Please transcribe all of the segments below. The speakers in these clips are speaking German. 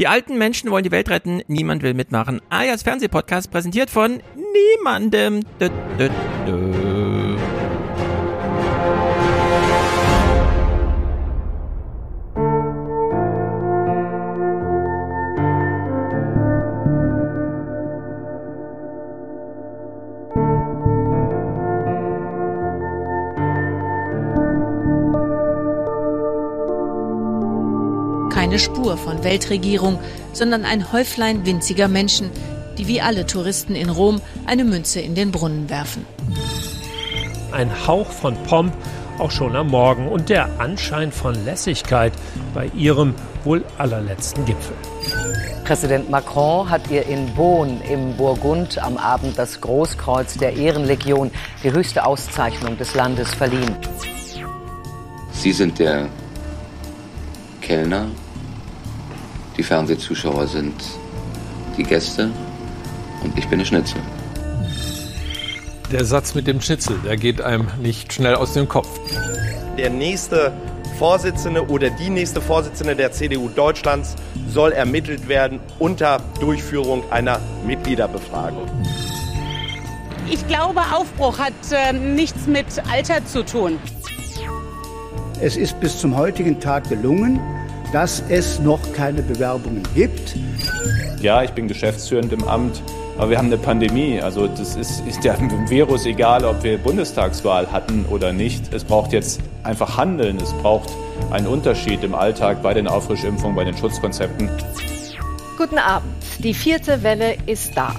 Die alten Menschen wollen die Welt retten, niemand will mitmachen. Alias Fernsehpodcast präsentiert von niemandem. Dö, dö, dö. Spur von Weltregierung, sondern ein Häuflein winziger Menschen, die wie alle Touristen in Rom eine Münze in den Brunnen werfen. Ein Hauch von Pomp auch schon am Morgen und der Anschein von Lässigkeit bei ihrem wohl allerletzten Gipfel. Präsident Macron hat ihr in Beaune im Burgund am Abend das Großkreuz der Ehrenlegion, die höchste Auszeichnung des Landes, verliehen. Sie sind der Kellner, die Fernsehzuschauer sind die Gäste und ich bin der Schnitzel. Der Satz mit dem Schnitzel, der geht einem nicht schnell aus dem Kopf. Der nächste Vorsitzende oder die nächste Vorsitzende der CDU Deutschlands soll ermittelt werden unter Durchführung einer Mitgliederbefragung. Ich glaube, Aufbruch hat äh, nichts mit Alter zu tun. Es ist bis zum heutigen Tag gelungen, dass es noch keine Bewerbungen gibt. Ja, ich bin geschäftsführend im Amt, aber wir haben eine Pandemie. Also das ist, ist ja dem Virus egal, ob wir Bundestagswahl hatten oder nicht. Es braucht jetzt einfach Handeln. Es braucht einen Unterschied im Alltag bei den Auffrischimpfungen, bei den Schutzkonzepten. Guten Abend. Die vierte Welle ist da.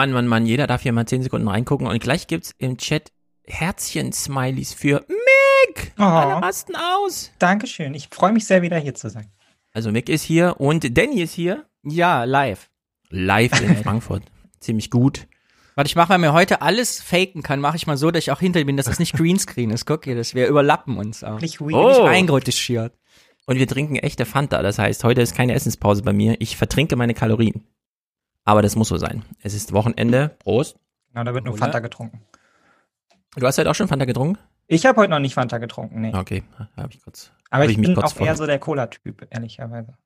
Mann, Mann, Mann, jeder darf hier mal 10 Sekunden reingucken und gleich gibt's im Chat Herzchen-Smileys für Mick. Oh. Alle rasten aus. Dankeschön. Ich freue mich sehr, wieder hier zu sein. Also Mick ist hier und Danny ist hier. Ja, live. Live in Frankfurt. Ziemlich gut. Warte, ich mache, weil mir heute alles faken kann, mache ich mal so, dass ich auch hinter bin, dass das nicht Greenscreen ist. Guck hier, dass wir überlappen uns auch. Nicht weird. Nicht eingeräutischiert. Und wir trinken echte Fanta. Das heißt, heute ist keine Essenspause bei mir. Ich vertrinke meine Kalorien. Aber das muss so sein. Es ist Wochenende. Prost. Genau, da wird nur Fanta getrunken. Du hast heute auch schon Fanta getrunken? Ich habe heute noch nicht Fanta getrunken, nee. Okay, habe ich kurz. Aber ich, mich bin auch eher so der Cola-Typ, ehrlicherweise.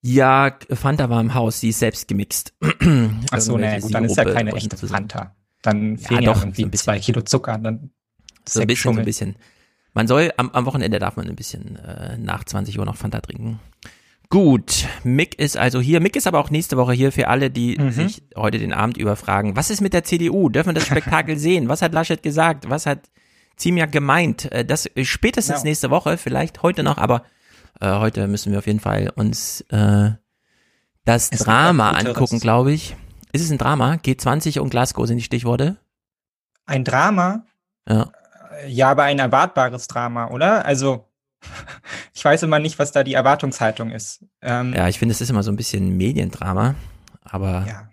Ja, Fanta war im Haus, die ist selbst gemixt. Ach so, Irgendwelche naja, gut, dann ist ja keine echte. Fanta. Dann Ja, fehlen ja, doch, irgendwie so ein bisschen. zwei Kilo Zucker. Dann So ein bisschen, so ein bisschen. Man soll, am, am Wochenende darf man ein bisschen äh, nach 20 Uhr noch Fanta trinken. Gut, Mick ist also hier. Mick ist aber auch nächste Woche hier für alle, die Mhm. sich heute den Abend über fragen, was ist mit der CDU? Dürfen wir das Spektakel sehen? Was hat Laschet gesagt? Was hat Ziemiak gemeint? Äh, Das äh, spätestens Ja. nächste Woche, vielleicht heute noch, aber äh, heute müssen wir auf jeden Fall uns äh, das Es Drama angucken, glaube ich. Ist es ein Drama? G20 und Glasgow sind die Stichworte. Ein Drama? Ja. Ja, aber ein erwartbares Drama, oder? Also, ich weiß immer nicht, was da die Erwartungshaltung ist. Ähm, Ja, ich finde, es ist immer so ein bisschen Mediendrama, aber ja.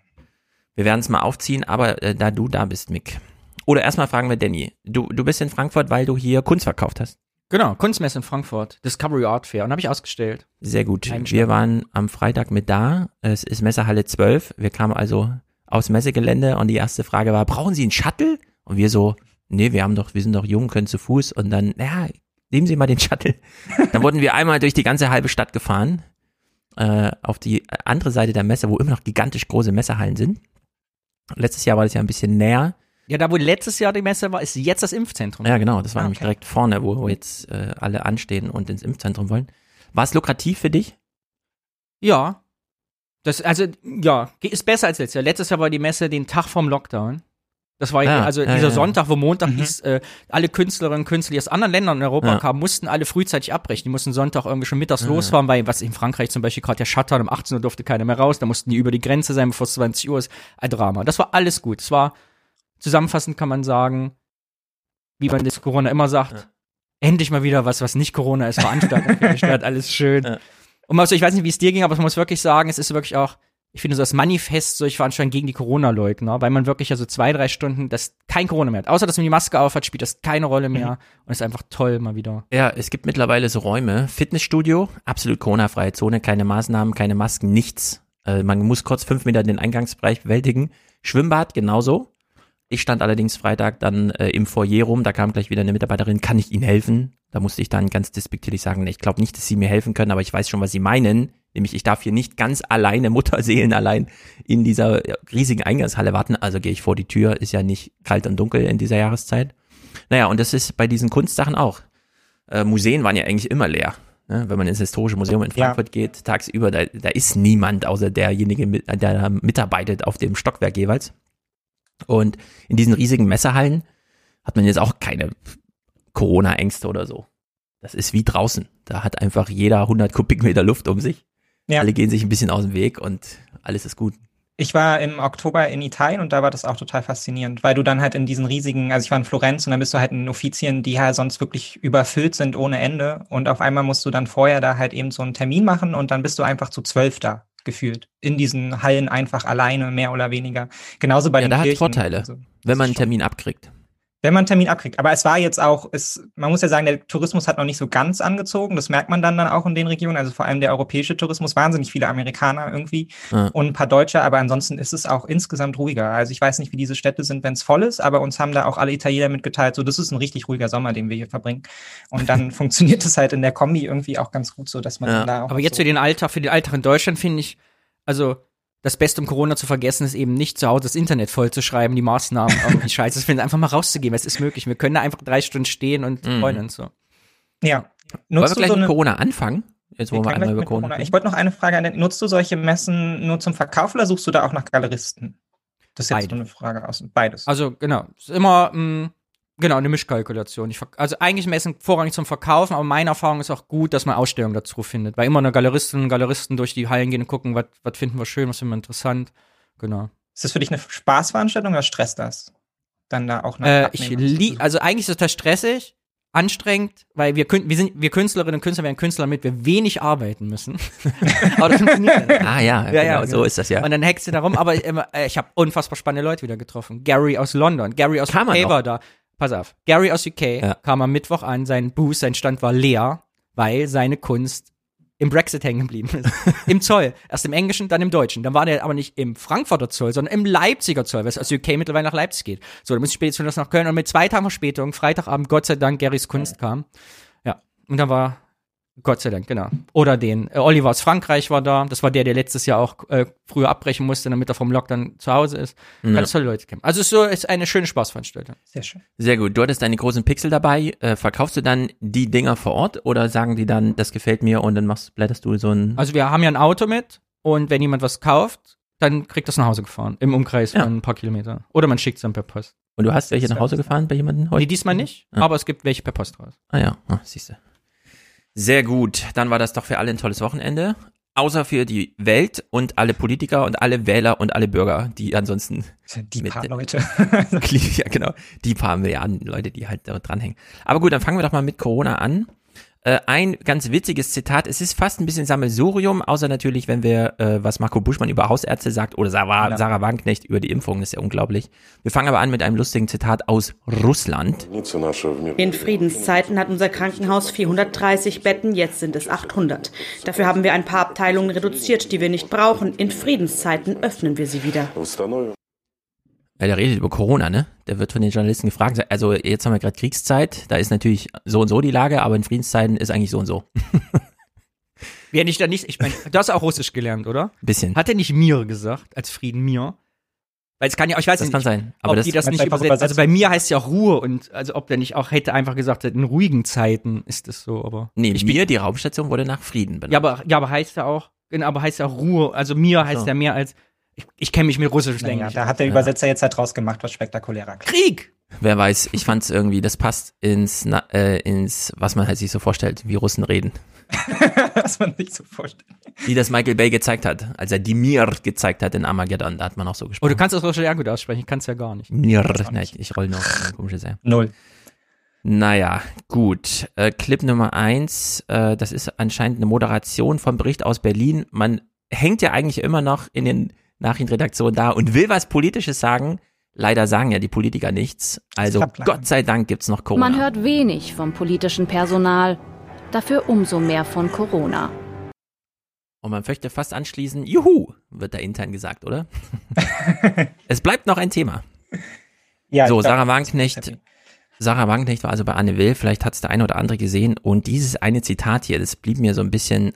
wir werden es mal aufziehen, aber äh, da du da bist, Mick. Oder erstmal fragen wir Danny. Du, du bist in Frankfurt, weil du hier Kunst verkauft hast. Genau, Kunstmesse in Frankfurt, Discovery Art Fair und habe ich ausgestellt. Sehr gut. Wir waren am Freitag mit da. Es ist Messehalle 12. Wir kamen also aufs Messegelände und die erste Frage war, brauchen Sie einen Shuttle? Und wir so, nee, wir haben doch, wir sind doch jung, können zu Fuß. Und dann, ja, nehmen Sie mal den Shuttle. dann wurden wir einmal durch die ganze halbe Stadt gefahren. Äh, auf die andere Seite der Messe, wo immer noch gigantisch große Messehallen sind. Letztes Jahr war das ja ein bisschen näher. Ja, da wo letztes Jahr die Messe war, ist jetzt das Impfzentrum. Ja, genau, das war Ah, nämlich okay. direkt vorne, wo, wo jetzt äh, alle anstehen und ins Impfzentrum wollen. War es lukrativ für dich? Ja. Das, also, ja, ist besser als letztes Jahr. Letztes Jahr war die Messe den Tag vom Lockdown. Das war ja, also ja, dieser ja. Sonntag, wo Montag Mhm. hieß, äh, alle Künstlerinnen und Künstler, die aus anderen Ländern in Europa Ja. kamen, mussten alle frühzeitig abbrechen. Die mussten Sonntag irgendwie schon mittags Ja. losfahren, weil was in Frankreich zum Beispiel gerade der Shutdown um 18 Uhr durfte keiner mehr raus. Da mussten die über die Grenze sein, bevor es 20 Uhr ist. Ein Drama. Das war alles gut. Es war, zusammenfassend kann man sagen, wie man das Corona immer sagt, Ja. endlich mal wieder was, was nicht Corona ist, Veranstaltung Stadt, alles schön. Ja. Und also, ich weiß nicht, wie es dir ging, aber ich muss wirklich sagen, es ist wirklich auch ich finde so das Manifest solche Veranstaltungen gegen die Corona-Leugner, weil man wirklich ja so zwei, drei Stunden das kein Corona mehr hat. Außer, dass man die Maske aufhat, spielt das keine Rolle mehr Mhm. und ist einfach toll mal wieder. Ja, es gibt mittlerweile so Räume. Fitnessstudio, absolut Corona-freie Zone, keine Maßnahmen, keine Masken, nichts. Äh, man muss kurz fünf Meter den Eingangsbereich bewältigen. Schwimmbad genauso. Ich stand allerdings Freitag dann äh, im Foyer rum, da kam gleich wieder eine Mitarbeiterin, kann ich Ihnen helfen? Da musste ich dann ganz despektierlich sagen, ich glaube nicht, dass Sie mir helfen können, aber ich weiß schon, was Sie meinen. Nämlich, ich darf hier nicht ganz alleine, Mutterseelen allein in dieser ja, riesigen Eingangshalle warten. Also gehe ich vor die Tür, ist ja nicht kalt und dunkel in dieser Jahreszeit. Naja, und das ist bei diesen Kunstsachen auch. Äh, Museen waren ja eigentlich immer leer. Ne? Wenn man ins Historische Museum in Ja. Frankfurt geht, tagsüber, da, da ist niemand außer derjenige, mit- der da mitarbeitet auf dem Stockwerk jeweils. Und in diesen riesigen Messerhallen hat man jetzt auch keine Corona-Ängste oder so. Das ist wie draußen. Da hat einfach jeder 100 Kubikmeter Luft um sich. Ja. Alle gehen sich ein bisschen aus dem Weg und alles ist gut. Ich war im Oktober in Italien und da war das auch total faszinierend, weil du dann halt in diesen riesigen, also ich war in Florenz und dann bist du halt in Offizien, die halt sonst wirklich überfüllt sind ohne Ende und auf einmal musst du dann vorher da halt eben so einen Termin machen und dann bist du einfach zu zwölf da gefühlt in diesen Hallen einfach alleine mehr oder weniger. Genauso bei Ja, den da hat Kirchen. Vorteile, Also, wenn man einen Termin abkriegt. Wenn man einen Termin abkriegt. Aber es war jetzt auch, es, man muss ja sagen, der Tourismus hat noch nicht so ganz angezogen. Das merkt man dann, dann auch in den Regionen. Also vor allem der europäische Tourismus, wahnsinnig viele Amerikaner irgendwie Ja. und ein paar Deutsche. Aber ansonsten ist es auch insgesamt ruhiger. Also ich weiß nicht, wie diese Städte sind, wenn es voll ist, aber uns haben da auch alle Italiener mitgeteilt, so das ist ein richtig ruhiger Sommer, den wir hier verbringen. Und dann funktioniert es halt in der Kombi irgendwie auch ganz gut so, dass man Ja. da auch Aber jetzt so für den Alltag, für den Alltag in Deutschland finde ich, also das Beste, um Corona zu vergessen, ist eben nicht zu Hause das Internet vollzuschreiben, die Maßnahmen irgendwie scheiße. Ich finde einfach mal rauszugehen, weil es ist möglich. Wir können da einfach drei Stunden stehen und Mhm. freuen uns so. Ja. Wollen wir Nutzt du gleich so mit Corona anfangen? Jetzt, wo Wir einmal über Corona Corona. Ich wollte noch eine Frage an den, nutzt du solche Messen nur zum Verkauf oder suchst du da auch nach Galeristen? Das ist jetzt Beide. so eine Frage aus. Beides. Also genau, es ist immer mh, genau eine Mischkalkulation. Ich, also eigentlich messen vorrangig zum Verkaufen, aber meine Erfahrung ist auch gut, dass man Ausstellungen dazu findet, weil immer eine Galeristin und Galeristen durch die Hallen gehen und gucken, was was finden wir schön, was finden wir interessant. Genau. Ist das für dich eine Spaßveranstaltung oder stresst das? Dann da auch nach Äh, ich li also eigentlich ist total stressig, anstrengend, weil wir, wir sind, wir Künstlerinnen und Künstler werden Künstler, damit wir wenig arbeiten müssen. aber das funktioniert. dann. Ah ja, genau, so ist das ja. Und dann hackst du darum, aber immer, äh, ich habe unfassbar spannende Leute wieder getroffen. Gary aus London, Gary aus er war da. Pass auf, Gary aus UK Ja. kam am Mittwoch an, sein Booth, sein Stand war leer, weil seine Kunst im Brexit hängen geblieben ist. Im Zoll. Erst im Englischen, dann im Deutschen. Dann war der aber nicht im Frankfurter Zoll, sondern im Leipziger Zoll, weil es aus UK mittlerweile nach Leipzig geht. So, dann muss ich das nach Köln und mit zwei Tagen Verspätung, Freitagabend, Gott sei Dank, Garys Kunst kam. Ja. Und dann war, Gott sei Dank, genau. Oder den, äh, Oliver aus Frankreich war da. Das war der, der letztes Jahr auch äh, früher abbrechen musste, damit er vom Lockdown zu Hause ist. Ja. Ganz tolle Leute kennen. Also es ist so, ist eine schöne Spaßveranstaltung. Sehr schön. Sehr gut. Du hattest deine großen Pixel dabei. Äh, verkaufst du dann die Dinger vor Ort oder sagen die dann, das gefällt mir und dann machst, blätterst du so ein. Also wir haben ja ein Auto mit und wenn jemand was kauft, dann kriegt das nach Hause gefahren. Im Umkreis Ja. von ein paar Kilometer. Oder man schickt es dann per Post. Und du hast welche nach Hause gefahren bei jemandem heute? Nee, diesmal nicht, Ah. aber es gibt welche per Post raus. Ah ja, ah, siehst du. Sehr gut. Dann war das doch für alle ein tolles Wochenende. Außer für die Welt und alle Politiker und alle Wähler und alle Bürger, die ansonsten Die paar Leute. ja genau, die paar Milliarden Leute, die halt da dranhängen. Aber gut, dann fangen wir doch mal mit Corona an. Äh, ein ganz witziges Zitat, es ist fast ein bisschen Sammelsurium, außer natürlich, wenn wir, äh, was Marco Buschmann über Hausärzte sagt oder Sarah, Ja. Sarah Wagenknecht über die Impfung, das ist ja unglaublich. Wir fangen aber an mit einem lustigen Zitat aus Russland. In Friedenszeiten hat unser Krankenhaus 430 Betten, jetzt sind es 800. Dafür haben wir ein paar Abteilungen reduziert, die wir nicht brauchen. In Friedenszeiten öffnen wir sie wieder. Ja, der redet über Corona, ne? Der wird von den Journalisten gefragt, also jetzt haben wir gerade Kriegszeit, da ist natürlich so und so die Lage, aber in Friedenszeiten ist eigentlich so und so. Wer nicht da nicht, ich meine, du hast auch Russisch gelernt, oder? Bisschen. Hat er nicht mir gesagt, als Frieden mir? Weil es kann ja, ich weiß Das nicht, kann sein, aber ob das- die das nicht übersetzt. Also bei mir heißt es ja Ruhe und also ob der nicht auch hätte einfach gesagt, in ruhigen Zeiten ist es so, aber. Nee, ich mir, die Raumstation wurde nach Frieden benannt. Ja, aber, ja, aber heißt ja auch, genau, aber heißt ja auch Ruhe. Also mir heißt so. ja mehr als, ich, ich kenne mich mit Russisch länger. da hat der Übersetzer jetzt halt draus gemacht, was spektakulärer klingt. Krieg! Wer weiß, ich fand's irgendwie, das passt ins, äh, ins, was man halt sich so vorstellt, wie Russen reden. was man sich so vorstellt. Wie das Michael Bay gezeigt hat, als er die Mir gezeigt hat in Armageddon, da hat man auch so Oh, gesprochen. du kannst das Russisch ja gut aussprechen, ich kann es ja gar nicht. Mir, ne, ich, ich roll noch ein komisches R. Null. Naja, gut. Äh, Clip Nummer eins, äh, das ist anscheinend eine Moderation vom Bericht aus Berlin. Man hängt ja eigentlich immer noch in den Nachrichtenredaktionen da und will was Politisches sagen. Leider sagen ja die Politiker nichts. Also Gott sei Dank gibt's noch Corona. Man hört wenig vom politischen Personal, dafür umso mehr von Corona. Und man möchte fast anschließen, juhu, wird da intern gesagt, oder? es bleibt noch ein Thema. Ja, so, Sarah Wagenknecht, Sarah Wagenknecht war also bei Anne Will, vielleicht hat's der eine oder andere gesehen und dieses eine Zitat hier, das blieb mir so ein bisschen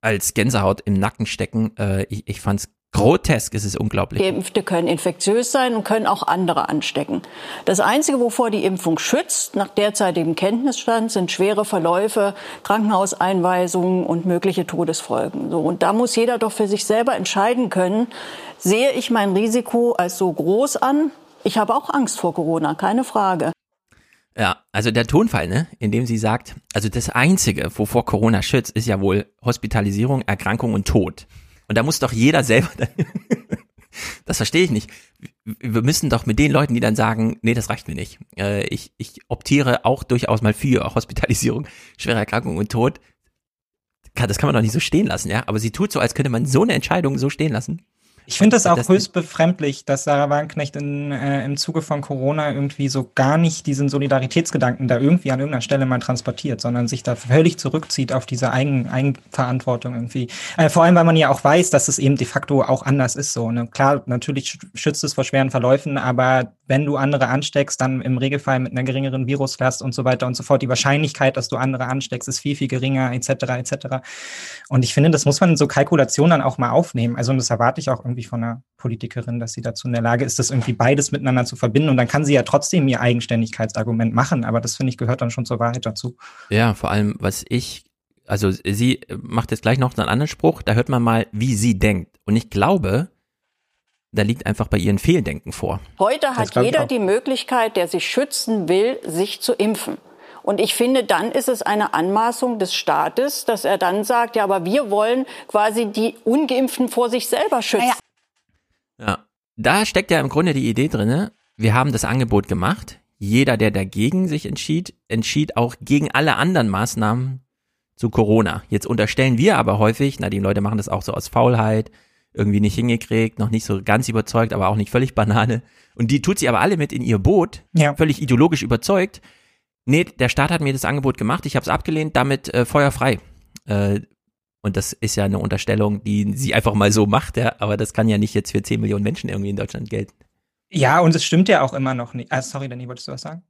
als Gänsehaut im Nacken stecken. Äh, ich, ich fand's grotesk, es ist unglaublich. Geimpfte können infektiös sein und können auch andere anstecken. Das Einzige, wovor die Impfung schützt, nach derzeitigem Kenntnisstand, sind schwere Verläufe, Krankenhauseinweisungen und mögliche Todesfolgen. So, und da muss jeder doch für sich selber entscheiden können, sehe ich mein Risiko als so groß an? Ich habe auch Angst vor Corona, keine Frage. Ja, also der Tonfall, ne, in dem sie sagt, also das Einzige, wovor Corona schützt, ist ja wohl Hospitalisierung, Erkrankung und Tod. Und da muss doch jeder selber, das verstehe ich nicht. Wir müssen doch mit den Leuten, die dann sagen, nee, das reicht mir nicht. Äh, ich, ich optiere auch durchaus mal für Hospitalisierung, schwere Erkrankung und Tod. Das kann man doch nicht so stehen lassen, ja. Aber sie tut so, als könnte man so eine Entscheidung so stehen lassen. Ich finde es auch Das- höchst befremdlich, dass Sarah Wagenknecht in, äh, im Zuge von Corona irgendwie so gar nicht diesen Solidaritätsgedanken da irgendwie an irgendeiner Stelle mal transportiert, sondern sich da völlig zurückzieht auf diese Eigen, Eigenverantwortung irgendwie. Äh, vor allem, weil man ja auch weiß, dass es eben de facto auch anders ist so. Ne? Klar, natürlich sch- schützt es vor schweren Verläufen, aber wenn du andere ansteckst, dann im Regelfall mit einer geringeren Viruslast und so weiter und so fort. Die Wahrscheinlichkeit, dass du andere ansteckst, ist viel, viel geringer, etc. etc. Und ich finde, das muss man in so Kalkulationen dann auch mal aufnehmen. Also, und das erwarte ich auch irgendwie von einer Politikerin, dass sie dazu in der Lage ist, das irgendwie beides miteinander zu verbinden. Und dann kann sie ja trotzdem ihr Eigenständigkeitsargument machen. Aber das finde ich gehört dann schon zur Wahrheit dazu. Ja, vor allem, was ich, also sie macht jetzt gleich noch einen anderen Spruch, da hört man mal, wie sie denkt. Und ich glaube, da liegt einfach bei ihren Fehldenken vor. Heute hat jeder die Möglichkeit, der sich schützen will, sich zu impfen. Und ich finde, dann ist es eine Anmaßung des Staates, dass er dann sagt, ja, aber wir wollen quasi die Ungeimpften vor sich selber schützen. Ja, da steckt ja im Grunde die Idee drinne. Wir haben das Angebot gemacht. Jeder, der dagegen sich entschied, entschied auch gegen alle anderen Maßnahmen zu Corona. Jetzt unterstellen wir aber häufig, na, die Leute machen das auch so aus Faulheit, irgendwie nicht hingekriegt, noch nicht so ganz überzeugt, aber auch nicht völlig Banane. Und die tut sie aber alle mit in ihr Boot, Ja. völlig ideologisch überzeugt. Nee, der Staat hat mir das Angebot gemacht, ich habe es abgelehnt, damit äh, feuerfrei. Äh, und das ist ja eine Unterstellung, die sie einfach mal so macht, ja, aber das kann ja nicht jetzt für 10 Millionen Menschen irgendwie in Deutschland gelten. Ja, und es stimmt ja auch immer noch nicht. Ah, sorry, Danny, wolltest du was sagen?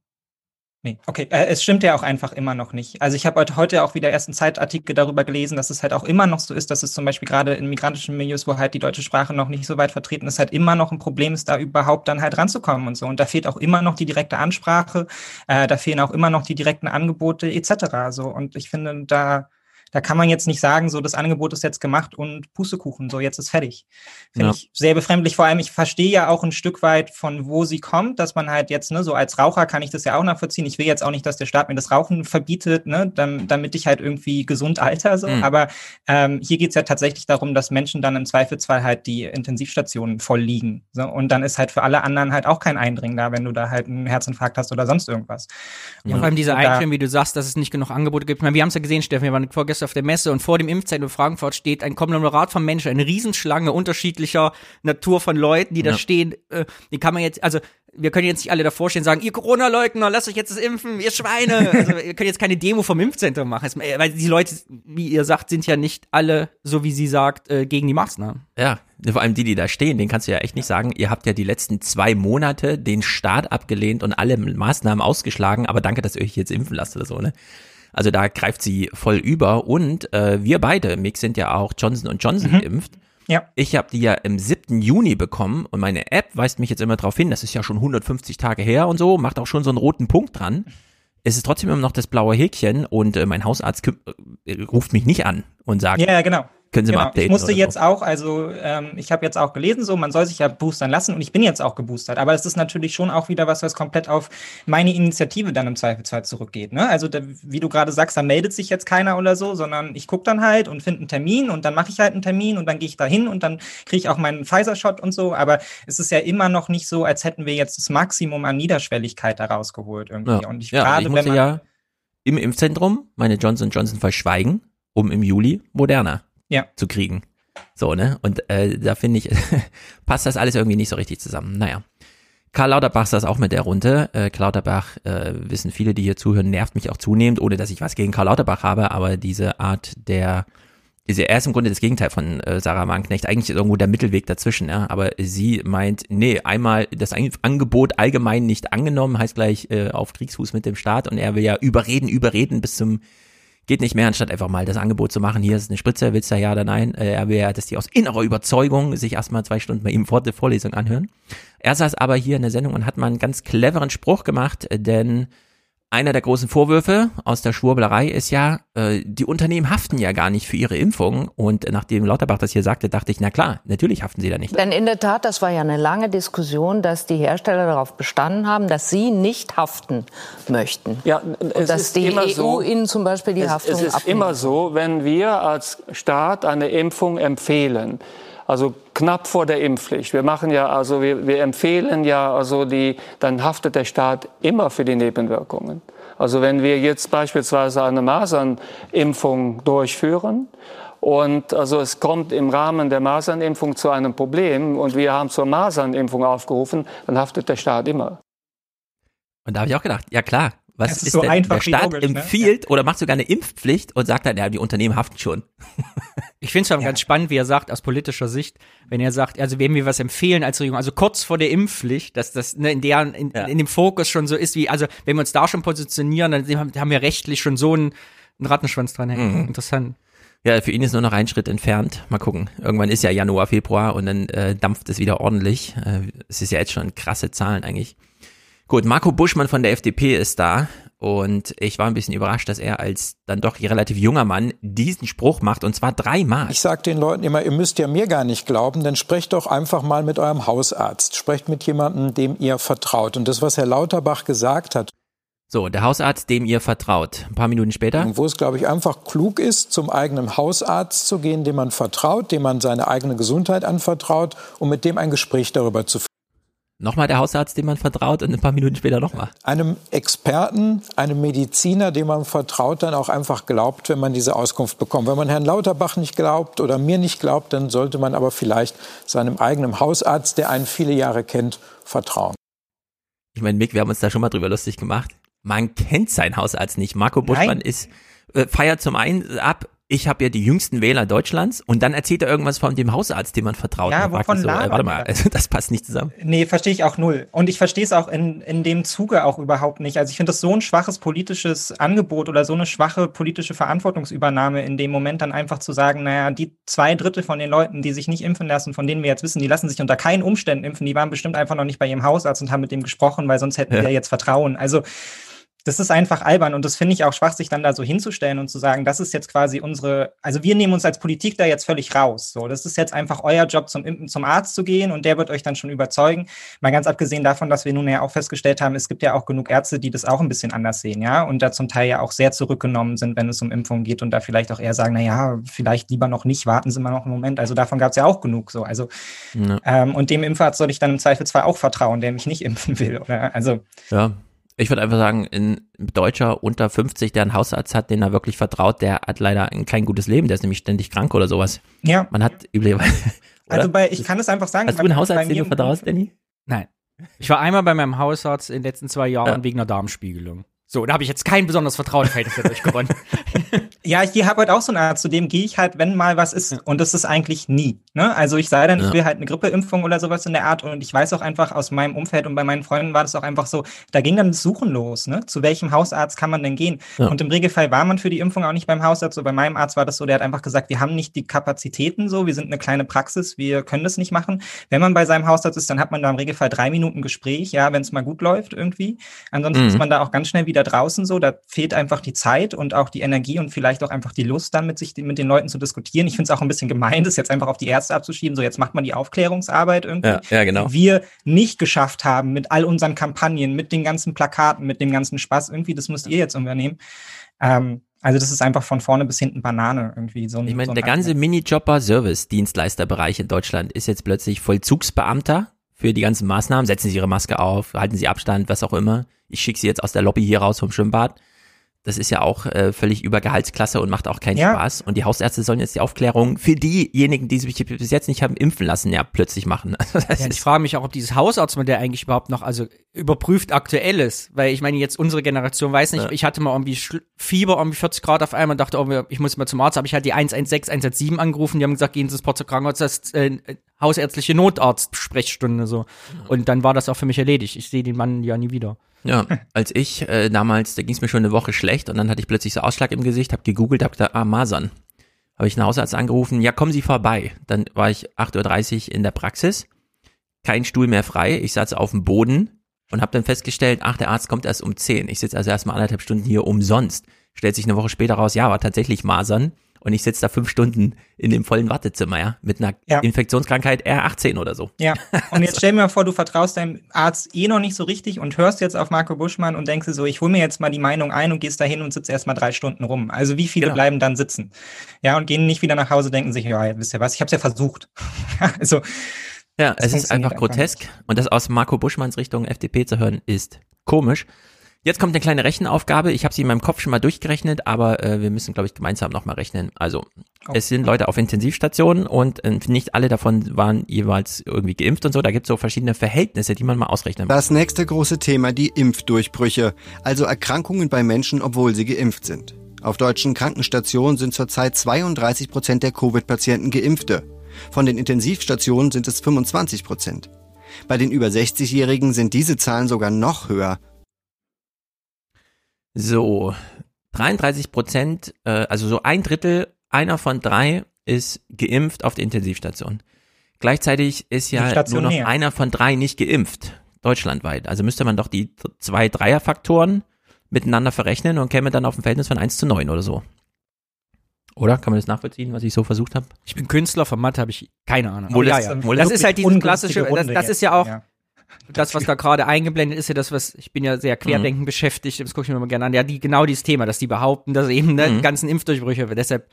Nee, okay. Äh, es stimmt ja auch einfach immer noch nicht. Also ich habe heute, auch wieder erst einen Zeitartikel darüber gelesen, dass es halt auch immer noch so ist, dass es zum Beispiel gerade in migrantischen Milieus, wo halt die deutsche Sprache noch nicht so weit vertreten ist, halt immer noch ein Problem ist, da überhaupt dann halt ranzukommen und so. Und da fehlt auch immer noch die direkte Ansprache, äh, da fehlen auch immer noch die direkten Angebote etc. So. Und ich finde, da, da kann man jetzt nicht sagen, so das Angebot ist jetzt gemacht und Pustekuchen, so jetzt ist fertig. Finde Ja. ich sehr befremdlich. Vor allem, ich verstehe ja auch ein Stück weit, von wo sie kommt, dass man halt jetzt, ne, so als Raucher kann ich das ja auch nachvollziehen. Ich will jetzt auch nicht, dass der Staat mir das Rauchen verbietet, ne, dam- damit ich halt irgendwie gesund alter, so. Mhm. Aber ähm, hier geht's ja tatsächlich darum, dass Menschen dann im Zweifelsfall halt die Intensivstationen voll liegen. So. Und dann ist halt für alle anderen halt auch kein Eindringen da, wenn du da halt einen Herzinfarkt hast oder sonst irgendwas. Ja, Und vor allem diese Einstellung, wie du sagst, dass es nicht genug Angebote gibt. Ich meine, wir haben es ja gesehen, Steffen, wir waren vorgestern auf der Messe und vor dem Impfzentrum in Frankfurt steht ein Konglomerat von Menschen, eine Riesenschlange unterschiedlicher Natur von Leuten, die da Ja. stehen. Äh, die kann man jetzt, also wir können jetzt nicht alle davor stehen und sagen, ihr Corona-Leugner, lasst euch jetzt das impfen, ihr Schweine. Also ihr könnt jetzt keine Demo vom Impfzentrum machen. Äh, Weil die Leute, wie ihr sagt, sind ja nicht alle, so wie sie sagt, äh, gegen die Maßnahmen. Ja, vor allem die, die da stehen, denen kannst du ja echt nicht sagen, ihr habt ja die letzten zwei Monate den Staat abgelehnt und alle Maßnahmen ausgeschlagen, aber danke, dass ihr euch jetzt impfen lasst oder so, ne? Also da greift sie voll über und äh, wir beide, Mix sind ja auch Johnson Johnson Mhm. geimpft. Ja. Ich habe die ja im 7. Juni bekommen und meine App weist mich jetzt immer darauf hin, das ist ja schon 150 Tage her und so, macht auch schon so einen roten Punkt dran. Es ist trotzdem immer noch das blaue Häkchen und äh, mein Hausarzt äh, ruft mich nicht an und sagt, ja, genau. Können Sie genau. mal updaten. Ich musste oder so. jetzt auch, also ähm, ich habe jetzt auch gelesen, so man soll sich ja boostern lassen und ich bin jetzt auch geboostert. Aber es ist natürlich schon auch wieder was, was komplett auf meine Initiative dann im Zweifelsfall zurückgeht. Ne? Also da, wie du gerade sagst, da meldet sich jetzt keiner oder so, sondern ich gucke dann halt und finde einen Termin und dann mache ich halt einen Termin und dann gehe ich da hin und dann kriege ich auch meinen Pfizer-Shot und so. Aber es ist ja immer noch nicht so, als hätten wir jetzt das Maximum an Niederschwelligkeit da rausgeholt irgendwie. Ja, Und ich ja, gerade, ich wenn man ja im Impfzentrum meine Johnson Johnson verschweigen, um im Juli Moderna ja. zu kriegen. So, ne? Und äh, da finde ich, passt das alles irgendwie nicht so richtig zusammen. Naja. Karl Lauterbach saß auch mit der Runde. Äh, Karl Lauterbach, äh, wissen viele, die hier zuhören, nervt mich auch zunehmend, ohne dass ich was gegen Karl Lauterbach habe, aber diese Art der, diese, er ist im Grunde das Gegenteil von äh, Sarah Wagenknecht. Eigentlich ist irgendwo der Mittelweg dazwischen, ja. Aber sie meint, nee, einmal das Angebot allgemein nicht angenommen, heißt gleich äh, auf Kriegsfuß mit dem Staat und er will ja überreden, überreden bis zum geht nicht mehr, anstatt einfach mal das Angebot zu machen, hier ist eine Spritze, willst du ja oder nein? Äh, er will ja, dass die aus innerer Überzeugung sich erstmal zwei Stunden bei ihm vor der Vorlesung anhören. Er saß aber hier in der Sendung und hat mal einen ganz cleveren Spruch gemacht, denn einer der großen Vorwürfe aus der Schwurblerei ist ja, äh, die Unternehmen haften ja gar nicht für ihre Impfung. Und nachdem Lauterbach das hier sagte, dachte ich, na klar, natürlich haften sie da nicht. Denn in der Tat, das war ja eine lange Diskussion, dass die Hersteller darauf bestanden haben, dass sie nicht haften möchten. Ja, Und dass die EU so, ihnen zum Beispiel die es, Haftung Es ist abnimmt. immer so, wenn wir als Staat eine Impfung empfehlen, also knapp vor der Impfpflicht. Wir machen ja, also wir, wir empfehlen ja, also die, dann haftet der Staat immer für die Nebenwirkungen. Also wenn wir jetzt beispielsweise eine Masernimpfung durchführen und also es kommt im Rahmen der Masernimpfung zu einem Problem und wir haben zur Masernimpfung aufgerufen, dann haftet der Staat immer. Und da habe ich auch gedacht, ja klar, was ist ist, so denn, einfach der Staat logisch, ne? empfiehlt oder macht sogar eine Impfpflicht und sagt dann, ja, die Unternehmen haften schon. Ich finde es aber ganz spannend, wie er sagt, aus politischer Sicht, wenn er sagt, also wenn wir was empfehlen als Regierung, also kurz vor der Impfpflicht, dass das ne, in, der, in, in dem Fokus schon so ist, wie, also wenn wir uns da schon positionieren, dann haben, wir rechtlich schon so einen, einen Rattenschwanz dran hängen. Mhm. Interessant. Ja, für ihn ist nur noch ein Schritt entfernt. Mal gucken. Irgendwann ist ja Januar, Februar und dann äh, dampft es wieder ordentlich. Äh, es ist ja jetzt schon krasse Zahlen eigentlich. Gut, Marco Buschmann von der FDP ist da und ich war ein bisschen überrascht, dass er als dann doch relativ junger Mann diesen Spruch macht und zwar dreimal. Ich sage den Leuten immer, ihr müsst ja mir gar nicht glauben, dann sprecht doch einfach mal mit eurem Hausarzt. Sprecht mit jemandem, dem ihr vertraut. Und das, was Herr Lauterbach gesagt hat, So, der Hausarzt, dem ihr vertraut. Ein paar Minuten später. wo es, glaube ich, einfach klug ist, zum eigenen Hausarzt zu gehen, dem man vertraut, dem man seine eigene Gesundheit anvertraut und mit dem ein Gespräch darüber zu führen. Nochmal der Hausarzt, dem man vertraut und ein paar Minuten später nochmal. Einem Experten, einem Mediziner, dem man vertraut, dann auch einfach glaubt, wenn man diese Auskunft bekommt. Wenn man Herrn Lauterbach nicht glaubt oder mir nicht glaubt, dann sollte man aber vielleicht seinem eigenen Hausarzt, der einen viele Jahre kennt, vertrauen. Ich meine, Mick, wir haben uns da schon mal drüber lustig gemacht. Man kennt seinen Hausarzt nicht. Marco Buschmann ist, äh, feiert zum einen ab, ich habe ja die jüngsten Wähler Deutschlands und dann erzählt er irgendwas von dem Hausarzt, dem man vertraut. Ja, wovon so, äh, Warte mal, also das passt nicht zusammen. Nee, verstehe ich auch null. Und ich verstehe es auch in, in dem Zuge auch überhaupt nicht. Also ich finde das so ein schwaches politisches Angebot oder so eine schwache politische Verantwortungsübernahme in dem Moment dann einfach zu sagen, naja, die zwei Drittel von den Leuten, die sich nicht impfen lassen, von denen wir jetzt wissen, die lassen sich unter keinen Umständen impfen, die waren bestimmt einfach noch nicht bei ihrem Hausarzt und haben mit dem gesprochen, weil sonst hätten Ja. wir jetzt Vertrauen. Also das ist einfach albern und das finde ich auch schwach, sich dann da so hinzustellen und zu sagen, das ist jetzt quasi unsere, also wir nehmen uns als Politik da jetzt völlig raus. So, das ist jetzt einfach euer Job, zum, zum Arzt zu gehen und der wird euch dann schon überzeugen. Mal ganz abgesehen davon, dass wir nun ja auch festgestellt haben, es gibt ja auch genug Ärzte, die das auch ein bisschen anders sehen, ja, und da zum Teil ja auch sehr zurückgenommen sind, wenn es um Impfungen geht und da vielleicht auch eher sagen, na ja, vielleicht lieber noch nicht, warten Sie mal noch einen Moment. Also davon gab es ja auch genug so. Also Ja. ähm, und dem Impfarzt soll ich dann im Zweifelsfall auch vertrauen, der mich nicht impfen will, oder? Also Ja. Ich würde einfach sagen, ein Deutscher unter 50, der einen Hausarzt hat, den er wirklich vertraut, der hat leider ein kein gutes Leben, der ist nämlich ständig krank oder sowas. Ja. Man hat üblicherweise. Also bei, ich kann es einfach sagen. Hast du einen Hausarzt, den du vertraust, Danny? Nein. Ich war einmal bei meinem Hausarzt in den letzten zwei Jahren Ja. wegen einer Darmspiegelung. So, da habe ich jetzt kein besonders Vertrauensverhältnis dadurch gewonnen. Ja, ich habe halt auch so eine Art, zu dem gehe ich halt, wenn mal was ist. Und das ist eigentlich nie. Ne? Also ich sei dann, Ja. ich will halt eine Grippeimpfung oder sowas in der Art. Und ich weiß auch einfach aus meinem Umfeld und bei meinen Freunden war das auch einfach so, da ging dann das Suchen los. Ne? Zu welchem Hausarzt kann man denn gehen? Ja. Und im Regelfall war man für die Impfung auch nicht beim Hausarzt. So bei meinem Arzt war das so, der hat einfach gesagt, wir haben nicht die Kapazitäten so, wir sind eine kleine Praxis, wir können das nicht machen. Wenn man bei seinem Hausarzt ist, dann hat man da im Regelfall drei Minuten Gespräch, ja, wenn es mal gut läuft irgendwie. Ansonsten Mhm. ist man da auch ganz schnell wieder draußen so. Da fehlt einfach die Zeit und auch die Energie und vielleicht auch einfach die Lust, dann mit sich mit den Leuten zu diskutieren. Ich finde es auch ein bisschen gemein, das jetzt einfach auf die Ärzte abzuschieben. So, jetzt macht man die Aufklärungsarbeit irgendwie. Ja, ja, genau. Die wir nicht geschafft haben mit all unseren Kampagnen, mit den ganzen Plakaten, mit dem ganzen Spaß. Irgendwie, das müsst ihr jetzt übernehmen. Ähm, also, das ist einfach von vorne bis hinten Banane irgendwie. So ein, Ich meine, so der ganze Minijobber-Service-Dienstleisterbereich in Deutschland ist jetzt plötzlich Vollzugsbeamter für die ganzen Maßnahmen. Setzen Sie Ihre Maske auf, halten Sie Abstand, was auch immer. Ich schicke Sie jetzt aus der Lobby hier raus vom Schwimmbad. Das ist ja auch äh, völlig über Gehaltsklasse und macht auch keinen Ja. Spaß. Und die Hausärzte sollen jetzt die Aufklärung für diejenigen, die sich bis jetzt nicht haben impfen lassen, ja plötzlich machen. Also Ja, ich frage mich auch, ob dieses Hausarztmodell eigentlich überhaupt noch, also überprüft aktuell ist. Weil ich meine, jetzt unsere Generation weiß nicht, Ja. ich hatte mal irgendwie Fieber, irgendwie 40 Grad auf einmal und dachte, oh, ich muss mal zum Arzt, aber ich hatte die 116, 117 angerufen, die haben gesagt, gehen Sie ins Porzer Krankenhaus, das ist äh, hausärztliche Notarzt-Sprechstunde so. Und dann war das auch für mich erledigt. Ich sehe den Mann ja nie wieder. Ja, als ich äh, damals, da ging es mir schon eine Woche schlecht und dann hatte ich plötzlich so Ausschlag im Gesicht, habe gegoogelt, hab gedacht, ah, Masern. Habe ich einen Hausarzt angerufen, ja, kommen Sie vorbei. Dann war ich 8.30 Uhr in der Praxis, kein Stuhl mehr frei, ich saß auf dem Boden und habe dann festgestellt, ach, der Arzt kommt erst um 10. Ich sitze also erstmal anderthalb Stunden hier umsonst. Stellt sich eine Woche später raus, ja, war tatsächlich Masern und ich sitze da fünf Stunden in dem vollen Wartezimmer, ja, mit einer Ja. Infektionskrankheit R18 oder so. Ja, und jetzt stell mir mal vor, du vertraust deinem Arzt eh noch nicht so richtig und hörst jetzt auf Marco Buschmann und denkst dir so, ich hole mir jetzt mal die Meinung ein und gehst da hin und sitzt erst mal drei Stunden rum. Also wie viele Genau. bleiben dann sitzen? Ja, und gehen nicht wieder nach Hause, denken sich, ja, wisst ihr was, ich habe es ja versucht. also Ja, es ist einfach funktioniert einfach grotesk. Und das aus Marco Buschmanns Richtung FDP zu hören, ist komisch. Jetzt kommt eine kleine Rechenaufgabe. Ich habe sie in meinem Kopf schon mal durchgerechnet, aber äh, wir müssen, glaube ich, gemeinsam nochmal rechnen. Also, es sind Leute auf Intensivstationen und äh, nicht alle davon waren jeweils irgendwie geimpft und so. Da gibt es so verschiedene Verhältnisse, die man mal ausrechnen muss. Das nächste große Thema die Impfdurchbrüche, also Erkrankungen bei Menschen, obwohl sie geimpft sind. Auf deutschen Krankenstationen sind zurzeit 32 Prozent der Covid-Patienten Geimpfte. Von den Intensivstationen sind es 25 Prozent. Bei den über 60-Jährigen sind diese Zahlen sogar noch höher. So, 33 Prozent, äh, also so ein Drittel, einer von drei ist geimpft auf der Intensivstation. Gleichzeitig ist ja nur noch einer von drei nicht geimpft, deutschlandweit. Also müsste man doch die zwei Dreierfaktoren miteinander verrechnen und käme dann auf ein Verhältnis von 1 zu 9 oder so. Oder? Kann man das nachvollziehen, was ich so versucht habe? Ich bin Künstler, von Mathe habe ich keine Ahnung. Das- ja, ja. wohl das das ist halt dieses klassische, das, das ist ja auch Ja. Das, was da gerade eingeblendet ist, ja das, was, ich bin ja sehr querdenken beschäftigt, das gucke ich mir immer gerne an. Ja, die, genau dieses Thema, dass die behaupten, dass eben ne, Mhm. die ganzen Impfdurchbrüche, deshalb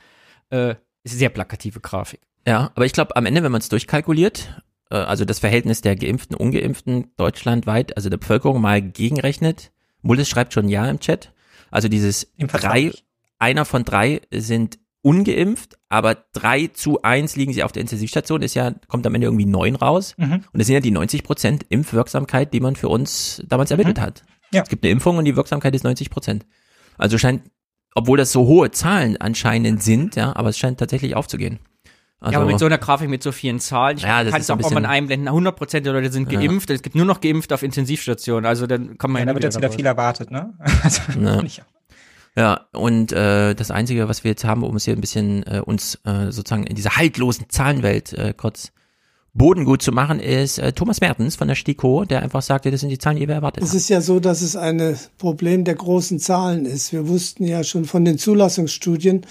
äh, ist eine sehr plakative Grafik. Ja, aber ich glaube, am Ende, wenn man es durchkalkuliert, äh, also das Verhältnis der Geimpften, Ungeimpften deutschlandweit, also der Bevölkerung mal gegenrechnet, Mullis schreibt schon Ja im Chat, also dieses drei, einer von drei sind ungeimpft, aber drei zu eins liegen sie auf der Intensivstation, ist ja, kommt am Ende irgendwie neun raus. Mhm. Und das sind ja die 90 Prozent Impfwirksamkeit, die man für uns damals ermittelt Mhm. hat. Ja. Es gibt eine Impfung und die Wirksamkeit ist 90 Prozent. Also scheint, obwohl das so hohe Zahlen anscheinend sind, ja, aber es scheint tatsächlich aufzugehen. Also, ja, aber mit so einer Grafik mit so vielen Zahlen, ich Ja, das kann es auch ein auch mal bisschen- einblenden, 100% der Leute sind Ja. geimpft, es gibt nur noch geimpft auf Intensivstationen, also dann kann man Ja, ja, da wird jetzt wieder viel erwartet, ne? Also, Ja. Ja, und äh, das Einzige, was wir jetzt haben, um es hier ein bisschen äh, uns äh, sozusagen in dieser haltlosen Zahlenwelt äh, kurz bodengut zu machen, ist äh, Thomas Mertens von der STIKO, der einfach sagte, das sind die Zahlen, die wir erwartet Es haben. ist ja so, dass es ein Problem der großen Zahlen ist. Wir wussten ja schon von den Zulassungsstudien,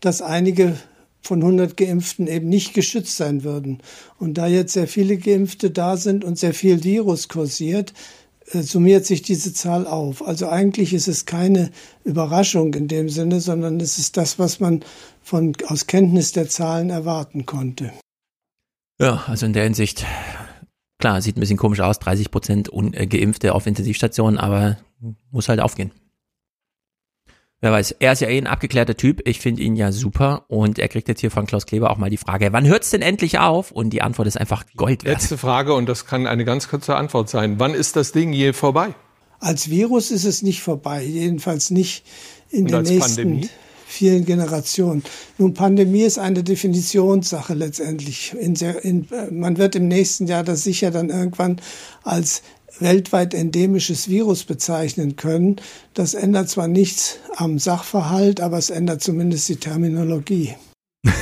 dass einige von 100 Geimpften eben nicht geschützt sein würden. Und da jetzt sehr viele Geimpfte da sind und sehr viel Virus kursiert, summiert sich diese Zahl auf. Also eigentlich ist es keine Überraschung in dem Sinne, sondern es ist das, was man von, aus Kenntnis der Zahlen erwarten konnte. Ja, also in der Hinsicht, klar, sieht ein bisschen komisch aus, 30 Prozent äh, Geimpfte auf Intensivstationen, aber muss halt aufgehen. Wer weiß, er ist ja eh ein abgeklärter Typ, ich finde ihn ja super und er kriegt jetzt hier von Klaus Kleber auch mal die Frage, wann hört's denn endlich auf? Und die Antwort ist einfach Gold wert. Letzte Frage, und das kann eine ganz kurze Antwort sein. Wann ist das Ding je vorbei? Als Virus ist es nicht vorbei, jedenfalls nicht in Und den nächsten Pandemie? vielen Generationen. Nun, Pandemie ist eine Definitionssache letztendlich. In sehr, in, äh, man wird im nächsten Jahr das sicher dann irgendwann als weltweit endemisches Virus bezeichnen können. Das ändert zwar nichts am Sachverhalt, aber es ändert zumindest die Terminologie.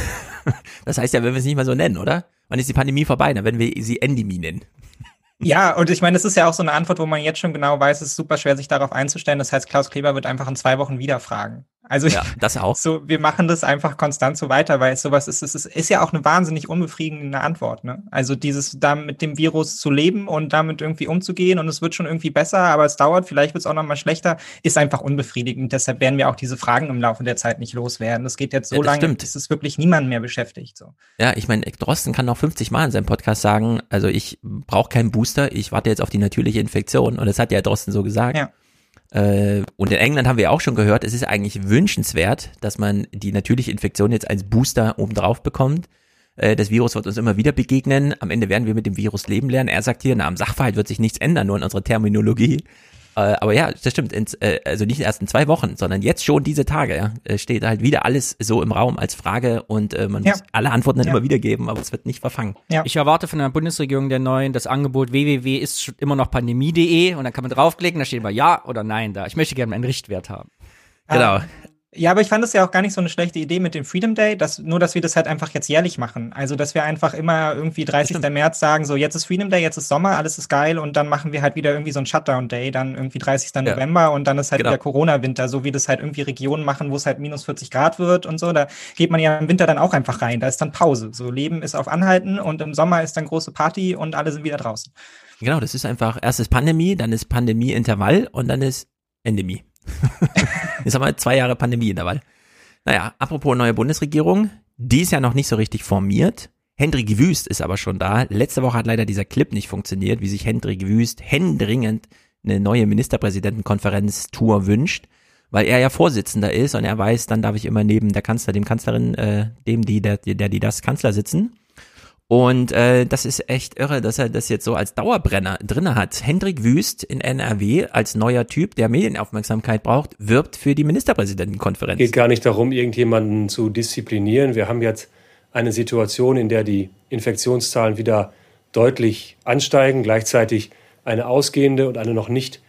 Das heißt ja, wenn wir es nicht mal so nennen, oder? Wann ist die Pandemie vorbei? Na, wenn wir sie Endemie nennen. Ja, und ich meine, das ist ja auch so eine Antwort, wo man jetzt schon genau weiß, es ist super schwer, sich darauf einzustellen. Das heißt, Klaus Kleber wird einfach in zwei Wochen wieder fragen. Also Ja, das auch. so, wir machen das einfach konstant so weiter, weil sowas ist, es ist, ist ja auch eine wahnsinnig unbefriedigende Antwort. Ne? Also dieses, da mit dem Virus zu leben und damit irgendwie umzugehen und es wird schon irgendwie besser, aber es dauert, vielleicht wird es auch nochmal schlechter, ist einfach unbefriedigend. Deshalb werden wir auch diese Fragen im Laufe der Zeit nicht loswerden. Das geht jetzt so Ja, das lange, stimmt. bis es wirklich niemanden mehr beschäftigt. So. Ja, ich meine, Drosten kann noch 50 Mal in seinem Podcast sagen, also ich brauche keinen Booster, ich warte jetzt auf die natürliche Infektion. Und das hat ja Drosten so gesagt. Ja. Äh, und in England haben wir auch schon gehört, es ist eigentlich wünschenswert, dass man die natürliche Infektion jetzt als Booster obendrauf bekommt. Äh, das Virus wird uns immer wieder begegnen. Am Ende werden wir mit dem Virus leben lernen. Er sagt hier, na, am Sachverhalt wird sich nichts ändern, nur in unserer Terminologie. Äh, aber ja, das stimmt. Ins, äh, also nicht erst in zwei Wochen, sondern jetzt schon diese Tage. Ja, steht halt wieder alles so im Raum als Frage und äh, man Ja. muss alle Antworten dann Ja. immer wieder geben, aber es wird nicht verfangen. Ich erwarte von der Bundesregierung der neuen das Angebot www ist schon immer noch pandemie.de und dann kann man draufklicken, da steht immer ja oder nein da. Ich möchte gerne einen Richtwert haben. Genau. Ja, aber ich fand es ja auch gar nicht so eine schlechte Idee mit dem Freedom Day, dass, nur dass wir das halt einfach jetzt jährlich machen. Also, dass wir einfach immer irgendwie 30. März sagen, so jetzt ist Freedom Day, jetzt ist Sommer, alles ist geil und dann machen wir halt wieder irgendwie so einen Shutdown Day, dann irgendwie 30. November und dann ist halt Genau. wieder Corona-Winter, so wie das halt irgendwie Regionen machen, wo es halt minus 40 Grad wird und so. Da geht man ja im Winter dann auch einfach rein, da ist dann Pause. So Leben ist auf Anhalten und im Sommer ist dann große Party und alle sind wieder draußen. Genau, das ist einfach, erst ist Pandemie, dann ist Pandemie-Intervall und dann ist Endemie. Jetzt haben wir zwei Jahre Pandemie-Intervall. Naja, apropos neue Bundesregierung, die ist ja noch nicht so richtig formiert. Hendrik Wüst ist aber schon da. Letzte Woche hat leider dieser Clip nicht funktioniert, wie sich Hendrik Wüst händeringend eine neue Ministerpräsidentenkonferenz-Tour wünscht, weil er ja Vorsitzender ist und er weiß, dann darf ich immer neben der Kanzler, dem Kanzlerin, äh, dem die, der, der, die das Kanzler sitzen. Und äh, das ist echt irre, dass er das jetzt so als Dauerbrenner drinne hat. Hendrik Wüst in NRW als neuer Typ, der Medienaufmerksamkeit braucht, wirbt für die Ministerpräsidentenkonferenz. geht gar nicht darum, irgendjemanden zu disziplinieren. Wir haben jetzt eine Situation, in der die Infektionszahlen wieder deutlich ansteigen, gleichzeitig eine ausgehende und eine noch nicht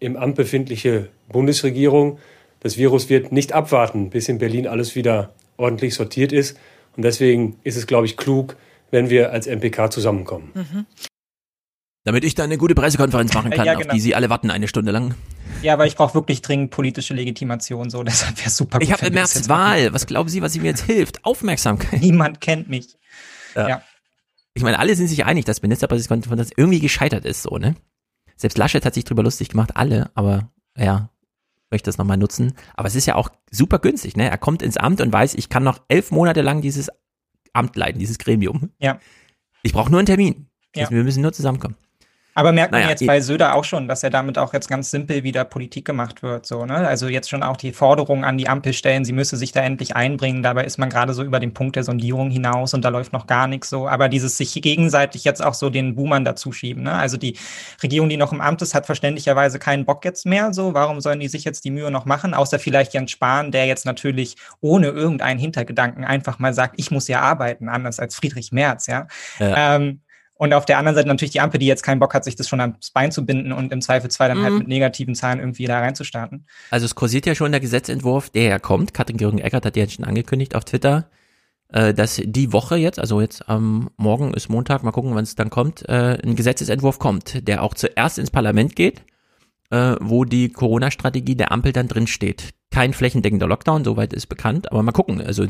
im Amt befindliche Bundesregierung. Das Virus wird nicht abwarten, bis in Berlin alles wieder ordentlich sortiert ist. Und deswegen ist es, glaube ich, klug, wenn wir als MPK zusammenkommen. Damit ich da eine gute Pressekonferenz machen kann, Ja, auf genau. die Sie alle warten eine Stunde lang. Ja, aber ich brauche wirklich dringend politische Legitimation, so deshalb wäre super. Ich gut, habe wenn im März. Wahl. Was glauben Sie, was ihm jetzt hilft? Aufmerksamkeit. Niemand kennt mich. Ja. Ja. Ich meine, alle sind sich einig, dass Ministerpräsidentenkonferenz irgendwie gescheitert ist, so, ne? Selbst Laschet hat sich drüber lustig gemacht, alle, aber ja, möchte das nochmal nutzen. Aber es ist ja auch super günstig, ne? Er kommt ins Amt und weiß, ich kann noch elf Monate lang dieses Amt leiten, dieses Gremium. Ja. Ich brauche nur einen Termin. Ja. Wir müssen nur zusammenkommen. Aber merkt man Naja, jetzt eh- bei Söder auch schon, dass er damit auch jetzt ganz simpel wieder Politik gemacht wird, so, ne? Also jetzt schon auch die Forderung an die Ampel stellen, sie müsse sich da endlich einbringen. Dabei ist man gerade so über den Punkt der Sondierung hinaus und da läuft noch gar nichts so. Aber dieses sich gegenseitig jetzt auch so den Boomern dazuschieben, ne? Also die Regierung, die noch im Amt ist, hat verständlicherweise keinen Bock jetzt mehr, so. Warum sollen die sich jetzt die Mühe noch machen? Außer vielleicht Jens Spahn, der jetzt natürlich ohne irgendeinen Hintergedanken einfach mal sagt, ich muss ja arbeiten, anders als Friedrich Merz, ja. Ja. Ähm, und auf der anderen Seite natürlich die Ampel, die jetzt keinen Bock hat, sich das schon ans Bein zu binden und im Zweifelsfall dann halt Mhm. mit negativen Zahlen irgendwie da reinzustarten. Also es kursiert ja schon der Gesetzentwurf, der ja kommt. Katrin Göring-Eckert hat ja jetzt schon angekündigt auf Twitter, äh, dass die Woche jetzt, also jetzt am Morgen ist Montag, mal gucken, wann es dann kommt, äh, ein Gesetzesentwurf kommt, der auch zuerst ins Parlament geht, äh, wo die Corona-Strategie der Ampel dann drin steht. Kein flächendeckender Lockdown, soweit ist bekannt, aber mal gucken. Also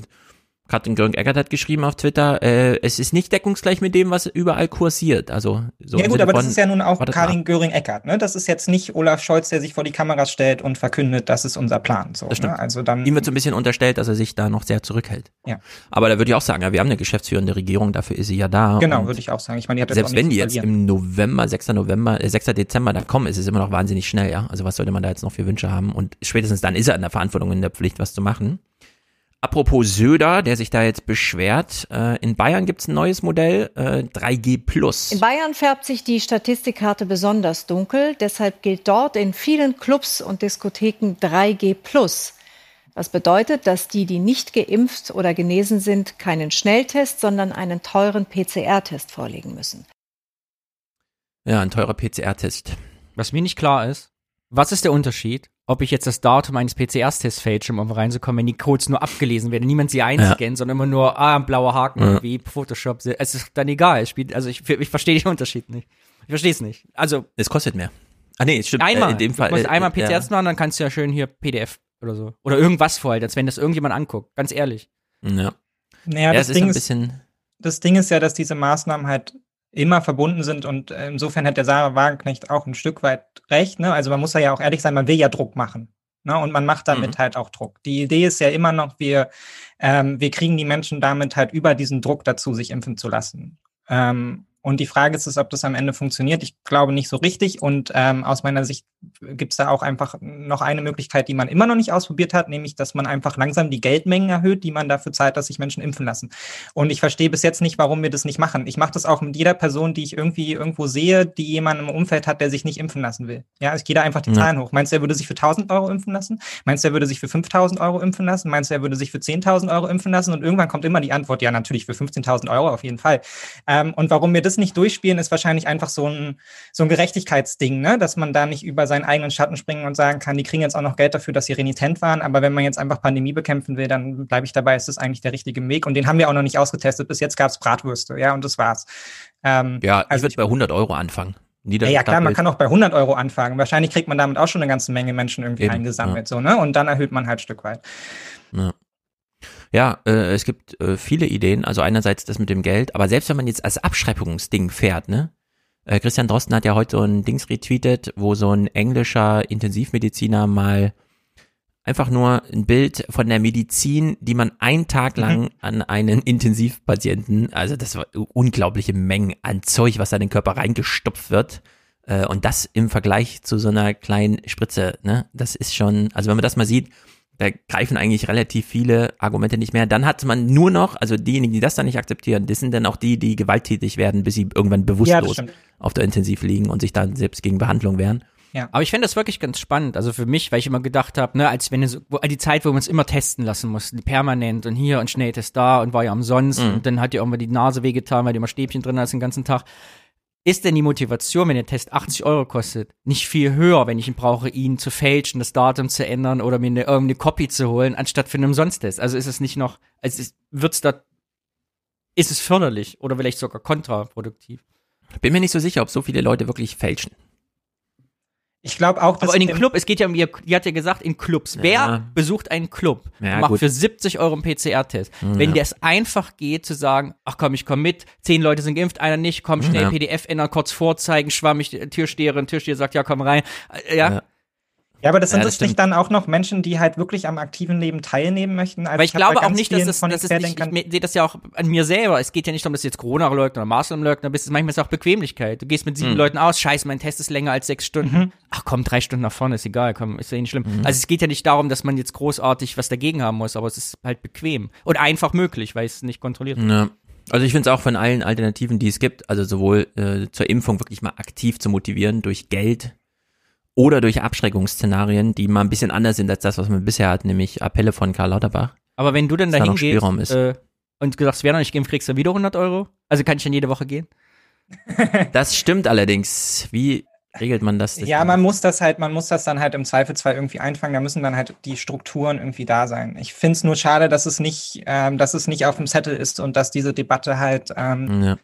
Katrin Göring-Eckert hat geschrieben auf Twitter, äh, es ist nicht deckungsgleich mit dem, was überall kursiert. Also so ja gut, aber das ist ja nun auch Karin Göring-Eckert, ne? Das ist jetzt nicht Olaf Scholz, der sich vor die Kameras stellt und verkündet, das ist unser Plan. So, Das stimmt. ne? Also dann. Ihm wird so ein bisschen unterstellt, dass er sich da noch sehr zurückhält. Ja. Aber da würde ich auch sagen, ja, wir haben eine geschäftsführende Regierung, dafür ist sie ja da. Genau, würde ich auch sagen. Ich meine, Selbst wenn die jetzt im November, 6. November, äh, 6. Dezember da kommen, ist es immer noch wahnsinnig schnell, ja. Also was sollte man da jetzt noch für Wünsche haben? Und spätestens dann ist er in der Verantwortung, in der Pflicht, was zu machen. Apropos Söder, der sich da jetzt beschwert, äh, in Bayern gibt's ein neues Modell, äh, 3G Plus. In Bayern färbt sich die Statistikkarte besonders dunkel. Deshalb gilt dort in vielen Clubs und Diskotheken 3G+. Was bedeutet, dass die, die nicht geimpft oder genesen sind, keinen Schnelltest, sondern einen teuren PCR-Test vorlegen müssen. Ja, ein teurer PCR-Test. Was mir nicht klar ist, was ist der Unterschied, ob ich jetzt das Datum eines PCR-Tests fälsche, um reinzukommen, wenn die Codes nur abgelesen werden, niemand sie einscannt, sondern immer nur, ah, ein blauer Haken, Ja. irgendwie Photoshop. Es ist dann egal. Es spielt, also ich, ich verstehe den Unterschied nicht. Ich verstehe es nicht. Also. Es kostet mehr. Ah nee, es stimmt. Einmal. Äh, in dem Fall. Du musst äh, einmal äh, PCR machen, dann kannst du ja schön hier PDF oder so. Oder irgendwas vorhalten, als wenn das irgendjemand anguckt. Ganz ehrlich. Ja. Naja, Ja, das ist Ding ein ist, bisschen- das Ding ist ja, dass diese Maßnahmen halt immer verbunden sind und äh, insofern hat der Sarah Wagenknecht auch ein Stück weit recht. Ne? Also man muss ja auch ehrlich sein, man will ja Druck machen. Ne? Und man macht damit halt auch Druck. Die Idee ist ja immer noch, wir, ähm, wir kriegen die Menschen damit halt über diesen Druck dazu, sich impfen zu lassen. Ähm, Und die Frage ist, ist, ob das am Ende funktioniert. Ich glaube nicht so richtig. Und ähm, aus meiner Sicht gibt es da auch einfach noch eine Möglichkeit, die man immer noch nicht ausprobiert hat, nämlich, dass man einfach langsam die Geldmengen erhöht, die man dafür zahlt, dass sich Menschen impfen lassen. Und ich verstehe bis jetzt nicht, warum wir das nicht machen. Ich mache das auch mit jeder Person, die ich irgendwie irgendwo sehe, die jemanden im Umfeld hat, der sich nicht impfen lassen will. Ja, ich gehe da einfach die Ja. Zahlen hoch. Meinst du, er würde sich für 1000 Euro impfen lassen? Meinst du, er würde sich für 5000 Euro impfen lassen? Meinst du, er würde sich für 10.000 Euro impfen lassen? Und irgendwann kommt immer die Antwort, ja, natürlich für 15.000 Euro auf jeden Fall. Ähm, und warum wir das nicht durchspielen, ist wahrscheinlich einfach so ein, so ein Gerechtigkeitsding, ne? dass man da nicht über seinen eigenen Schatten springen und sagen kann, die kriegen jetzt auch noch Geld dafür, dass sie renitent waren. Aber wenn man jetzt einfach Pandemie bekämpfen will, dann bleibe ich dabei, ist das eigentlich der richtige Weg. Und den haben wir auch noch nicht ausgetestet. Bis jetzt gab es Bratwürste, ja, und das war's. Ähm, Ja, ich also würde bei 100 Euro anfangen. ja, ja, klar, man kann auch bei 100 Euro anfangen. Wahrscheinlich kriegt man damit auch schon eine ganze Menge Menschen irgendwie Eben, eingesammelt, so, ne? Und dann erhöht man halt ein Stück weit. Ja, ja äh, es gibt äh, viele Ideen. Also einerseits das mit dem Geld, aber selbst wenn man jetzt als Abschreibungsding fährt, ne? Äh, Christian Drosten hat ja heute so ein Dings retweetet, wo so ein englischer Intensivmediziner mal einfach nur ein Bild von der Medizin, die man einen Tag lang Mhm. an einen Intensivpatienten, also das war unglaubliche Mengen an Zeug, was da in den Körper reingestopft wird. Äh, und das im Vergleich zu so einer kleinen Spritze, ne? Das ist schon, also wenn man das mal sieht, da greifen eigentlich relativ viele Argumente nicht mehr. Dann hat man nur noch, also diejenigen, die das dann nicht akzeptieren, das sind dann auch die, die gewalttätig werden, bis sie irgendwann Ja, bewusstlos stimmt. auf der Intensiv liegen und sich dann selbst gegen Behandlung wehren. Ja. Aber ich fände das wirklich ganz spannend. Also für mich, weil ich immer gedacht habe, ne, als wenn es, wo, die Zeit, wo wir uns immer testen lassen mussten, permanent und hier und Schnelltest da und war ja umsonst Mhm. und dann hat dir irgendwann die Nase wehgetan, weil du immer Stäbchen drin hast den ganzen Tag. Ist denn die Motivation, wenn der Test 80 Euro kostet, nicht viel höher, wenn ich ihn brauche, ihn zu fälschen, das Datum zu ändern oder mir eine, irgendeine Copy zu holen, anstatt für einen Umsonsttest? Also ist es nicht noch, also ist, wird's da, ist es förderlich oder vielleicht sogar kontraproduktiv? Bin mir nicht so sicher, ob so viele Leute wirklich fälschen. Ich glaube auch, dass Aber in den Club, es geht ja um ihr, die hat ja gesagt, in Clubs. Ja. Wer besucht einen Club Ja, und macht gut. für 70 Euro einen PCR-Test? Ja. Wenn das einfach geht, zu sagen, ach komm, ich komm mit, zehn Leute sind geimpft, einer nicht, komm schnell Ja. PDF ändern, kurz vorzeigen, schwammig, Türsteherin, Türsteher sagt, ja komm rein. Äh, Ja, Ja. Aber das sind Ja, das das nicht dann auch noch Menschen, die halt wirklich am aktiven Leben teilnehmen möchten? Also aber ich, glaube auch nicht, dass vielen es, von das ist nicht, ich sehe das ja auch an mir selber. Es geht ja nicht darum, dass du jetzt Corona-Leugner oder Maßnahmenleugner bist. Manchmal ist es auch Bequemlichkeit. Du gehst mit sieben Mhm. Leuten aus, scheiße, mein Test ist länger als sechs Stunden. Mhm. Ach komm, drei Stunden nach vorne, ist egal, komm, ist ja nicht schlimm. Mhm. Also es geht ja nicht darum, dass man jetzt großartig was dagegen haben muss, aber es ist halt bequem. Und einfach möglich, weil es nicht kontrolliert wird. Ja. Also ich finde es auch von allen Alternativen, die es gibt, also sowohl äh, zur Impfung wirklich mal aktiv zu motivieren durch Geld oder durch Abschreckungsszenarien, die mal ein bisschen anders sind als das, was man bisher hat, nämlich Appelle von Karl Lauterbach. Aber wenn du dann da dahin noch Spielraum gehst ist. äh, und gesagt, wer noch nicht geimpft, kriegst du wieder 100 Euro? Also kann ich dann jede Woche gehen? Das stimmt allerdings. Wie regelt man das? Ja, man muss das halt, man muss das dann halt im Zweifelsfall irgendwie einfangen. Da müssen dann halt die Strukturen irgendwie da sein. Ich finde es nur schade, dass es nicht, ähm, dass es nicht auf dem Zettel ist und dass diese Debatte halt ähm, Ja.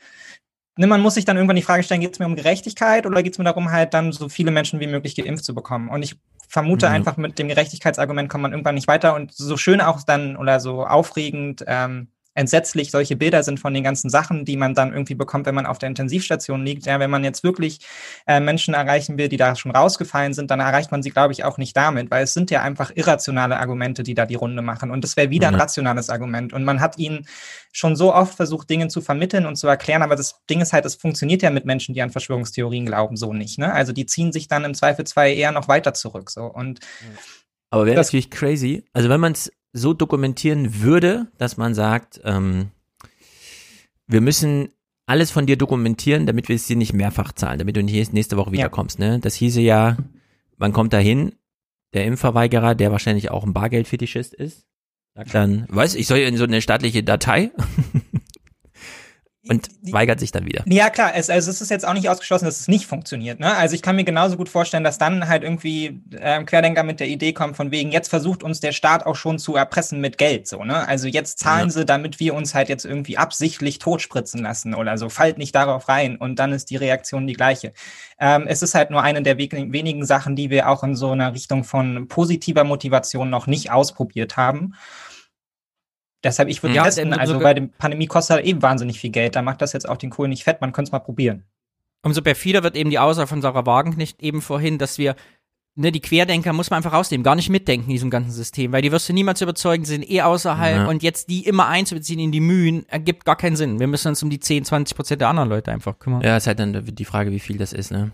Ne, man muss sich dann irgendwann die Frage stellen, geht es mir um Gerechtigkeit oder geht es mir darum, halt dann so viele Menschen wie möglich geimpft zu bekommen? Und ich vermute Mhm. einfach, mit dem Gerechtigkeitsargument kommt man irgendwann nicht weiter und so schön auch dann oder so aufregend, ähm, entsetzlich solche Bilder sind von den ganzen Sachen, die man dann irgendwie bekommt, wenn man auf der Intensivstation liegt. Ja, wenn man jetzt wirklich äh, Menschen erreichen will, die da schon rausgefallen sind, dann erreicht man sie, glaube ich, auch nicht damit, weil es sind ja einfach irrationale Argumente, die da die Runde machen. Und das wäre wieder ein Mhm. rationales Argument. Und man hat ihnen schon so oft versucht, Dinge zu vermitteln und zu erklären, aber das Ding ist halt, es funktioniert ja mit Menschen, die an Verschwörungstheorien glauben, so nicht. Ne? Also die ziehen sich dann im Zweifelsfall eher noch weiter zurück. So. Und Aber wäre Das- natürlich crazy. Also wenn man es so dokumentieren würde, dass man sagt, ähm, wir müssen alles von dir dokumentieren, damit wir es dir nicht mehrfach zahlen, damit du nicht nächste Woche wiederkommst. Ne? Das hieße ja, man kommt dahin, der Impfverweigerer, der wahrscheinlich auch ein Bargeldfetischist ist, sagt dann, was, ich soll in so eine staatliche Datei und weigert sich dann wieder. Ja, klar, es, also es ist jetzt auch nicht ausgeschlossen, dass es nicht funktioniert. Ne? Also ich kann mir genauso gut vorstellen, dass dann halt irgendwie ähm, Querdenker mit der Idee kommen, von wegen, jetzt versucht uns der Staat auch schon zu erpressen mit Geld. So, ne? Also jetzt zahlen Ja. sie, damit wir uns halt jetzt irgendwie absichtlich totspritzen lassen oder so. Fallt nicht darauf rein und dann ist die Reaktion die gleiche. Ähm, es ist halt nur eine der we wenigen Sachen, die wir auch in so einer Richtung von positiver Motivation noch nicht ausprobiert haben. Deshalb, ich würde Ja, testen, denn also bei der Pandemie kostet halt eben wahnsinnig viel Geld. Da macht das jetzt auch den Kohl nicht fett, man könnte es mal probieren. Umso perfider wird eben die Aussage von Sarah Wagenknecht eben vorhin, dass wir ne, die Querdenker muss man einfach rausnehmen, gar nicht mitdenken in diesem ganzen System, weil die wirst du niemals überzeugen, die sind eh außerhalb Ja. und jetzt die immer einzubeziehen in die Mühen, ergibt gar keinen Sinn. Wir müssen uns um die 10, 20 Prozent der anderen Leute einfach kümmern. Ja, ist halt dann die Frage, wie viel das ist, ne?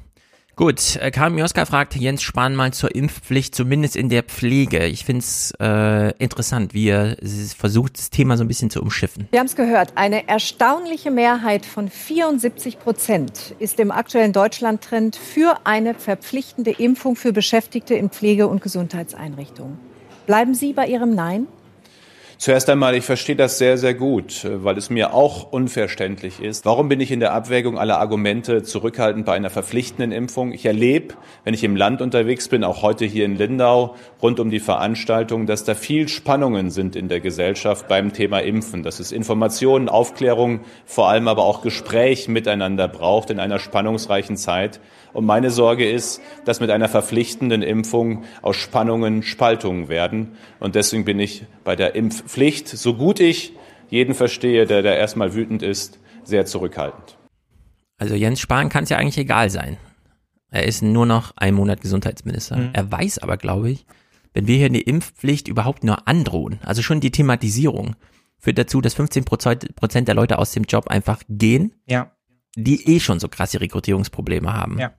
Gut, äh, Karl Mioska fragt Jens Spahn mal zur Impfpflicht, zumindest in der Pflege. Ich find's äh, interessant, wie er versucht, das Thema so ein bisschen zu umschiffen. Wir haben es gehört, eine erstaunliche Mehrheit von 74 Prozent ist im aktuellen Deutschland-Trend für eine verpflichtende Impfung für Beschäftigte in Pflege- und Gesundheitseinrichtungen. Bleiben Sie bei Ihrem Nein? Zuerst einmal, ich verstehe das sehr, sehr gut, äh, weil es mir auch unverständlich ist. Warum bin ich in der Abwägung aller Argumente zurückhaltend bei einer verpflichtenden Impfung? Ich erlebe, wenn ich im Land unterwegs bin, auch heute hier in Lindau, rund um die Veranstaltung, dass da viel Spannungen sind in der Gesellschaft beim Thema Impfen. Dass es Informationen, Aufklärung, vor allem aber auch Gespräch miteinander braucht in einer spannungsreichen Zeit. Und meine Sorge ist, dass mit einer verpflichtenden Impfung aus Spannungen Spaltungen werden. Und deswegen bin ich bei der Impfpflicht, so gut ich jeden verstehe, der da erstmal wütend ist, sehr zurückhaltend. Also Jens Spahn kann es ja eigentlich egal sein. Er ist nur noch ein Monat Gesundheitsminister. Mhm. Er weiß aber, glaube ich, wenn wir hier eine Impfpflicht überhaupt nur androhen, also schon die Thematisierung, führt dazu, dass 15 Prozent der Leute aus dem Job einfach gehen, Ja. Die eh schon so krasse Rekrutierungsprobleme haben. Ja.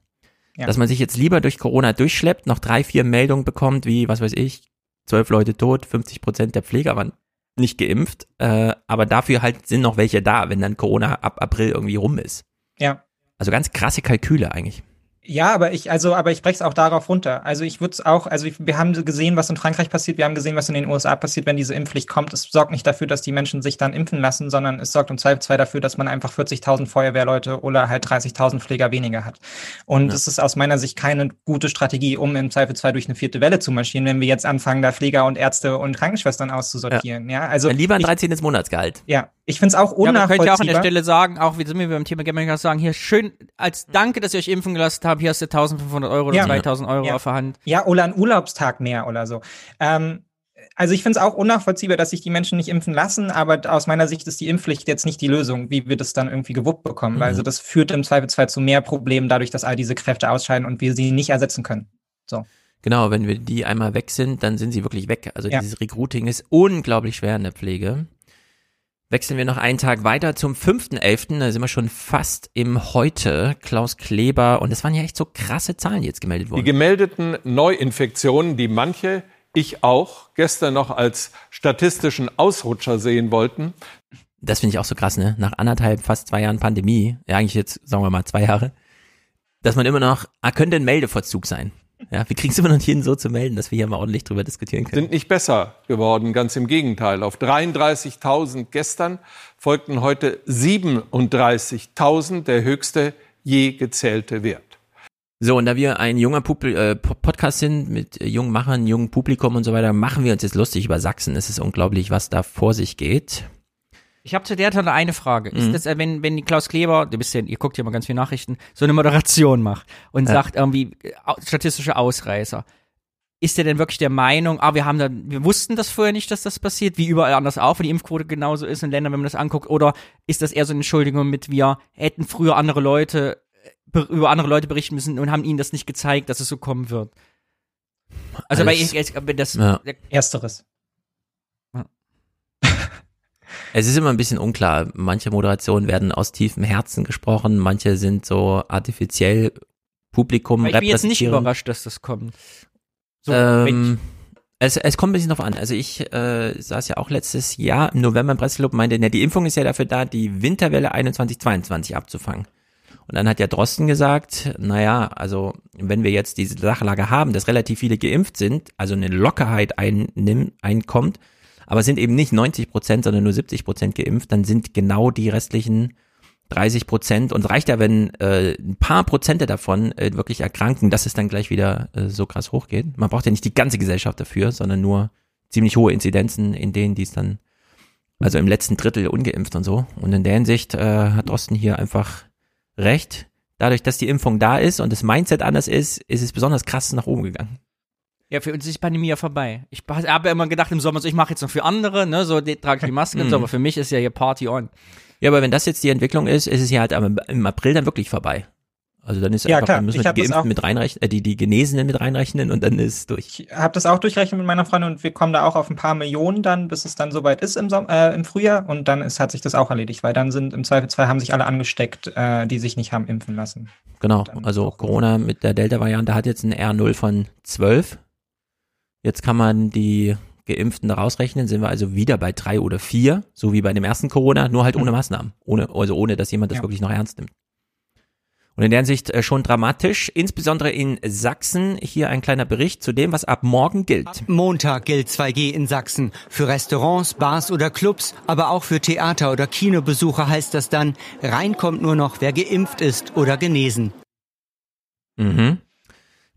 Ja. Dass man sich jetzt lieber durch Corona durchschleppt, noch drei, vier Meldungen bekommt, wie, was weiß ich, zwölf Leute tot, 50 Prozent der Pfleger waren nicht geimpft, äh, aber dafür halt sind noch welche da, wenn dann Corona ab April irgendwie rum ist. Ja. Also ganz krasse Kalküle eigentlich. Ja, aber ich, also, aber ich breche es auch darauf runter. Also ich würde es auch, also ich, wir haben gesehen, was in Frankreich passiert, wir haben gesehen, was in den USA passiert, wenn diese Impfpflicht kommt. Es sorgt nicht dafür, dass die Menschen sich dann impfen lassen, sondern es sorgt im Zweifelsfall dafür, dass man einfach 40.000 Feuerwehrleute oder halt 30.000 Pfleger weniger hat. Und Ja. es ist aus meiner Sicht keine gute Strategie, um im Zweifelsfall durch eine vierte Welle zu marschieren, wenn wir jetzt anfangen, da Pfleger und Ärzte und Krankenschwestern auszusortieren. Ja, also Dann lieber ein ich, 13. Monatsgehalt. ja, ich finde es auch Ja, unnachvollziehbar. könnt ihr auch an der Stelle sagen, auch wie sind wir beim Thema Gemeinschaft sagen, hier schön als Danke, dass ihr euch impfen gelassen habt, hier hast du 1500 Euro oder Ja. 2000 Euro Ja. auf der Hand. Ja, oder einen Urlaubstag mehr oder so. Ähm, also ich finde es auch unnachvollziehbar, dass sich die Menschen nicht impfen lassen, aber aus meiner Sicht ist die Impfpflicht jetzt nicht die Lösung, wie wir das dann irgendwie gewuppt bekommen. Mhm. Weil also das führt im Zweifelsfall zu mehr Problemen, dadurch, dass all diese Kräfte ausscheiden und wir sie nicht ersetzen können. So. Genau, wenn wir die einmal weg sind, dann sind sie wirklich weg. Also Ja. dieses Recruiting ist unglaublich schwer in der Pflege. Wechseln wir noch einen Tag weiter zum 5.11., da sind wir schon fast im Heute. Klaus Kleber, und es waren ja echt so krasse Zahlen, die jetzt gemeldet Die wurden. gemeldeten Neuinfektionen, die manche, ich auch, gestern noch als statistischen Ausrutscher sehen wollten, Das finde ich auch so krass, ne? Nach anderthalb, fast zwei Jahren Pandemie, ja eigentlich jetzt, sagen wir mal, zwei Jahre, dass man immer noch, ah, könnte ein Meldeverzug sein. Ja, wir kriegen es immer noch nicht hin, so zu melden, dass wir hier mal ordentlich drüber diskutieren können. sind nicht besser geworden, ganz im Gegenteil. Auf 33.000 gestern folgten heute 37.000, der höchste je gezählte Wert. So, und da wir ein junger Publi äh, Po- Podcast sind mit äh, jungen Machern, jungen Publikum und so weiter, machen wir uns jetzt lustig über Sachsen. Es ist unglaublich, was da vor sich geht. Ich habe zu der Tat eine Frage. Ist Mhm. das, äh, wenn, wenn die Klaus Kleber, du bist ja, ihr guckt ja mal ganz viele Nachrichten, so eine Moderation macht und Ja. sagt irgendwie äh, statistische Ausreißer. Ist er denn wirklich der Meinung, ah, wir haben da, wir wussten das vorher nicht, dass das passiert, wie überall anders auch, wenn die Impfquote genauso ist in Ländern, wenn man das anguckt, oder ist das eher so eine Entschuldigung mit, wir hätten früher andere Leute, äh, ber- über andere Leute berichten müssen und haben ihnen das nicht gezeigt, dass es so kommen wird? Also, weil Alles- ich, ich, das, Ja. Ersteres. Es ist immer ein bisschen unklar. Manche Moderationen werden aus tiefem Herzen gesprochen, manche sind so artifiziell Publikum ich bin jetzt nicht überrascht, dass das kommt. So, ähm, es, es kommt ein bisschen drauf an. Also ich äh, saß ja auch letztes Jahr im November im Presseclub und meinte, na, die Impfung ist ja dafür da, die Winterwelle 21-22 abzufangen. Und dann hat ja Drosten gesagt, naja, also wenn wir jetzt diese Sachlage haben, dass relativ viele geimpft sind, also eine Lockerheit einnimm, einkommt, aber sind eben nicht 90 Prozent, sondern nur 70 Prozent geimpft, dann sind genau die restlichen 30 Prozent und reicht ja, wenn äh, ein paar Prozente davon äh, wirklich erkranken, dass es dann gleich wieder äh, so krass hochgeht. Man braucht ja nicht die ganze Gesellschaft dafür, sondern nur ziemlich hohe Inzidenzen in denen, die es dann, also im letzten Drittel ungeimpft und so. Und in der Hinsicht äh, hat Drosten hier einfach recht. Dadurch, dass die Impfung da ist und das Mindset anders ist, ist es besonders krass nach oben gegangen. Ja, für uns ist die Pandemie ja vorbei. Ich habe ja immer gedacht im Sommer, so ich mache jetzt noch für andere, ne, so die, trage ich die Maske und so, Mhm. aber für mich ist ja hier Party on. Ja, aber wenn das jetzt die Entwicklung ist, ist es ja halt im April dann wirklich vorbei. Also dann ist Ja, einfach, klar. dann müssen wir die Geimpften auch- mit reinrechnen, äh, die, die Genesenen mit reinrechnen und dann ist es durch. Ich habe das auch durchrechnet mit meiner Freundin und wir kommen da auch auf ein paar Millionen dann, bis es dann soweit ist im, Som äh, im Frühjahr und dann ist, hat sich das auch erledigt, weil dann sind im Zweifelsfall haben sich alle angesteckt, äh, die sich nicht haben impfen lassen. Genau, also Corona mit der Delta-Variante hat jetzt ein R0 von 12. Jetzt kann man die Geimpften rausrechnen, sind wir also wieder bei drei oder vier, so wie bei dem ersten Corona, nur halt ohne Maßnahmen, ohne, also ohne, dass jemand das Ja. wirklich noch ernst nimmt. Und in der Hinsicht äh, schon dramatisch, insbesondere in Sachsen. Hier ein kleiner Bericht zu dem, was ab morgen gilt. Montag gilt 2G in Sachsen. Für Restaurants, Bars oder Clubs, aber auch für Theater- oder Kinobesucher heißt das dann, reinkommt nur noch, wer geimpft ist oder genesen. Mhm.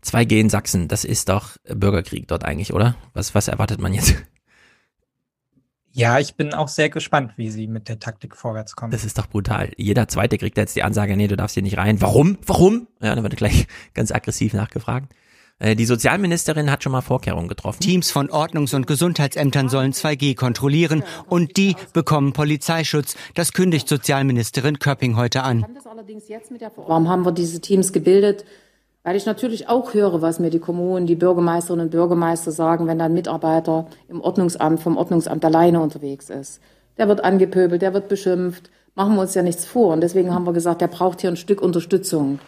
2G in Sachsen, das ist doch Bürgerkrieg dort eigentlich, oder? Was, was erwartet man jetzt? Ja, ich bin auch sehr gespannt, wie sie mit der Taktik vorwärts kommen. Das ist doch brutal. Jeder Zweite kriegt jetzt die Ansage, nee, du darfst hier nicht rein. Warum? Warum? Ja, dann wird gleich ganz aggressiv nachgefragt. Äh, Die Sozialministerin hat schon mal Vorkehrungen getroffen. Teams von Ordnungs- und Gesundheitsämtern sollen 2G kontrollieren und die bekommen Polizeischutz. Das kündigt Sozialministerin Köpping heute an. Warum haben wir diese Teams gebildet? Weil ich natürlich auch höre, was mir die Kommunen, die Bürgermeisterinnen und Bürgermeister sagen, wenn dann ein Mitarbeiter im Ordnungsamt, vom Ordnungsamt alleine unterwegs ist. Der wird angepöbelt, der wird beschimpft. Machen wir uns ja nichts vor. Und deswegen haben wir gesagt, der braucht hier ein Stück Unterstützung.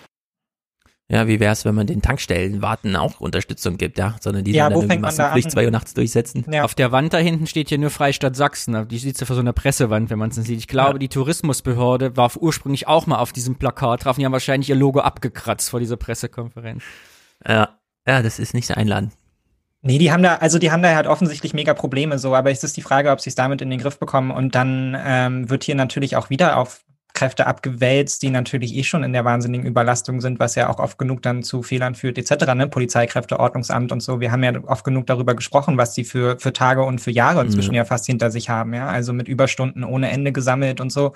Ja, wie wär's, wenn man den Tankstellen warten auch Unterstützung gibt, ja? Sondern die Ja, dann wo irgendwie fängt man da Massenpflicht zwei Uhr nachts durchsetzen. Auf der Wand da hinten steht hier nur Freistaat Sachsen. Die sieht ja vor so einer Pressewand, wenn man es sieht. Ich glaube, die Tourismusbehörde war ursprünglich auch mal auf diesem Plakat drauf. und Die haben wahrscheinlich ihr Logo abgekratzt vor dieser Pressekonferenz. Ja, ja, das ist nicht so einladend. Nee, die haben da, also die haben da halt offensichtlich mega Probleme so, aber es ist die Frage, ob sie es damit in den Griff bekommen und dann ähm, wird hier natürlich auch wieder auf Kräfte abgewälzt, die natürlich eh schon in der wahnsinnigen Überlastung sind, was ja auch oft genug dann zu Fehlern führt, etc., ne? Polizeikräfte, Ordnungsamt und so. Wir haben ja oft genug darüber gesprochen, was die für, für Tage und für Jahre inzwischen Ja. ja fast hinter sich haben, ja. Also mit Überstunden ohne Ende gesammelt und so.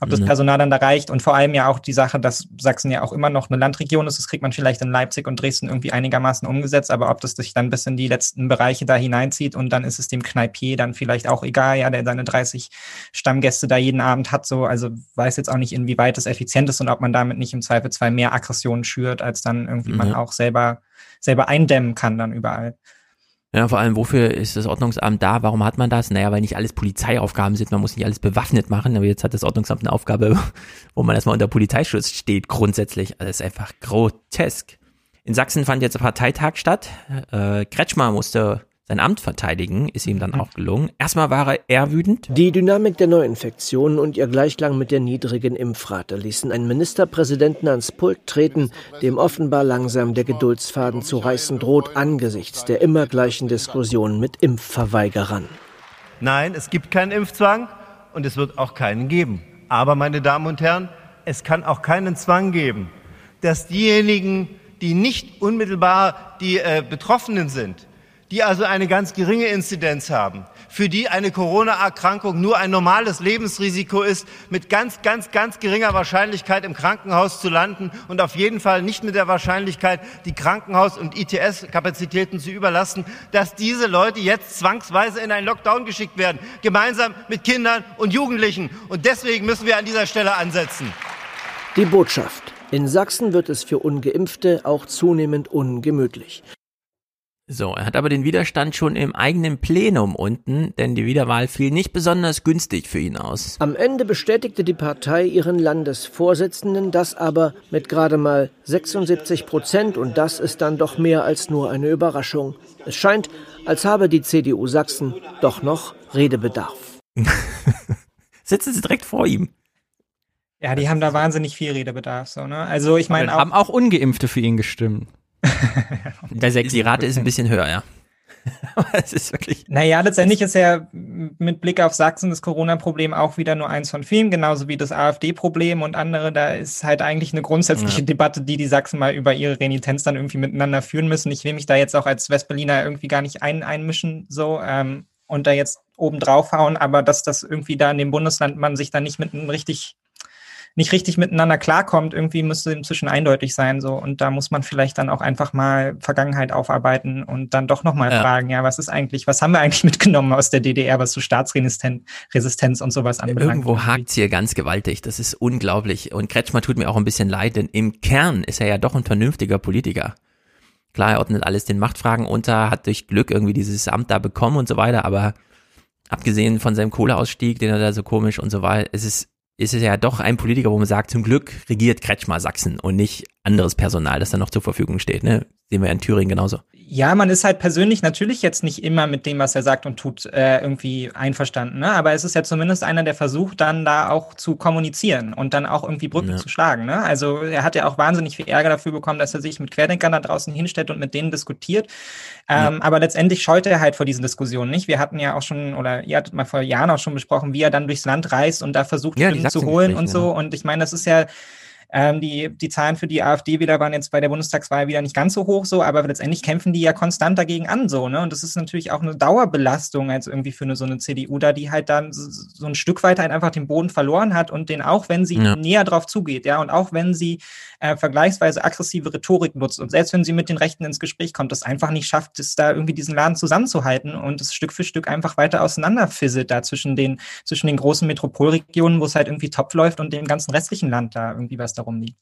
Ob das Ja. Personal dann da reicht und vor allem ja auch die Sache, dass Sachsen ja auch immer noch eine Landregion ist, das kriegt man vielleicht in Leipzig und Dresden irgendwie einigermaßen umgesetzt, aber ob das sich dann bis in die letzten Bereiche da hineinzieht und dann ist es dem Kneipier dann vielleicht auch egal, ja, der seine 30 Stammgäste da jeden Abend hat, so, also weiß jetzt auch nicht, inwieweit das effizient ist und ob man damit nicht im Zweifelsfall mehr Aggressionen schürt, als dann irgendwie man Ja. auch selber, selber eindämmen kann dann überall. Ja, vor allem, wofür ist das Ordnungsamt da? Warum hat man das? Naja, weil nicht alles Polizeiaufgaben sind, man muss nicht alles bewaffnet machen, aber jetzt hat das Ordnungsamt eine Aufgabe, wo man erstmal unter Polizeischutz steht, grundsätzlich. Also das ist einfach grotesk. In Sachsen fand jetzt ein Parteitag statt. Äh, Kretschmer musste sein Amt verteidigen, ist ihm dann auch gelungen. Erstmal war er eher wütend. Die Dynamik der Neuinfektionen und ihr Gleichklang mit der niedrigen Impfrate ließen einen Ministerpräsidenten ans Pult treten, dem offenbar langsam der Geduldsfaden zu reißen droht angesichts der immer gleichen Diskussionen mit Impfverweigerern. Nein, es gibt keinen Impfzwang und es wird auch keinen geben. Aber, meine Damen und Herren, es kann auch keinen Zwang geben, dass diejenigen, die nicht unmittelbar die äh, Betroffenen sind, die also eine ganz geringe Inzidenz haben, für die eine Corona-Erkrankung nur ein normales Lebensrisiko ist, mit ganz, ganz, ganz geringer Wahrscheinlichkeit im Krankenhaus zu landen und auf jeden Fall nicht mit der Wahrscheinlichkeit, die Krankenhaus- und ITS-Kapazitäten zu überlasten, dass diese Leute jetzt zwangsweise in einen Lockdown geschickt werden, gemeinsam mit Kindern und Jugendlichen. Und deswegen müssen wir an dieser Stelle ansetzen. Die Botschaft. In Sachsen wird es für ungeimpfte auch zunehmend ungemütlich. So, er hat aber den Widerstand schon im eigenen Plenum unten, denn die Wiederwahl fiel nicht besonders günstig für ihn aus. Am Ende bestätigte die Partei ihren Landesvorsitzenden, das aber mit gerade mal 76 Prozent und das ist dann doch mehr als nur eine Überraschung. Es scheint, als habe die CDU Sachsen doch noch Redebedarf. Sitzen sie direkt vor ihm. Ja, die haben da wahnsinnig viel Redebedarf, so, ne? Also ich meine auch. haben auch Ungeimpfte für ihn gestimmt. Der die Rate ist ein bisschen höher, ja. Aber es ist wirklich. Naja, letztendlich ist ja mit Blick auf Sachsen das Corona-Problem auch wieder nur eins von vielen, genauso wie das AfD-Problem und andere. Da ist halt eigentlich eine grundsätzliche Ja. Debatte, die die Sachsen mal über ihre Renitenz dann irgendwie miteinander führen müssen. Ich will mich da jetzt auch als Westberliner irgendwie gar nicht ein, einmischen, so, ähm, und da jetzt oben drauf hauen, aber dass das irgendwie da in dem Bundesland man sich da nicht mit einem richtig nicht richtig miteinander klarkommt. Irgendwie müsste inzwischen eindeutig sein. So. Und da muss man vielleicht dann auch einfach mal Vergangenheit aufarbeiten und dann doch nochmal Ja. fragen, ja, was ist eigentlich, was haben wir eigentlich mitgenommen aus der DDR, was so Staatsresistenz Resistenz und sowas anbelangt? Irgendwo hakt's hier ganz gewaltig. Das ist unglaublich. Und Kretschmer tut mir auch ein bisschen leid, denn im Kern ist er ja doch ein vernünftiger Politiker. Klar, er ordnet alles den Machtfragen unter, hat durch Glück irgendwie dieses Amt da bekommen und so weiter, aber abgesehen von seinem Kohleausstieg, den er da so komisch und so weiter, es ist, ist es ja doch ein Politiker, wo man sagt, zum Glück regiert Kretschmer Sachsen und nicht anderes Personal, das da noch zur Verfügung steht. Ne? Sehen wir ja in Thüringen genauso. Ja, man ist halt persönlich natürlich jetzt nicht immer mit dem, was er sagt und tut, äh, irgendwie einverstanden. Ne? Aber es ist ja zumindest einer, der versucht, dann da auch zu kommunizieren und dann auch irgendwie Brücken Ja. zu schlagen. Ne? Also er hat ja auch wahnsinnig viel Ärger dafür bekommen, dass er sich mit Querdenkern da draußen hinstellt und mit denen diskutiert. Ähm, Aber letztendlich scheut er halt vor diesen Diskussionen nicht. Wir hatten ja auch schon, oder ihr hattet mal vor Jahren auch schon besprochen, wie er dann durchs Land reist und da versucht, Ja, Stimmen zu holen und Sachsengespräche, so. Und ich meine, das ist ja ähm, die, die Zahlen für die AfD-Wähler waren jetzt bei der Bundestagswahl wieder nicht ganz so hoch so, aber letztendlich kämpfen die ja konstant dagegen an so, ne? Und das ist natürlich auch eine Dauerbelastung als irgendwie für eine, so eine CDU da, die halt dann so, so ein Stück weit halt einfach den Boden verloren hat und den auch, wenn sie Ja. näher drauf zugeht, ja, und auch wenn sie äh, vergleichsweise aggressive Rhetorik nutzt und selbst wenn sie mit den Rechten ins Gespräch kommt, das einfach nicht schafft, es da irgendwie diesen Laden zusammenzuhalten und es Stück für Stück einfach weiter auseinanderfisselt da zwischen den, zwischen den großen Metropolregionen, wo es halt irgendwie top läuft und dem ganzen restlichen Land da irgendwie was darum liegt.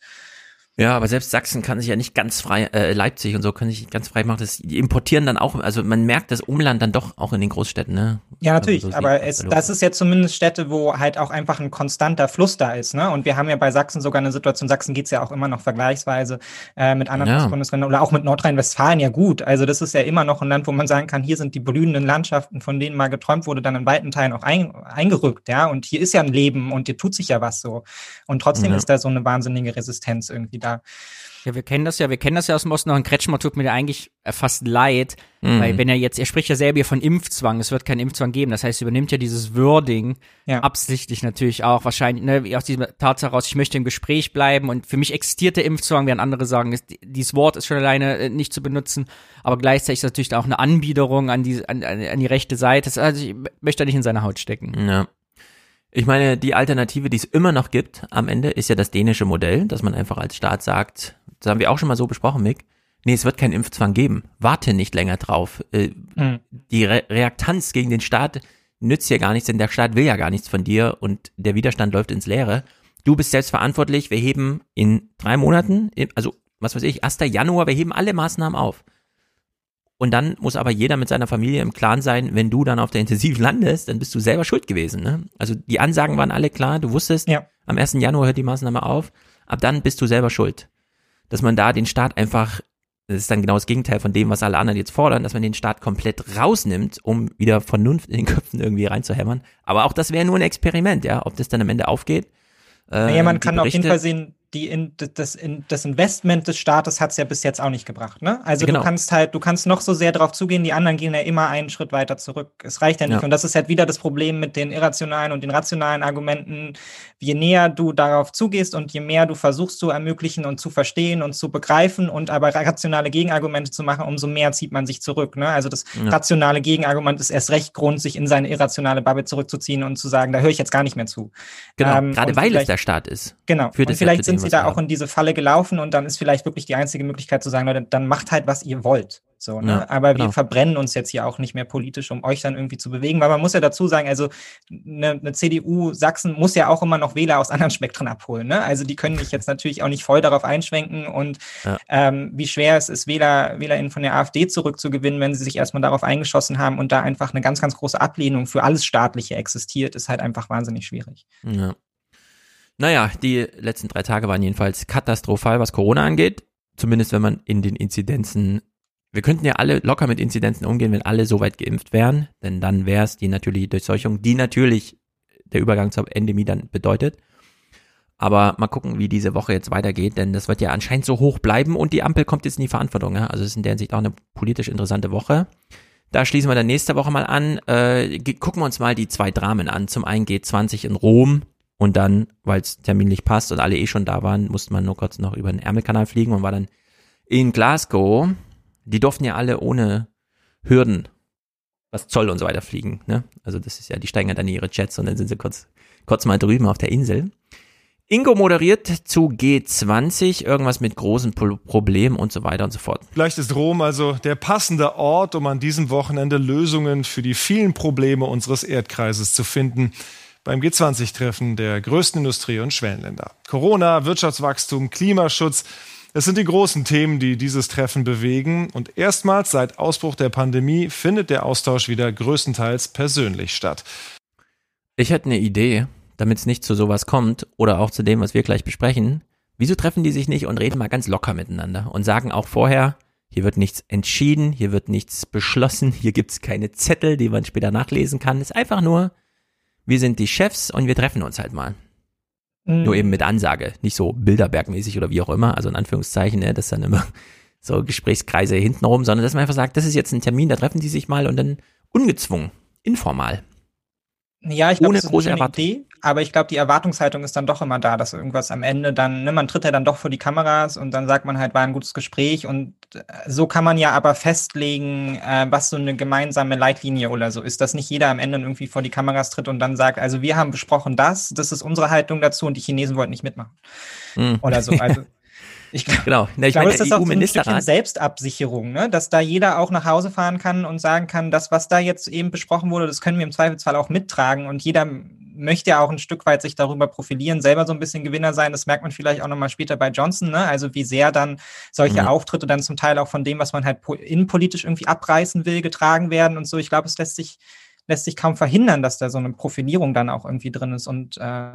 Ja, aber selbst Sachsen kann sich ja nicht ganz frei, äh, Leipzig und so können sich ganz frei machen. Das, die importieren dann auch, also man merkt das Umland dann doch auch in den Großstädten, ne? Ja, natürlich, Also so aber es, das ist ja zumindest Städte, wo halt auch einfach ein konstanter Fluss da ist. Ne? Und wir haben ja bei Sachsen sogar eine Situation, Sachsen geht's ja auch immer noch vergleichsweise äh, mit anderen Ja. Bundesländern oder auch mit Nordrhein-Westfalen ja gut. Also das ist ja immer noch ein Land, wo man sagen kann, hier sind die blühenden Landschaften, von denen mal geträumt wurde, dann in weiten Teilen auch ein, eingerückt. Ja, und hier ist ja ein Leben und hier tut sich ja was so. Und trotzdem Ja. ist da so eine wahnsinnige Resistenz irgendwie da. Ja, wir kennen das ja, wir kennen das ja aus dem Osten noch. Und Kretschmer tut mir ja eigentlich äh, fast leid, Mhm. weil wenn er jetzt, er spricht ja selber hier von Impfzwang, es wird keinen Impfzwang geben. Das heißt, er übernimmt ja dieses Wording absichtlich natürlich auch wahrscheinlich, ne, wie aus dieser Tatsache heraus, ich möchte im Gespräch bleiben und für mich existiert der Impfzwang, während andere sagen, es, dieses Wort ist schon alleine äh, nicht zu benutzen, aber gleichzeitig ist natürlich auch eine Anbiederung an die, an, an die rechte Seite. Also ich möchte da nicht in seine Haut stecken. Ja. Ich meine, die Alternative, die es immer noch gibt am Ende, ist ja das dänische Modell, dass man einfach als Staat sagt, das haben wir auch schon mal so besprochen, Mick, nee, es wird keinen Impfzwang geben. Warte nicht länger drauf. Äh, Mhm. Die Re Reaktanz gegen den Staat nützt ja gar nichts, denn der Staat will ja gar nichts von dir und der Widerstand läuft ins Leere. Du bist selbst verantwortlich, wir heben in drei Monaten, also was weiß ich, 1. Januar, wir heben alle Maßnahmen auf. Und dann muss aber jeder mit seiner Familie im Klaren sein, wenn du dann auf der Intensiv landest, dann bist du selber schuld gewesen. Ne? Also die Ansagen waren alle klar, du wusstest, am 1. Januar hört die Maßnahme auf, ab dann bist du selber schuld. Dass man da den Staat einfach, das ist dann genau das Gegenteil von dem, was alle anderen jetzt fordern, dass man den Staat komplett rausnimmt, um wieder Vernunft in den Köpfen irgendwie reinzuhämmern. Aber auch das wäre nur ein Experiment, ja, ob das dann am Ende aufgeht. Äh, ja, man die kann auf jeden Berichte- Fall sehen, die in, das, in, das Investment des Staates hat es ja bis jetzt auch nicht gebracht. Ne? Also Genau. du kannst halt, du kannst noch so sehr drauf zugehen, die anderen gehen ja immer einen Schritt weiter zurück. Es reicht ja nicht. Ja. Und das ist halt wieder das Problem mit den irrationalen und den rationalen Argumenten. Je näher du darauf zugehst und je mehr du versuchst zu ermöglichen und zu verstehen und zu begreifen und aber rationale Gegenargumente zu machen, umso mehr zieht man sich zurück. Ne? Also das Ja. rationale Gegenargument ist erst recht Grund, sich in seine irrationale Bubble zurückzuziehen und zu sagen, da höre ich jetzt gar nicht mehr zu. Genau, Ähm, gerade weil es der Staat ist. Genau. Und vielleicht dem, sind sie da auch in diese Falle gelaufen und dann ist vielleicht wirklich die einzige Möglichkeit zu sagen, Leute, dann macht halt, was ihr wollt. So, ne? Ja, Aber genau. wir verbrennen uns jetzt hier auch nicht mehr politisch, um euch dann irgendwie zu bewegen. Weil man muss ja dazu sagen, also eine, eine CDU Sachsen muss ja auch immer noch Wähler aus anderen Spektren abholen. Ne? Also die können sich jetzt natürlich auch nicht voll darauf einschwenken und Ja. ähm, wie schwer es ist, Wähler, WählerInnen von der AfD zurückzugewinnen, wenn sie sich erstmal darauf eingeschossen haben und da einfach eine ganz, ganz große Ablehnung für alles Staatliche existiert, ist halt einfach wahnsinnig schwierig. Ja. Naja, die letzten drei Tage waren jedenfalls katastrophal, was Corona angeht. Zumindest wenn man in den Inzidenzen, wir könnten ja alle locker mit Inzidenzen umgehen, wenn alle so weit geimpft wären, denn dann wäre es die natürliche Durchseuchung, die natürlich der Übergang zur Endemie dann bedeutet. Aber mal gucken, wie diese Woche jetzt weitergeht, denn das wird ja anscheinend so hoch bleiben und die Ampel kommt jetzt in die Verantwortung. Ja? Also es ist in der Hinsicht auch eine politisch interessante Woche. Da schließen wir dann nächste Woche mal an. Äh, gucken wir uns mal die zwei Dramen an. Zum einen G20 in Rom und dann, weil es terminlich passt und alle eh schon da waren, musste man nur kurz noch über den Ärmelkanal fliegen und war dann in Glasgow. Die durften ja alle ohne Hürden, was Zoll und so weiter fliegen. Ne? Also das ist ja, die steigen ja dann in ihre Jets und dann sind sie kurz, kurz mal drüben auf der Insel. Ingo moderiert zu G20, irgendwas mit großen Pro Problemen und so weiter und so fort. Vielleicht ist Rom also der passende Ort, um an diesem Wochenende Lösungen für die vielen Probleme unseres Erdkreises zu finden. Beim G20-Treffen der größten Industrie- und Schwellenländer. Corona, Wirtschaftswachstum, Klimaschutz. Es sind die großen Themen, die dieses Treffen bewegen. Und erstmals seit Ausbruch der Pandemie findet der Austausch wieder größtenteils persönlich statt. Ich hätte eine Idee damit es nicht zu sowas kommt oder auch zu dem, was wir gleich besprechen, wieso treffen die sich nicht und reden mal ganz locker miteinander und sagen auch vorher, hier wird nichts entschieden, hier wird nichts beschlossen, hier gibt's keine Zettel, die man später nachlesen kann. Es ist einfach nur, wir sind die Chefs und wir treffen uns halt mal. Mhm. Nur eben mit Ansage, nicht so Bilderbergmäßig oder wie auch immer, also in Anführungszeichen, ne, das dann immer so Gesprächskreise hintenrum, sondern dass man einfach sagt, das ist jetzt ein Termin, da treffen die sich mal und dann ungezwungen, informal. Ja, ich glaube, das ist große eine Idee, aber ich glaube, die Erwartungshaltung ist dann doch immer da, dass irgendwas am Ende dann, ne, man tritt ja dann doch vor die Kameras und dann sagt man halt, war ein gutes Gespräch und äh, so kann man ja aber festlegen, äh, was so eine gemeinsame Leitlinie oder so ist, dass nicht jeder am Ende irgendwie vor die Kameras tritt und dann sagt, also wir haben besprochen das, das ist unsere Haltung dazu und die Chinesen wollten nicht mitmachen. Mhm. Oder so, also Ich glaub, genau. Na, ich, ich glaube, das ist auch so ein Stückchen Selbstabsicherung, ne? dass da jeder auch nach Hause fahren kann und sagen kann, das, was da jetzt eben besprochen wurde, das können wir im Zweifelsfall auch mittragen und jeder möchte ja auch ein Stück weit sich darüber profilieren, selber so ein bisschen Gewinner sein. Das merkt man vielleicht auch nochmal später bei Johnson, ne? also wie sehr dann solche mhm. Auftritte dann zum Teil auch von dem, was man halt innenpolitisch irgendwie abreißen will, getragen werden und so. Ich glaube, es lässt sich, lässt sich kaum verhindern, dass da so eine Profilierung dann auch irgendwie drin ist und, äh,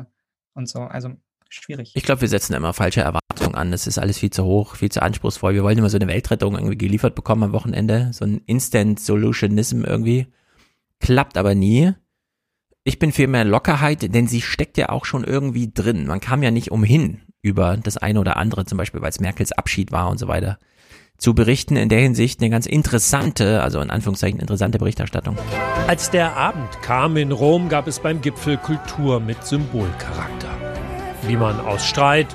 und so. Also schwierig. Ich glaube, wir setzen immer falsche Erwartungen an. Das ist alles viel zu hoch, viel zu anspruchsvoll. Wir wollen immer so eine Weltrettung irgendwie geliefert bekommen am Wochenende. So ein Instant Solutionism irgendwie. Klappt aber nie. Ich bin für mehr Lockerheit, denn sie steckt ja auch schon irgendwie drin. Man kam ja nicht umhin, über das eine oder andere, zum Beispiel, weil es Merkels Abschied war und so weiter, zu berichten. In der Hinsicht eine ganz interessante, also in Anführungszeichen interessante Berichterstattung. Als der Abend kam in Rom, gab es beim Gipfel Kultur mit Symbolcharakter wie man aus Streit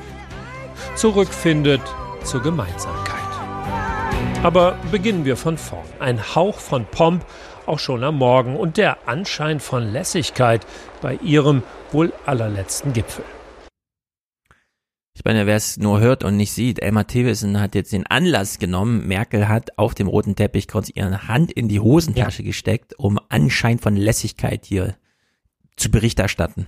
zurückfindet zur Gemeinsamkeit. Aber beginnen wir von vorn. Ein Hauch von Pomp, auch schon am Morgen, und der Anschein von Lässigkeit bei ihrem wohl allerletzten Gipfel. Ich meine, wer es nur hört und nicht sieht, Elmar Thewissen hat jetzt den Anlass genommen, Merkel hat auf dem roten Teppich kurz ihre Hand in die Hosentasche ja. gesteckt, um Anschein von Lässigkeit hier zu Bericht erstatten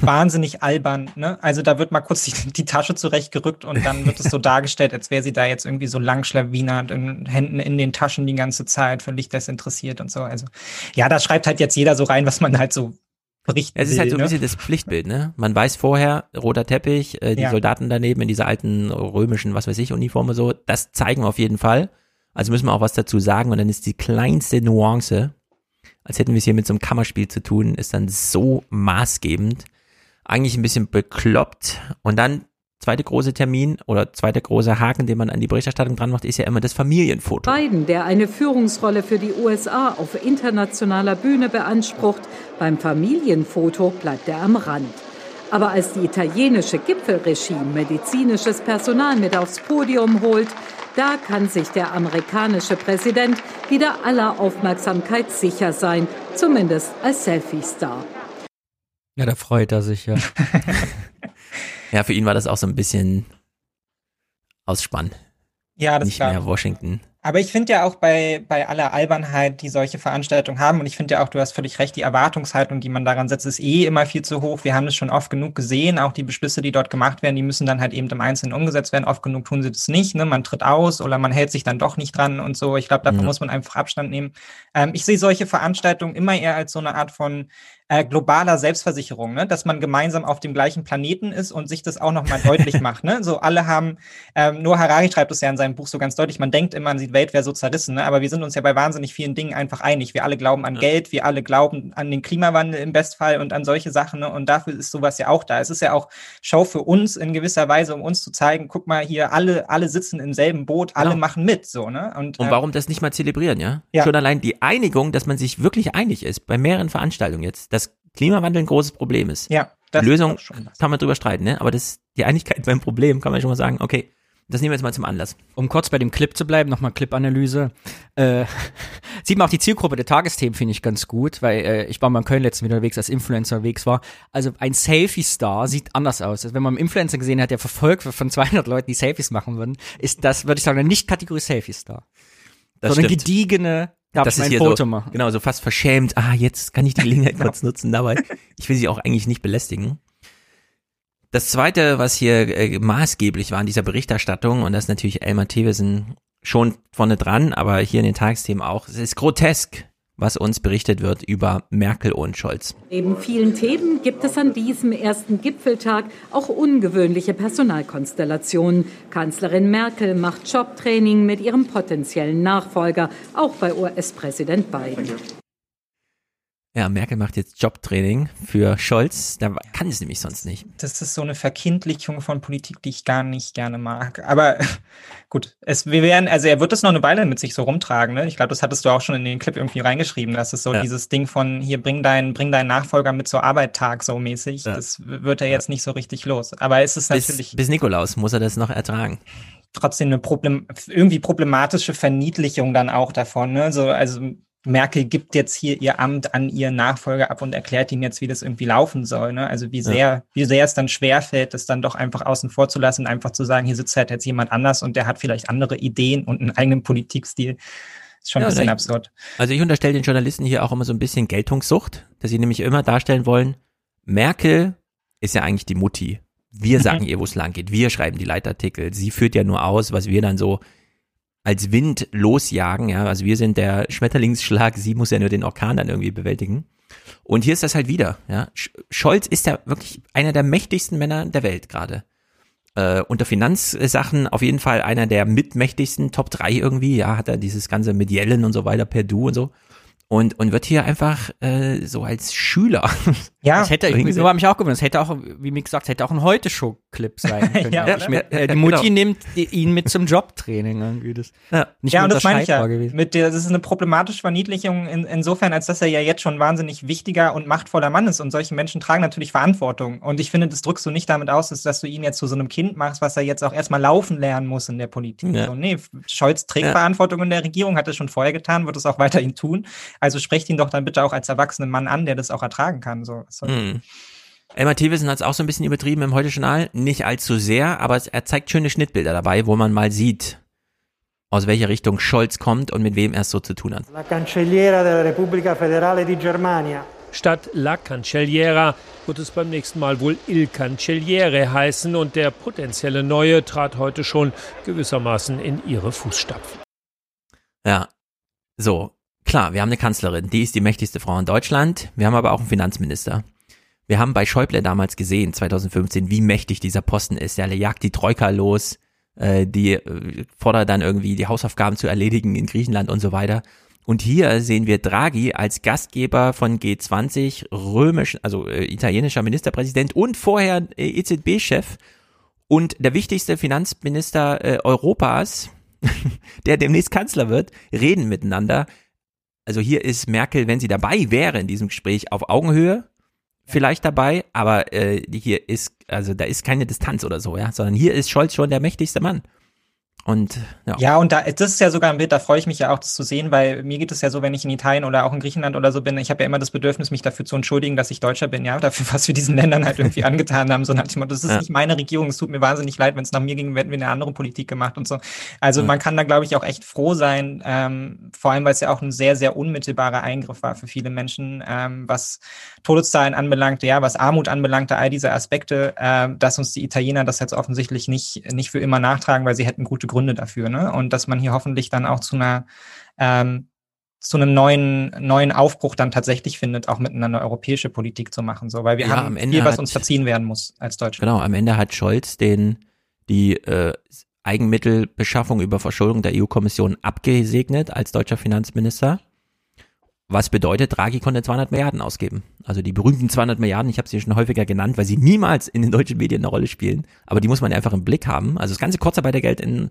wahnsinnig albern. Ne? Also da wird mal kurz die, die, Tasche zurechtgerückt und dann wird es so dargestellt, als wäre sie da jetzt irgendwie so langschlawinert und Händen in den Taschen die ganze Zeit, völlig desinteressiert und so. Also ja, da schreibt halt jetzt jeder so rein, was man halt so berichten Es ist halt so ein ne? bisschen das Pflichtbild, ne? Man weiß vorher, roter Teppich, äh, die ja. Soldaten daneben in dieser alten römischen, was weiß ich, Uniform so, das zeigen wir auf jeden Fall. Also müssen wir auch was dazu sagen und dann ist die kleinste Nuance, als hätten wir es hier mit so einem Kammerspiel zu tun, ist dann so maßgebend eigentlich ein bisschen bekloppt. Und dann zweite große Termin oder zweiter große Haken, den man an die Berichterstattung dran macht, ist ja immer das Familienfoto. Biden, der eine Führungsrolle für die USA auf internationaler Bühne beansprucht, beim Familienfoto bleibt er am Rand. Aber als die italienische Gipfelregime medizinisches Personal mit aufs Podium holt, da kann sich der amerikanische Präsident wieder aller Aufmerksamkeit sicher sein, zumindest als Selfie-Star. Ja, da freut er sich, ja. ja, für ihn war das auch so ein bisschen Ausspann. Ja, das Nicht mehr Washington. Aber ich finde ja auch bei, bei aller Albernheit, die solche Veranstaltungen haben, und ich finde ja auch, du hast völlig recht, die Erwartungshaltung, die man daran setzt, ist eh immer viel zu hoch. Wir haben das schon oft genug gesehen. Auch die Beschlüsse, die dort gemacht werden, die müssen dann halt eben im Einzelnen umgesetzt werden. Oft genug tun sie das nicht. Ne? Man tritt aus oder man hält sich dann doch nicht dran und so. Ich glaube, davon ja. muss man einfach Abstand nehmen. Ähm, ich sehe solche Veranstaltungen immer eher als so eine Art von äh, globaler Selbstversicherung, ne? dass man gemeinsam auf dem gleichen Planeten ist und sich das auch nochmal deutlich macht. Ne? So alle haben, ähm, nur Harari schreibt es ja in seinem Buch so ganz deutlich, man denkt immer, die Welt wäre so zerrissen, ne? aber wir sind uns ja bei wahnsinnig vielen Dingen einfach einig. Wir alle glauben an ja. Geld, wir alle glauben an den Klimawandel im Bestfall und an solche Sachen ne? und dafür ist sowas ja auch da. Es ist ja auch Show für uns in gewisser Weise, um uns zu zeigen, guck mal hier, alle, alle sitzen im selben Boot, alle genau. machen mit, so, ne? Und, und warum äh, das nicht mal zelebrieren, ja? ja? Schon allein die Einigung, dass man sich wirklich einig ist, bei mehreren Veranstaltungen jetzt, Klimawandel ein großes Problem ist. Ja. Das Lösung kann man drüber streiten, ne? Aber das, die Einigkeit beim Problem kann man schon mal sagen, okay, Das nehmen wir jetzt mal zum Anlass. Um kurz bei dem Clip zu bleiben, nochmal Clip-Analyse. Äh, sieht man auch die Zielgruppe der Tagesthemen, finde ich ganz gut, weil äh, ich war mal in Köln letztens wieder unterwegs, als Influencer unterwegs war. Also ein Selfie-Star sieht anders aus. Also wenn man einen Influencer gesehen hat, der verfolgt wird von 200 Leuten, die Selfies machen würden, ist das, würde ich sagen, nicht Kategorie Selfie-Star. Das sondern stimmt. gediegene, darf das ich mein ist Foto so, machen. Genau, so fast verschämt. Ah, jetzt kann ich die Gelegenheit kurz nutzen dabei. Ich will sie auch eigentlich nicht belästigen. Das zweite, was hier äh, maßgeblich war in dieser Berichterstattung, und das ist natürlich Elmar Thewesen schon vorne dran, aber hier in den Tagesthemen auch, es ist grotesk, was uns berichtet wird über Merkel und Scholz. Neben vielen Themen gibt es an diesem ersten Gipfeltag auch ungewöhnliche Personalkonstellationen. Kanzlerin Merkel macht Jobtraining mit ihrem potenziellen Nachfolger, auch bei US-Präsident Biden. Ja, Merkel macht jetzt Jobtraining für Scholz. Da kann es nämlich sonst nicht. Das ist so eine Verkindlichung von Politik, die ich gar nicht gerne mag. Aber gut, es, wir werden, also er wird das noch eine Weile mit sich so rumtragen. Ne? Ich glaube, das hattest du auch schon in den Clip irgendwie reingeschrieben. Das ist so Ja. dieses Ding von hier bring deinen, bring deinen Nachfolger mit zur Arbeit Tag so mäßig. Ja. Das wird er jetzt nicht so richtig los. Aber es ist natürlich Bis, bis Nikolaus muss er das noch ertragen. trotzdem eine Problem, irgendwie problematische Verniedlichung dann auch davon. Ne? So, also Merkel gibt jetzt hier ihr Amt an ihren Nachfolger ab und erklärt ihm jetzt, wie das irgendwie laufen soll. Ne? Also wie Ja. sehr, wie sehr es dann schwerfällt, das dann doch einfach außen vor zu lassen, einfach zu sagen, hier sitzt halt jetzt jemand anders und der hat vielleicht andere Ideen und einen eigenen Politikstil. Ist schon Ja, ein bisschen recht. absurd. Also ich unterstelle den Journalisten hier auch immer so ein bisschen Geltungssucht, dass sie nämlich immer darstellen wollen, Merkel ist ja eigentlich die Mutti. Wir sagen ihr, wo es lang geht. Wir schreiben die Leitartikel. Sie führt ja nur aus, was wir dann so als Wind losjagen. Ja, also wir sind der Schmetterlingsschlag. Sie muss ja nur den Orkan dann irgendwie bewältigen. Und hier ist das halt wieder. Ja, Sch- Scholz ist ja wirklich einer der mächtigsten Männer der Welt gerade. Äh, unter Finanzsachen auf jeden Fall einer der mitmächtigsten, Top 3 irgendwie, ja, hat er dieses ganze mit Yellen und so weiter per Du und so. Und, und wird hier einfach äh, so als Schüler. Ja, Das hätte, ich habe mich auch gewundert, es hätte auch, wie mir gesagt, hätte auch ein Heute-Show-Clip sein können. Ja, oder? mit, Ja, äh, ja, die Mutti genau. nimmt ihn mit zum Jobtraining irgendwie. Das Ja. nicht ja, und das meine ich ja. gewesen. Mit der, das ist eine problematische Verniedlichung in, insofern, als dass er ja jetzt schon ein wahnsinnig wichtiger und machtvoller Mann ist. Und solche Menschen tragen natürlich Verantwortung. Und ich finde, das drückst du nicht damit aus, dass du ihn jetzt zu so einem Kind machst, was er jetzt auch erstmal laufen lernen muss in der Politik. Ja. So, nee, Scholz trägt Ja. Verantwortung in der Regierung, hat es schon vorher getan, wird es auch weiterhin tun. Also sprecht ihn doch dann bitte auch als erwachsenen Mann an, der das auch ertragen kann. So. So. Hm. Elmar Thewesen hat es auch so ein bisschen übertrieben im Heute-Journal. Nicht allzu sehr, aber es, er zeigt schöne Schnittbilder dabei, wo man mal sieht, aus welcher Richtung Scholz kommt und mit wem er es so zu tun hat. La cancelliera della Repubblica Federale di Germania. Statt La Cancelliera wird es beim nächsten Mal wohl Il Cancelliere heißen und der potenzielle Neue trat heute schon gewissermaßen in ihre Fußstapfen. Ja, so, klar, wir haben eine Kanzlerin, die ist die mächtigste Frau in Deutschland. Wir haben aber auch einen Finanzminister. Wir haben bei Schäuble damals gesehen, 2015, wie mächtig dieser Posten ist. Der jagt die Troika los, äh, die äh, fordert dann irgendwie die Hausaufgaben zu erledigen in Griechenland und so weiter. Und hier sehen wir Draghi als Gastgeber von G20, römisch, also äh, italienischer Ministerpräsident und vorher äh, EZB-Chef und der wichtigste Finanzminister äh, Europas, der demnächst Kanzler wird, reden miteinander. Also hier ist Merkel, wenn sie dabei wäre in diesem Gespräch, auf Augenhöhe vielleicht dabei, aber äh, hier ist, also da ist keine Distanz oder so, ja, sondern hier ist Scholz schon der mächtigste Mann. Und ja. Ja, und da, das ist ja sogar ein Bild, da freue ich mich ja auch, das zu sehen, weil mir geht es ja so, wenn ich in Italien oder auch in Griechenland oder so bin, ich habe ja immer das Bedürfnis, mich dafür zu entschuldigen, dass ich Deutscher bin, ja, dafür, was wir diesen Ländern halt irgendwie angetan haben. So nach dem Motto, das ist Ja. nicht meine Regierung, es tut mir wahnsinnig leid, wenn es nach mir ging, hätten wir eine andere Politik gemacht und so. Also man kann da, glaube ich, auch echt froh sein, ähm, vor allem, weil es ja auch ein sehr, sehr unmittelbarer Eingriff war für viele Menschen, ähm, was Todeszahlen anbelangt, ja, was Armut anbelangte, all diese Aspekte, ähm, dass uns die Italiener das jetzt offensichtlich nicht, nicht für immer nachtragen, weil sie hätten gute Gründe dafür, ne? Und dass man hier hoffentlich dann auch zu einer ähm, zu einem neuen, neuen Aufbruch dann tatsächlich findet, auch miteinander europäische Politik zu machen, so, weil wir Ja, haben am Ende viel, was hat- uns verziehen werden muss als Deutschland. Genau, am Ende hat Scholz den die äh, Eigenmittelbeschaffung über Verschuldung der EU-Kommission abgesegnet als deutscher Finanzminister. Was bedeutet, Draghi konnte 200 Milliarden ausgeben. Also die berühmten 200 Milliarden, ich habe sie schon häufiger genannt, weil sie niemals in den deutschen Medien eine Rolle spielen. Aber die muss man einfach im Blick haben. Also das ganze Kurzarbeitergeld in,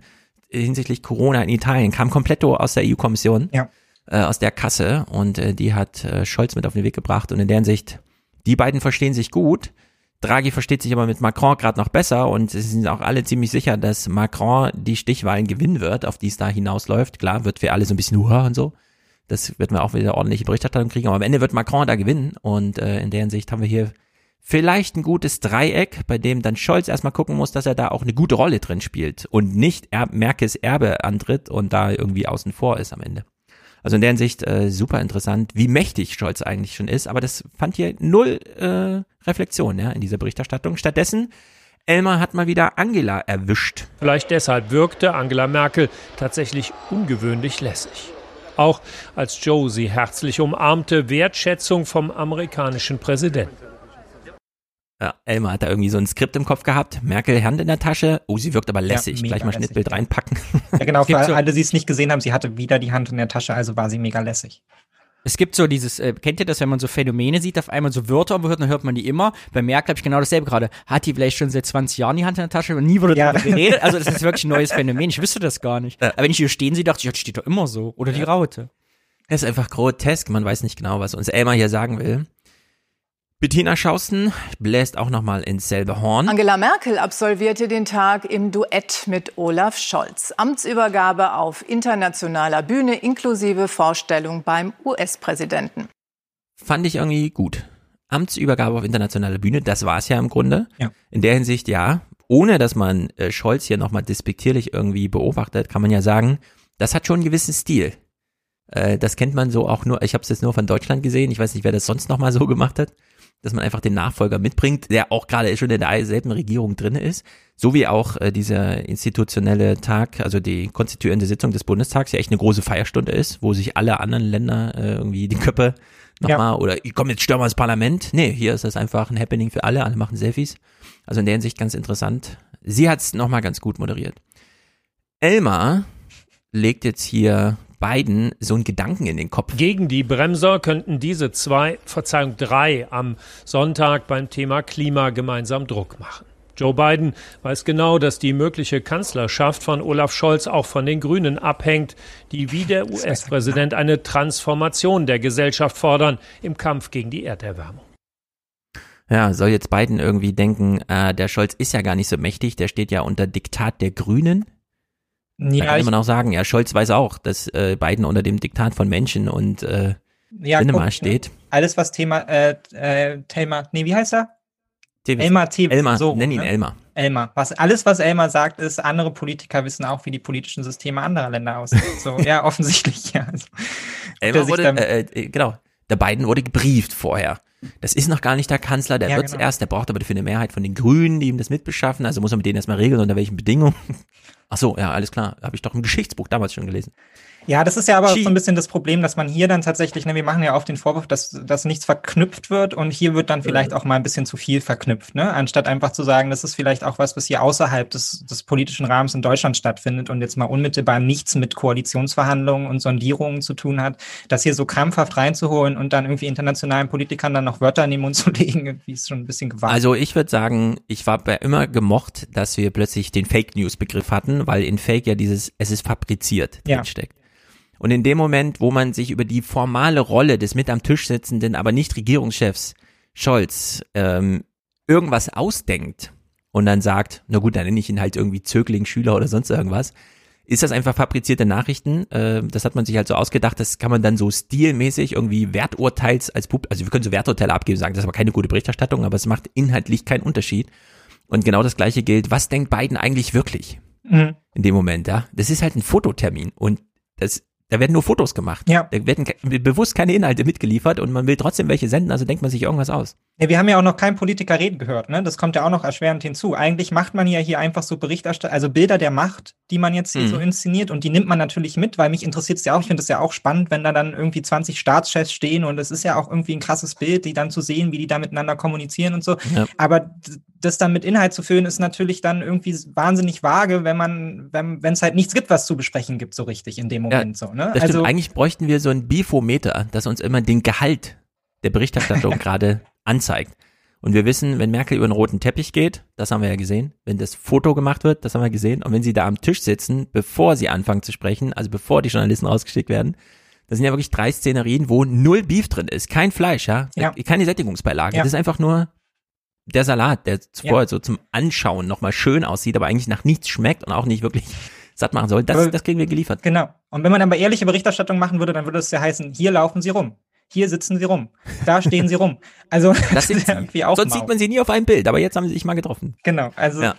hinsichtlich Corona in Italien kam komplett aus der EU-Kommission, Ja. äh, aus der Kasse. Und äh, die hat äh, Scholz mit auf den Weg gebracht. Und in der Hinsicht, die beiden verstehen sich gut. Draghi versteht sich aber mit Macron gerade noch besser und sie sind auch alle ziemlich sicher, dass Macron die Stichwahlen gewinnen wird, auf die es da hinausläuft. Klar, wird für alle so ein bisschen Hurra und so. Das wird man auch wieder ordentliche Berichterstattung kriegen, aber am Ende wird Macron da gewinnen und äh, in der Hinsicht haben wir hier vielleicht ein gutes Dreieck, bei dem dann Scholz erstmal gucken muss, dass er da auch eine gute Rolle drin spielt und nicht er Merkels Erbe antritt und da irgendwie außen vor ist am Ende. Also in der Hinsicht äh, super interessant, wie mächtig Scholz eigentlich schon ist, aber das fand hier null äh, Reflexion ja, in dieser Berichterstattung. Stattdessen Elmar hat mal wieder Angela erwischt. Vielleicht deshalb wirkte Angela Merkel tatsächlich ungewöhnlich lässig. Auch als Joe sie herzlich umarmte, Wertschätzung vom amerikanischen Präsidenten. Ja, Elmar hat da irgendwie so ein Skript im Kopf gehabt. Merkel Hand in der Tasche. Oh, sie wirkt aber lässig. Ja, Gleich mal lässig. Schnittbild reinpacken. Ja, genau, für alle, die es nicht gesehen haben, sie hatte wieder die Hand in der Tasche, also war sie mega lässig. Es gibt so dieses, äh, kennt ihr das, wenn man so Phänomene sieht, auf einmal so Wörter hört, dann hört man die immer. Bei Merkel habe ich genau dasselbe gerade. Hat die vielleicht schon seit 20 Jahren die Hand in der Tasche und nie wurde Ja. darüber geredet? Also das ist wirklich ein neues Phänomen. Ich wüsste das gar nicht. Aber wenn ich hier stehen sehe, dachte ich, ja, das steht doch immer so. Oder die Raute. Es ist einfach grotesk. Man weiß nicht genau, was uns Elmar hier sagen will. Bettina Schausten bläst auch nochmal ins selbe Horn. Angela Merkel absolvierte den Tag im Duett mit Olaf Scholz. Amtsübergabe auf internationaler Bühne inklusive Vorstellung beim US-Präsidenten. Fand ich irgendwie gut. Amtsübergabe auf internationaler Bühne, das war es ja im Grunde. Ja. In der Hinsicht, ja, ohne dass man äh, Scholz hier nochmal despektierlich irgendwie beobachtet, kann man ja sagen, das hat schon einen gewissen Stil. Äh, das kennt man so auch nur, ich habe es jetzt nur von Deutschland gesehen, ich weiß nicht, wer das sonst nochmal so gemacht hat, dass man einfach den Nachfolger mitbringt, der auch gerade schon in der selben Regierung drin ist, so wie auch äh, dieser institutionelle Tag, also die konstituierende Sitzung des Bundestags ja echt eine große Feierstunde ist, wo sich alle anderen Länder äh, irgendwie die Köpfe nochmal oder komm, jetzt stürmen wir ins Parlament. Nee, hier ist das einfach ein Happening für alle, alle machen Selfies. Also in der Hinsicht ganz interessant. Sie hat's noch nochmal ganz gut moderiert. Elmar legt jetzt hier beiden so einen Gedanken in den Kopf. Gegen die Bremser könnten diese zwei, Verzeihung, drei am Sonntag beim Thema Klima gemeinsam Druck machen. Joe Biden weiß genau, dass die mögliche Kanzlerschaft von Olaf Scholz auch von den Grünen abhängt, die wie der US-Präsident eine Transformation der Gesellschaft fordern im Kampf gegen die Erderwärmung. Ja, soll jetzt Biden irgendwie denken, äh, der Scholz ist ja gar nicht so mächtig, der steht ja unter Diktat der Grünen. Da Ja, kann ich, man auch sagen, ja, Scholz weiß auch, dass äh, Biden unter dem Diktat von Menschen und äh, ja, Sinema guck, steht. Alles, was Thema, äh, äh, Thema, nee, wie heißt er? Tevis. Elmar Tevis. Elmar, so, nenn ihn ne? Elmar. Elmar. Was, alles, was Elmar sagt, ist, andere Politiker wissen auch, wie die politischen Systeme anderer Länder aussehen. So, ja, offensichtlich, ja. Also, Elmar wurde, äh, äh, genau, der Biden wurde gebrieft vorher. Das ist noch gar nicht der Kanzler, der Ja, wird's genau. erst, der braucht aber dafür eine Mehrheit von den Grünen, die ihm das mitbeschaffen, also muss er mit denen erstmal regeln, unter welchen Bedingungen. Ach so, ja, alles klar, habe ich doch im Geschichtsbuch damals schon gelesen. Ja, das ist ja aber Chi. so ein bisschen das Problem, dass man hier dann tatsächlich, ne, wir machen ja oft den Vorwurf, dass, dass nichts verknüpft wird und hier wird dann vielleicht auch mal ein bisschen zu viel verknüpft, ne? Anstatt einfach zu sagen, das ist vielleicht auch was, was hier außerhalb des, des politischen Rahmens in Deutschland stattfindet und jetzt mal unmittelbar nichts mit Koalitionsverhandlungen und Sondierungen zu tun hat, das hier so krampfhaft reinzuholen und dann irgendwie internationalen Politikern dann noch Wörter in den Mund zu legen, irgendwie ist schon ein bisschen gewagt. Also ich würde sagen, ich war bei immer gemocht, dass wir plötzlich den Fake News Begriff hatten, weil in Fake ja dieses, es ist fabriziert Ja. drinsteckt. Und in dem Moment, wo man sich über die formale Rolle des mit am Tisch sitzenden, aber nicht Regierungschefs Scholz ähm, irgendwas ausdenkt und dann sagt, na gut, dann nenne ich ihn halt irgendwie Zögling, Schüler oder sonst irgendwas, ist das einfach fabrizierte Nachrichten. Äh, das hat man sich halt so ausgedacht, das kann man dann so stilmäßig irgendwie Werturteils als Pub, also wir können so Werturteile abgeben, sagen, das ist aber keine gute Berichterstattung, aber es macht inhaltlich keinen Unterschied. Und genau das gleiche gilt, was denkt Biden eigentlich wirklich Mhm. in dem Moment, ja? Das ist halt ein Fototermin und das da werden nur Fotos gemacht. Ja. Da werden bewusst keine Inhalte mitgeliefert und man will trotzdem welche senden, also denkt man sich irgendwas aus. Ja, wir haben ja auch noch keinen Politiker reden gehört, ne? Das kommt ja auch noch erschwerend hinzu. Eigentlich macht man ja hier einfach so Berichterstattung, also Bilder der Macht, die man jetzt hier Mhm. so inszeniert und die nimmt man natürlich mit, weil mich interessiert es ja auch. Ich finde es ja auch spannend, wenn da dann irgendwie 20 Staatschefs stehen und es ist ja auch irgendwie ein krasses Bild, die dann zu sehen, wie die da miteinander kommunizieren und so. Ja. Aber das dann mit Inhalt zu füllen, ist natürlich dann irgendwie wahnsinnig vage, wenn man, wenn es halt nichts gibt, was zu besprechen gibt, so richtig in dem Moment so, ne? Das stimmt. Eigentlich bräuchten wir so ein Bifometer, das uns immer den Gehalt der Berichterstattung gerade anzeigt. Und wir wissen, wenn Merkel über den roten Teppich geht, das haben wir ja gesehen, wenn das Foto gemacht wird, das haben wir gesehen, und wenn sie da am Tisch sitzen, bevor sie anfangen zu sprechen, also bevor die Journalisten rausgeschickt werden, das sind ja wirklich drei Szenerien, wo null Beef drin ist, kein Fleisch, ja, Ja. keine Sättigungsbeilage, Ja. das ist einfach nur der Salat, der zuvor ja. so zum Anschauen nochmal schön aussieht, aber eigentlich nach nichts schmeckt und auch nicht wirklich satt machen soll, das, das kriegen wir geliefert. Genau. Und wenn man aber ehrliche Berichterstattung machen würde, dann würde es ja heißen, hier laufen sie rum. Hier sitzen sie rum. Da stehen sie rum. Also, das, ist irgendwie auch Sonst sieht man sie nie auf einem Bild, aber jetzt haben sie sich mal getroffen. Genau. Also, ja.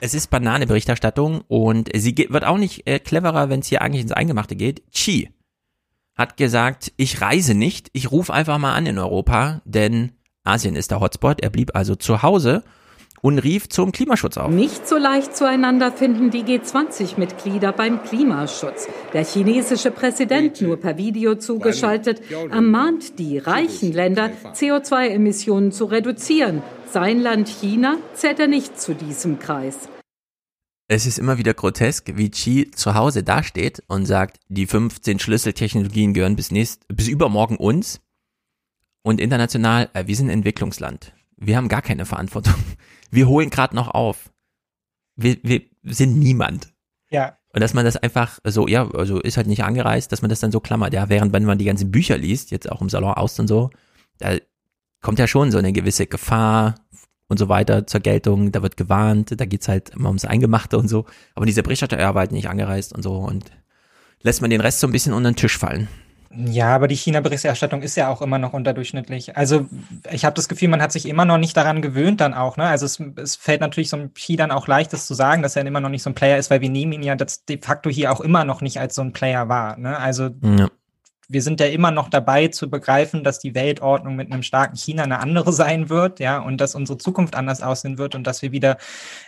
Es ist Banane-Berichterstattung und sie wird auch nicht äh, cleverer, wenn es hier eigentlich ins Eingemachte geht. Chi hat gesagt, ich reise nicht, ich rufe einfach mal an in Europa, denn Asien ist der Hotspot. Er blieb also zu Hause und rief zum Klimaschutz auf. Nicht so leicht zueinander finden die G20-Mitglieder beim Klimaschutz. Der chinesische Präsident, nur per Video zugeschaltet, ermahnt die reichen Länder, CO2-Emissionen zu reduzieren. Sein Land China zählt er nicht zu diesem Kreis. Es ist immer wieder grotesk, wie Xi zu Hause dasteht und sagt, die 15 Schlüsseltechnologien gehören bis nächst, bis übermorgen uns. Und international, äh, wir sind ein Entwicklungsland. Wir haben gar keine Verantwortung. Wir holen gerade noch auf. Wir, wir sind niemand. Ja. Und dass man das einfach so, ja, also ist halt nicht angereist, dass man das dann so klammert. Ja, während wenn man die ganzen Bücher liest, jetzt auch im Salon aus und so, da kommt ja schon so eine gewisse Gefahr und so weiter zur Geltung. Da wird gewarnt, da geht's halt immer ums Eingemachte und so. Aber dieser Berichterstatter, er war halt nicht angereist und so und lässt man den Rest so ein bisschen unter den Tisch fallen. Ja, aber die China-Berichterstattung ist ja auch immer noch unterdurchschnittlich. Also ich habe das Gefühl, man hat sich immer noch nicht daran gewöhnt dann auch. Ne? Also es, es fällt natürlich so einem Xi dann auch leicht, das zu sagen, dass er immer noch nicht so ein Player ist, weil wir nehmen ihn ja das de facto hier auch immer noch nicht als so ein Player wahr. Ne? Also ja. wir sind ja immer noch dabei zu begreifen, dass die Weltordnung mit einem starken China eine andere sein wird, ja, und dass unsere Zukunft anders aussehen wird und dass wir wieder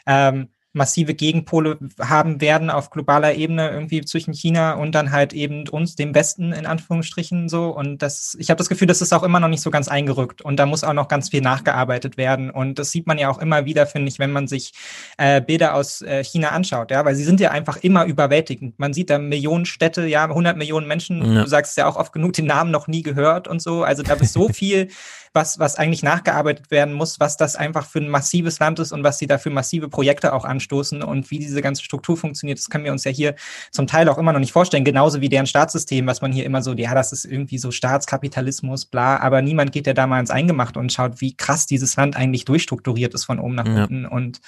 ähm, massive Gegenpole haben werden auf globaler Ebene irgendwie zwischen China und dann halt eben uns, dem Westen in Anführungsstrichen so. Und das, ich habe das Gefühl, das ist auch immer noch nicht so ganz eingerückt und da muss auch noch ganz viel nachgearbeitet werden. Und das sieht man ja auch immer wieder, finde ich, wenn man sich äh, Bilder aus äh, China anschaut, ja, weil sie sind ja einfach immer überwältigend. Man sieht da Millionen Städte, ja, 100 Millionen Menschen. Ja. Du sagst ja auch oft genug den Namen noch nie gehört und so. Also da ist so viel was, was eigentlich nachgearbeitet werden muss, was das einfach für ein massives Land ist und was sie dafür massive Projekte auch anstoßen und wie diese ganze Struktur funktioniert, das können wir uns ja hier zum Teil auch immer noch nicht vorstellen, genauso wie deren Staatssystem, was man hier immer so, ja, das ist irgendwie so Staatskapitalismus, bla, aber niemand geht ja da mal ins Eingemachte und schaut, wie krass dieses Land eigentlich durchstrukturiert ist von oben nach ja. unten und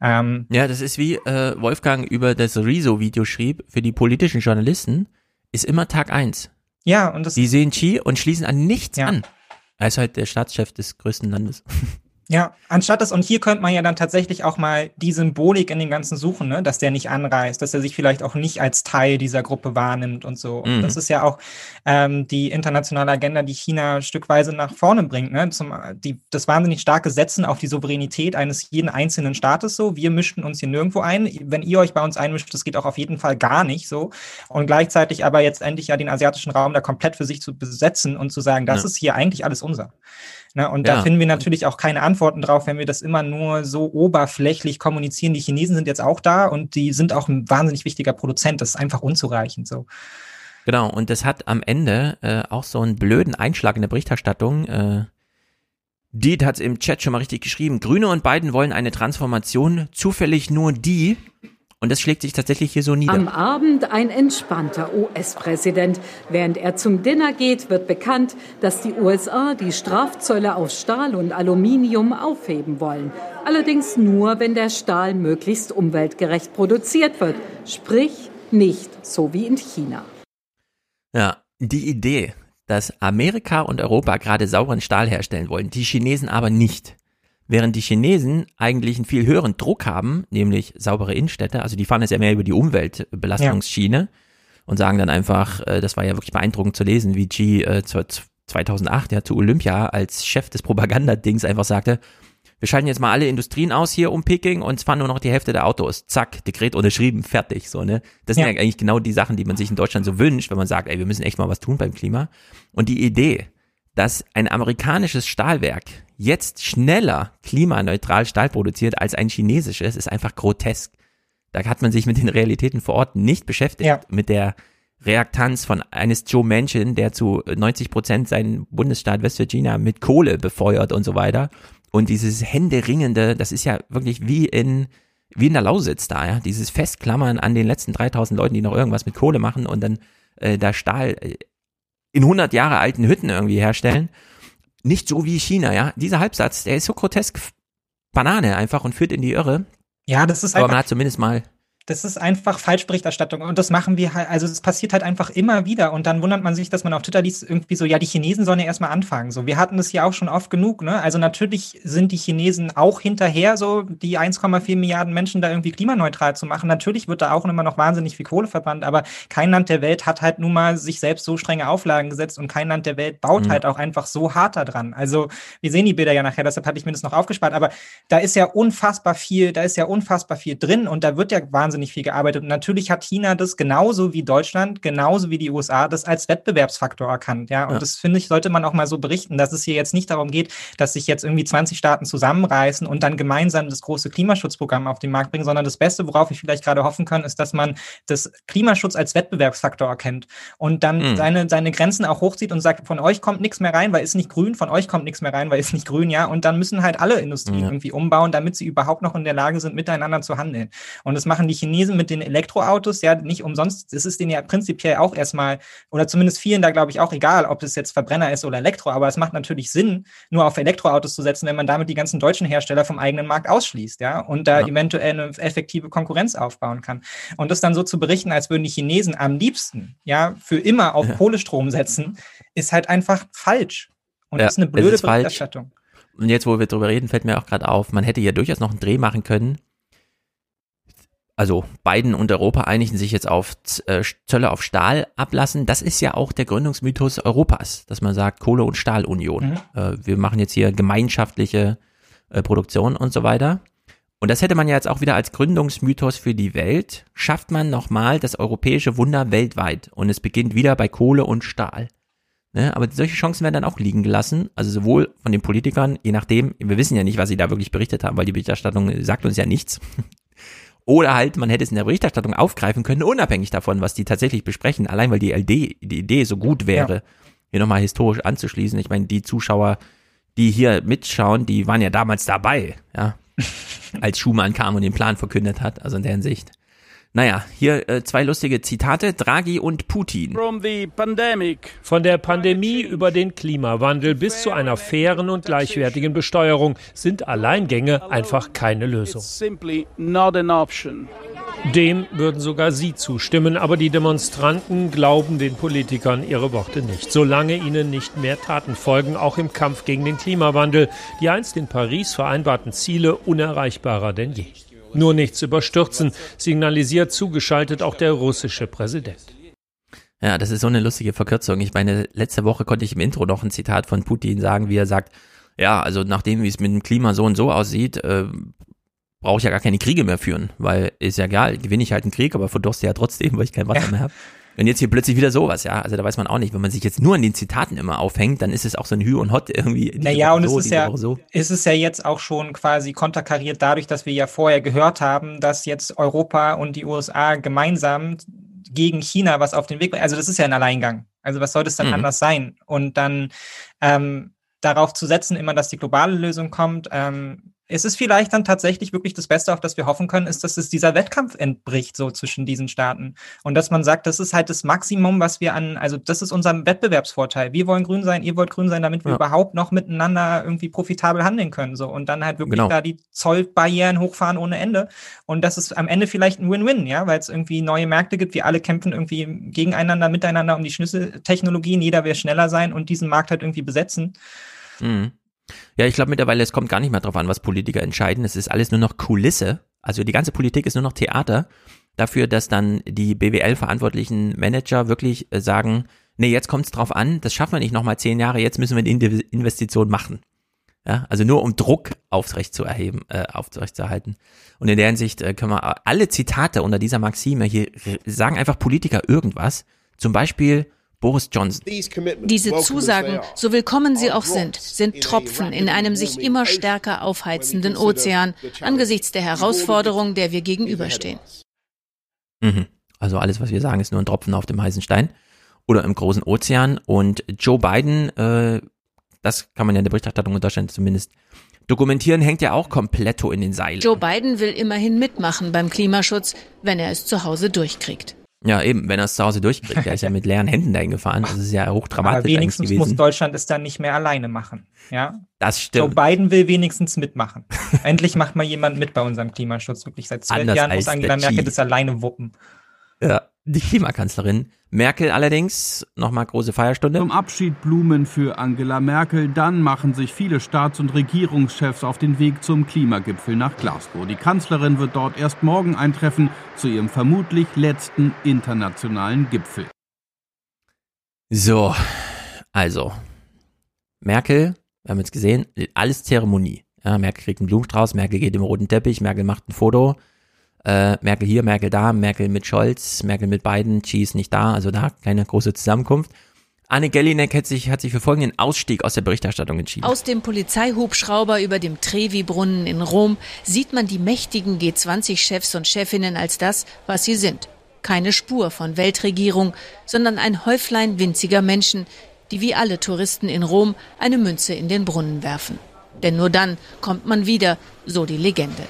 ähm, ja, das ist wie äh, Wolfgang über das Rezo-Video schrieb, für die politischen Journalisten ist immer Tag eins. Ja, und das. Die sehen Chi und schließen an nichts ja. an. Er ist halt der Staatschef des größten Landes. Ja, anstatt das, und hier könnte man ja dann tatsächlich auch mal die Symbolik in den ganzen suchen, ne? dass der nicht anreist, dass er sich vielleicht auch nicht als Teil dieser Gruppe wahrnimmt und so. Mhm. Und das ist ja auch ähm, die internationale Agenda, die China stückweise nach vorne bringt. Ne? Zum, die, das wahnsinnig starke Setzen auf die Souveränität eines jeden einzelnen Staates so. Wir mischten uns hier nirgendwo ein. Wenn ihr euch bei uns einmischt, das geht auch auf jeden Fall gar nicht so. Und gleichzeitig aber jetzt endlich ja den asiatischen Raum da komplett für sich zu besetzen und zu sagen, das ja. ist hier eigentlich alles unser. Ne? Und ja. da finden wir natürlich auch keine Antworten drauf, wenn wir das immer nur so oberflächlich kommunizieren. Die Chinesen sind jetzt auch da und die sind auch ein wahnsinnig wichtiger Produzent. Das ist einfach unzureichend so. Genau, und das hat am Ende äh, auch so einen blöden Einschlag in der Berichterstattung. Äh, Diet hat es im Chat schon mal richtig geschrieben. Grüne und Biden wollen eine Transformation, zufällig nur die, und das schlägt sich tatsächlich hier so nieder. Am Abend ein entspannter US-Präsident. Während er zum Dinner geht, wird bekannt, dass die USA die Strafzölle auf Stahl und Aluminium aufheben wollen. Allerdings nur, wenn der Stahl möglichst umweltgerecht produziert wird. Sprich, nicht so wie in China. Ja, die Idee, dass Amerika und Europa gerade sauren Stahl herstellen wollen, die Chinesen aber nicht. Während die Chinesen eigentlich einen viel höheren Druck haben, nämlich saubere Innenstädte, also die fahren jetzt ja mehr über die Umweltbelastungsschiene ja. und sagen dann einfach, äh, das war ja wirklich beeindruckend zu lesen, wie Xi äh, 2008 ja zu Olympia als Chef des Propagandadings einfach sagte, wir schalten jetzt mal alle Industrien aus hier um Peking und es fahren nur noch die Hälfte der Autos. Zack, Dekret unterschrieben, fertig, so, ne? Das sind ja. ja eigentlich genau die Sachen, die man sich in Deutschland so wünscht, wenn man sagt, ey, wir müssen echt mal was tun beim Klima. Und die Idee, dass ein amerikanisches Stahlwerk jetzt schneller klimaneutral Stahl produziert als ein chinesisches, ist einfach grotesk. Da hat man sich mit den Realitäten vor Ort nicht beschäftigt, ja. mit der Reaktanz von eines Joe Manchin, der zu 90 Prozent seinen Bundesstaat West Virginia mit Kohle befeuert und so weiter. Und dieses händeringende, das ist ja wirklich wie in, wie in der Lausitz da, ja, dieses Festklammern an den letzten 3000 Leuten, die noch irgendwas mit Kohle machen und dann äh, da Stahl äh, in 100 Jahre alten Hütten irgendwie herstellen. nicht so wie China, ja. Dieser Halbsatz, der ist so grotesk Banane einfach und führt in die Irre. Ja, das ist Aber einfach. man hat zumindest mal Das ist einfach Falschberichterstattung und das machen wir halt, also es passiert halt einfach immer wieder und dann wundert man sich, dass man auf Twitter liest, irgendwie so, ja, die Chinesen sollen ja erstmal anfangen. So, wir hatten das ja auch schon oft genug, ne? Also natürlich sind die Chinesen auch hinterher, so die 1,4 Milliarden Menschen da irgendwie klimaneutral zu machen. Natürlich wird da auch immer noch wahnsinnig viel Kohle verbrannt, aber kein Land der Welt hat halt nun mal sich selbst so strenge Auflagen gesetzt und kein Land der Welt baut Mhm. halt auch einfach so hart da dran. Also wir sehen die Bilder ja nachher, deshalb hatte ich mir das noch aufgespart, aber da ist ja unfassbar viel, da ist ja unfassbar viel drin und da wird ja wahnsinnig viel gearbeitet. Und natürlich hat China das genauso wie Deutschland, genauso wie die USA, das als Wettbewerbsfaktor erkannt. Ja, und Ja. das finde ich, sollte man auch mal so berichten, dass es hier jetzt nicht darum geht, dass sich jetzt irgendwie 20 Staaten zusammenreißen und dann gemeinsam das große Klimaschutzprogramm auf den Markt bringen, sondern das Beste, worauf wir vielleicht gerade hoffen können, ist, dass man das Klimaschutz als Wettbewerbsfaktor erkennt und dann Mhm. seine, seine Grenzen auch hochzieht und sagt, von euch kommt nichts mehr rein, weil ist nicht grün, von euch kommt nichts mehr rein, weil ist nicht grün, ja. Und dann müssen halt alle Industrien Ja. irgendwie umbauen, damit sie überhaupt noch in der Lage sind, miteinander zu handeln. Und das machen die Chinesen mit den Elektroautos, ja, nicht umsonst. Das ist denen ja prinzipiell auch erstmal, oder zumindest vielen da, glaube ich, auch egal, ob es jetzt Verbrenner ist oder Elektro, aber es macht natürlich Sinn, nur auf Elektroautos zu setzen, wenn man damit die ganzen deutschen Hersteller vom eigenen Markt ausschließt, ja, und da Ja. eventuell eine effektive Konkurrenz aufbauen kann. Und das dann so zu berichten, als würden die Chinesen am liebsten, ja, für immer auf Ja. Kohlestrom setzen, ist halt einfach falsch. Und Ja, das ist eine es blöde ist falsch. Berichterstattung. Und jetzt, wo wir drüber reden, fällt mir auch gerade auf, man hätte ja durchaus noch einen Dreh machen können. Also Biden und Europa einigen sich jetzt auf äh, Zölle auf Stahl ablassen. Das ist ja auch der Gründungsmythos Europas, dass man sagt Kohle- und Stahlunion. Mhm. Äh, wir machen jetzt hier gemeinschaftliche äh, Produktion und so weiter. Und das hätte man ja jetzt auch wieder als Gründungsmythos für die Welt. Schafft man nochmal das europäische Wunder weltweit. Und es beginnt wieder bei Kohle und Stahl. Ne? Aber solche Chancen werden dann auch liegen gelassen. Also sowohl von den Politikern, je nachdem, wir wissen ja nicht, was sie da wirklich berichtet haben, weil die Berichterstattung sagt uns ja nichts. Oder halt, man hätte es in der Berichterstattung aufgreifen können, unabhängig davon, was die tatsächlich besprechen, allein weil die LD, die Idee so gut wäre, hier nochmal historisch anzuschließen. Ich meine, die Zuschauer, die hier mitschauen, die waren ja damals dabei, ja, als Schumann kam und den Plan verkündet hat, also in der Hinsicht. Naja, hier äh, zwei lustige Zitate, Draghi und Putin. Von der Pandemie über den Klimawandel bis zu einer fairen und gleichwertigen Besteuerung sind Alleingänge einfach keine Lösung. Dem würden sogar Sie zustimmen, aber die Demonstranten glauben den Politikern ihre Worte nicht, solange ihnen nicht mehr Taten folgen, auch im Kampf gegen den Klimawandel, die einst in Paris vereinbarten Ziele unerreichbarer denn je. Nur nichts überstürzen, signalisiert zugeschaltet auch der russische Präsident. Ja, das ist so eine lustige Verkürzung. Ich meine, letzte Woche konnte ich im Intro noch ein Zitat von Putin sagen, wie er sagt, ja, also nachdem, wie es mit dem Klima so und so aussieht, äh, brauche ich ja gar keine Kriege mehr führen, weil ist ja egal, gewinne ich halt einen Krieg, aber verdurste ja trotzdem, weil ich kein Wasser mehr habe. Und jetzt hier plötzlich wieder sowas, ja. Also da weiß man auch nicht, wenn man sich jetzt nur an den Zitaten immer aufhängt, dann ist es auch so ein Hü und Hot irgendwie. Naja, und es so, ist diese ja, so. es ist ja jetzt auch schon quasi konterkariert dadurch, dass wir ja vorher gehört haben, dass jetzt Europa und die USA gemeinsam gegen China was auf den Weg, also das ist ja ein Alleingang. Also was soll das dann Mhm. anders sein? Und dann ähm, darauf zu setzen, immer, dass die globale Lösung kommt, ähm, es ist vielleicht dann tatsächlich wirklich das Beste, auf das wir hoffen können, ist, dass es dieser Wettkampf entbricht, so zwischen diesen Staaten. Und dass man sagt, das ist halt das Maximum, was wir an, also das ist unser Wettbewerbsvorteil. Wir wollen grün sein, ihr wollt grün sein, damit wir Ja. überhaupt noch miteinander irgendwie profitabel handeln können. So. Und dann halt wirklich Genau. da die Zollbarrieren hochfahren ohne Ende. Und das ist am Ende vielleicht ein Win-Win, ja, weil es irgendwie neue Märkte gibt. Wir alle kämpfen irgendwie gegeneinander, miteinander um die Schlüsseltechnologien. Jeder will schneller sein und diesen Markt halt irgendwie besetzen. Mhm. Ja, ich glaube mittlerweile, es kommt gar nicht mehr drauf an, was Politiker entscheiden. Es ist alles nur noch Kulisse. Also die ganze Politik ist nur noch Theater dafür, dass dann die BWL-verantwortlichen Manager wirklich äh, sagen, nee, jetzt kommt es drauf an, das schaffen wir nicht nochmal zehn Jahre, jetzt müssen wir die Inve- Investition machen. Ja, also nur um Druck aufrecht zu erheben, äh, aufrechtzuerhalten. Und in der Hinsicht äh, können wir alle Zitate unter dieser Maxime hier sagen einfach Politiker irgendwas. Zum Beispiel Boris Johnson. Diese Zusagen, so willkommen sie auch sind, sind Tropfen in einem sich immer stärker aufheizenden Ozean angesichts der Herausforderung, der wir gegenüberstehen. Mhm. Also alles, was wir sagen, ist nur ein Tropfen auf dem heißen Stein oder im großen Ozean. Und Joe Biden, äh, das kann man ja in der Berichterstattung in Deutschland zumindest dokumentieren, hängt ja auch kompletto in den Seilen. Joe Biden will immerhin mitmachen beim Klimaschutz, wenn er es zu Hause durchkriegt. Ja, eben, wenn er es zu Hause durchkriegt. Der ist ja mit leeren Händen dahin gefahren. Das ist ja hochdramatisch Aber wenigstens muss Deutschland es dann nicht mehr alleine machen. Ja. Das stimmt. Joe Biden will wenigstens mitmachen. Endlich macht mal jemand mit bei unserem Klimaschutz. Wirklich seit zwölf Anders Jahren muss Angela Merkel das alleine wuppen. Ja, die Klimakanzlerin. Merkel allerdings, nochmal große Feierstunde. Zum Abschied Blumen für Angela Merkel. Dann machen sich viele Staats- und Regierungschefs auf den Weg zum Klimagipfel nach Glasgow. Die Kanzlerin wird dort erst morgen eintreffen zu ihrem vermutlich letzten internationalen Gipfel. So, also, Merkel, wir haben jetzt gesehen, alles Zeremonie. Ja, Merkel kriegt einen Blumenstrauß, Merkel geht im roten Teppich, Merkel macht ein Foto. Äh, Merkel hier, Merkel da, Merkel mit Scholz, Merkel mit Biden, Cheese nicht da, also da keine große Zusammenkunft. Anne Gellinek hat sich, hat sich für folgenden Ausstieg aus der Berichterstattung entschieden. Aus dem Polizeihubschrauber über dem Trevi-Brunnen in Rom sieht man die mächtigen G20-Chefs und Chefinnen als das, was sie sind. Keine Spur von Weltregierung, sondern ein Häuflein winziger Menschen, die wie alle Touristen in Rom eine Münze in den Brunnen werfen. Denn nur dann kommt man wieder, so die Legende.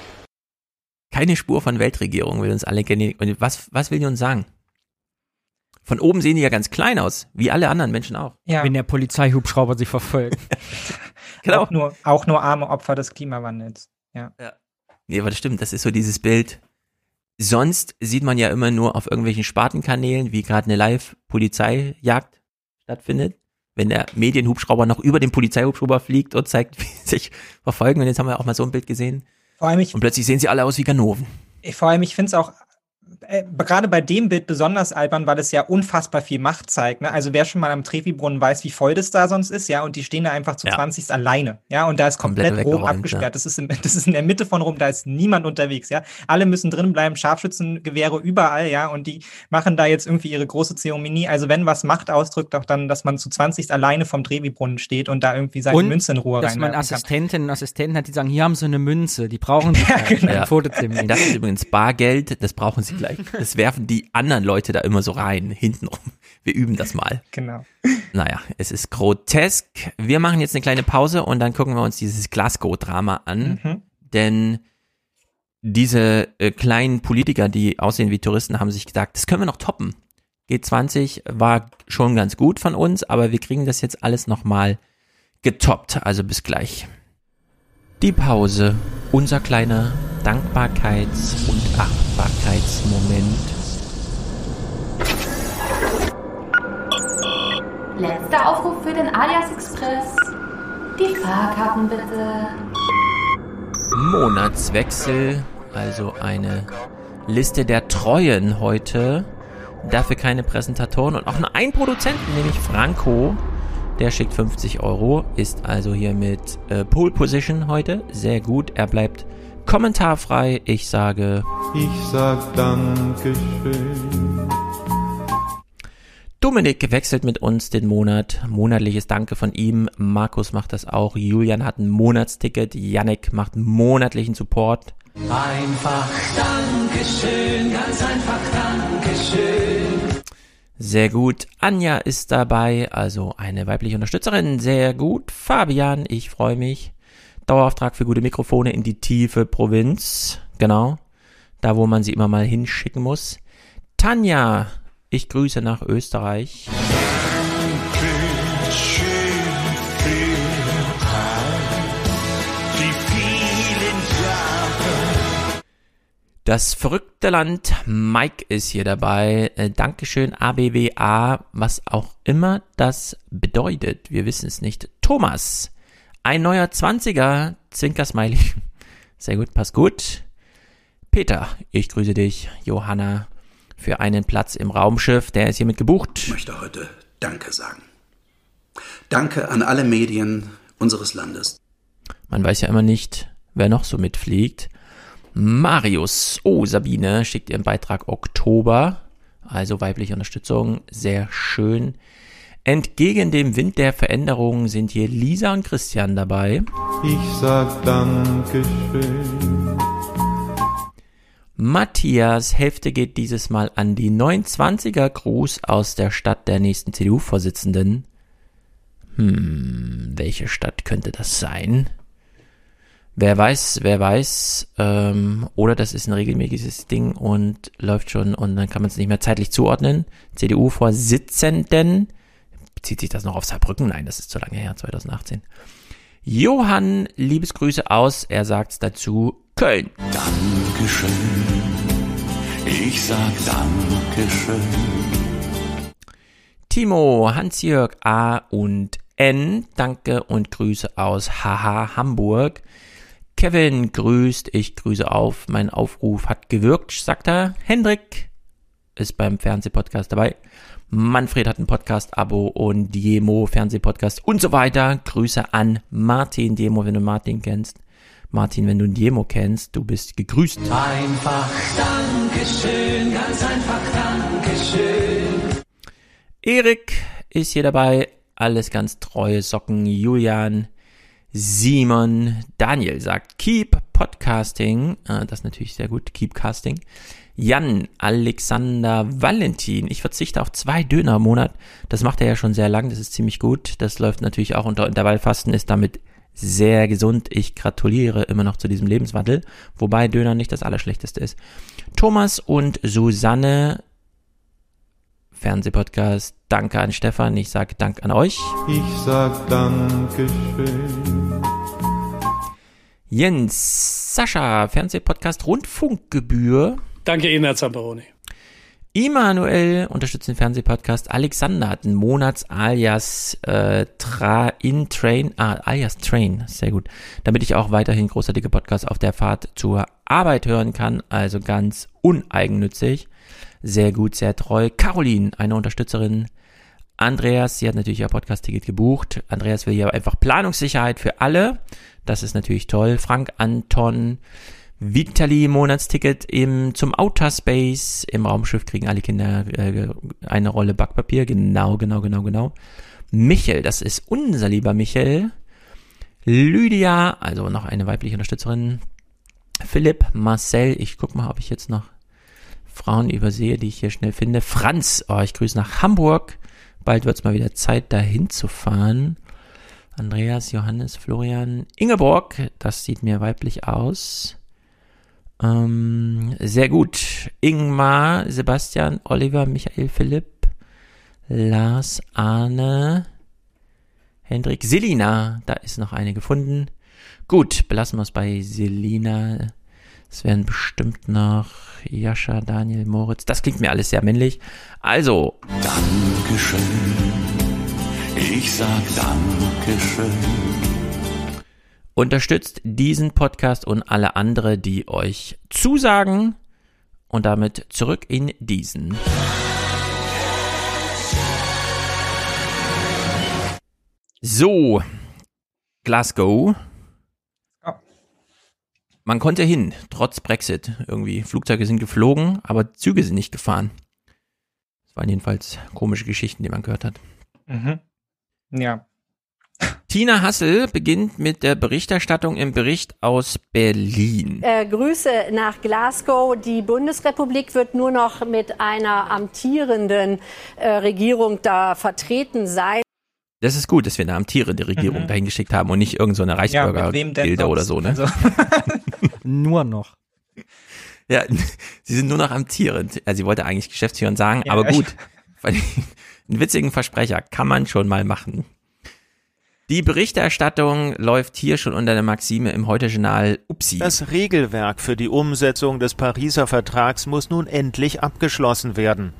Keine Spur von Weltregierung will uns alle kennen. Und was, was will die uns sagen? Von oben sehen die ja ganz klein aus, wie alle anderen Menschen auch. Ja. Wenn der Polizeihubschrauber sie verfolgt. Genau. Auch nur, auch nur arme Opfer des Klimawandels. Ja. Nee, aber das stimmt, das ist so dieses Bild. Sonst sieht man ja immer nur auf irgendwelchen Spartenkanälen, wie gerade eine Live-Polizeijagd stattfindet. Wenn der Medienhubschrauber noch über den Polizeihubschrauber fliegt und zeigt, wie sie sich verfolgen. Und jetzt haben wir auch mal so ein Bild gesehen. Vor allem ich, Und plötzlich sehen sie alle aus wie Ganoven. vor allem, ich finde es auch äh, gerade bei dem Bild besonders albern, weil es ja unfassbar viel Macht zeigt. Ne? Also wer schon mal am Trevi-Brunnen weiß, wie voll das da sonst ist, ja, und die stehen da einfach zu Ja. 20 alleine, ja, und da ist komplett, Komplett Rom abgesperrt. ja. Das, ist in, das ist in der Mitte von Rom, da ist niemand unterwegs, ja. Alle müssen drin bleiben, Scharfschützengewehre überall, ja, und die machen da jetzt irgendwie ihre große Zeremonie. Also wenn was Macht ausdrückt, auch dann, dass man zu 20 alleine vom Trevi-Brunnen steht und da irgendwie seine Und Münze in Ruhe dass man reinwerfen kann. Assistentinnen und Assistenten hat, die sagen, hier haben sie eine Münze, die brauchen sie Ja, genau. Fototermin. Das ist übrigens Bargeld, das brauchen sie gleich. Das werfen die anderen Leute da immer so rein, hintenrum. Wir üben das mal. Genau. Naja, es ist grotesk. Wir machen jetzt eine kleine Pause und dann gucken wir uns dieses Glasgow-Drama an. Mhm. Denn diese äh, kleinen Politiker, die aussehen wie Touristen, haben sich gesagt, das können wir noch toppen. G20 war schon ganz gut von uns, aber wir kriegen das jetzt alles nochmal getoppt. Also bis gleich. Die Pause, unser kleiner Dankbarkeits- und Achtbarkeitsmoment. Letzter Aufruf für den Alias Express. Die Fahrkarten bitte. Monatswechsel, also eine Liste der Treuen heute. Dafür keine Präsentatoren und auch nur ein Produzenten, nämlich Franco. Der schickt 50 Euro, ist also hier mit äh, Pole Position heute. Sehr gut, er bleibt kommentarfrei. Ich sage Ich sag Dankeschön. Dominik wechselt mit uns den Monat. Monatliches Danke von ihm. Markus macht das auch. Julian hat ein Monatsticket. Yannick macht monatlichen Support. Einfach Dankeschön, ganz einfach Dankeschön. Sehr gut. Anja ist dabei, also eine weibliche Unterstützerin. Sehr gut. Fabian, ich freue mich. Dauerauftrag für gute Mikrofone in die tiefe Provinz. Genau. Da, wo man sie immer mal hinschicken muss. Tanja, ich grüße nach Österreich. Das verrückte Land, Mike ist hier dabei. Äh, Dankeschön, ABWA, was auch immer das bedeutet. Wir wissen es nicht. Thomas, ein neuer 20er, Zwinker-Smiley. Sehr gut, passt gut. Peter, ich grüße dich. Johanna, für einen Platz im Raumschiff, der ist hiermit gebucht. Ich möchte heute Danke sagen. Danke an alle Medien unseres Landes. Man weiß ja immer nicht, wer noch so mitfliegt. Marius, oh, Sabine schickt ihren Beitrag Oktober, also weibliche Unterstützung, sehr schön. Entgegen dem Wind der Veränderungen sind hier Lisa und Christian dabei. Ich sag Dankeschön. Matthias Hälfte geht dieses Mal an die 29er Gruß aus der Stadt der nächsten CDU-Vorsitzenden. Hm, welche Stadt könnte das sein? Wer weiß, wer weiß, ähm, oder das ist ein regelmäßiges Ding und läuft schon und dann kann man es nicht mehr zeitlich zuordnen. CDU-Vorsitzenden, bezieht sich das noch auf Saarbrücken? Nein, das ist zu lange her, 2018. Johann, Liebesgrüße aus, er sagt dazu Köln. Dankeschön. Ich sag Dankeschön. Timo, Hans-Jörg A und N, danke und Grüße aus Haha Hamburg. Kevin grüßt, ich grüße auf, mein Aufruf hat gewirkt, sagt er. Hendrik ist beim Fernsehpodcast dabei. Manfred hat ein Podcast-Abo und Diemo Fernsehpodcast und so weiter. Grüße an Martin Diemo, wenn du Martin kennst. Martin, wenn du Diemo kennst, du bist gegrüßt. Einfach Dankeschön, ganz einfach Dankeschön. Erik ist hier dabei, alles ganz treue Socken. Julian, Simon, Daniel sagt Keep Podcasting, äh, das ist natürlich sehr gut, Keep Casting. Jan, Alexander, Valentin, ich verzichte auf zwei Döner im Monat. Das macht er ja schon sehr lang, das ist ziemlich gut. Das läuft natürlich auch unter Intervallfasten, ist damit sehr gesund. Ich gratuliere immer noch zu diesem Lebenswandel, wobei Döner nicht das Allerschlechteste ist. Thomas und Susanne, Fernsehpodcast, danke an Stefan, ich sage Dank an euch. Ich sag Dankeschön. Jens, Sascha, Fernsehpodcast, Rundfunkgebühr. Danke Ihnen, Herr Zamperoni. Immanuel unterstützt den Fernsehpodcast. Alexander hat einen Monats-Alias äh, Tra in Train, ah, Alias Train, sehr gut. Damit ich auch weiterhin großartige Podcasts auf der Fahrt zur Arbeit hören kann, also ganz uneigennützig. Sehr gut, sehr treu. Caroline, eine Unterstützerin. Andreas, sie hat natürlich ihr Podcast-Ticket gebucht. Andreas will hier einfach Planungssicherheit für alle. Das ist natürlich toll. Frank Anton, Vitali Monatsticket im, zum Outer Space. Im Raumschiff kriegen alle Kinder äh, eine Rolle Backpapier. Genau, genau, genau, genau. Michel, das ist unser lieber Michel. Lydia, also noch eine weibliche Unterstützerin. Philipp, Marcel, ich guck mal, ob ich jetzt noch Frauen übersehe, die ich hier schnell finde. Franz, oh, ich grüße nach Hamburg. Bald wird's mal wieder Zeit, dahin zu fahren. Andreas, Johannes, Florian, Ingeborg, das sieht mir weiblich aus. Ähm, sehr gut. Ingmar, Sebastian, Oliver, Michael, Philipp, Lars, Arne, Hendrik, Selina, da ist noch eine gefunden. Gut, belassen wir es bei Selina. Es werden bestimmt noch Jascha, Daniel, Moritz. Das klingt mir alles sehr männlich. Also. Dankeschön. Ich sag Dankeschön. Unterstützt diesen Podcast und alle andere, die euch zusagen. Und damit zurück in diesen. So, Glasgow. Man konnte hin, trotz Brexit. Irgendwie, Flugzeuge sind geflogen, aber Züge sind nicht gefahren. Das waren jedenfalls komische Geschichten, die man gehört hat. Mhm. Ja. Tina Hassel beginnt mit der Berichterstattung im Bericht aus Berlin. Äh, Grüße nach Glasgow. Die Bundesrepublik wird nur noch mit einer amtierenden äh, Regierung da vertreten sein. Das ist gut, dass wir eine amtierende Regierung Mhm. dahin geschickt haben und nicht irgendeine so Ja, Reichsbürger-Gilde oder sonst? so, ne? Also, Nur noch. Ja, sie sind nur noch amtierend. Also sie wollte eigentlich Geschäftsführer sagen, Ja, aber gut. Einen witzigen Versprecher kann man schon mal machen. Die Berichterstattung läuft hier schon unter der Maxime im Heute-Journal Upsi. Das Regelwerk für die Umsetzung des Pariser Vertrags muss nun endlich abgeschlossen werden.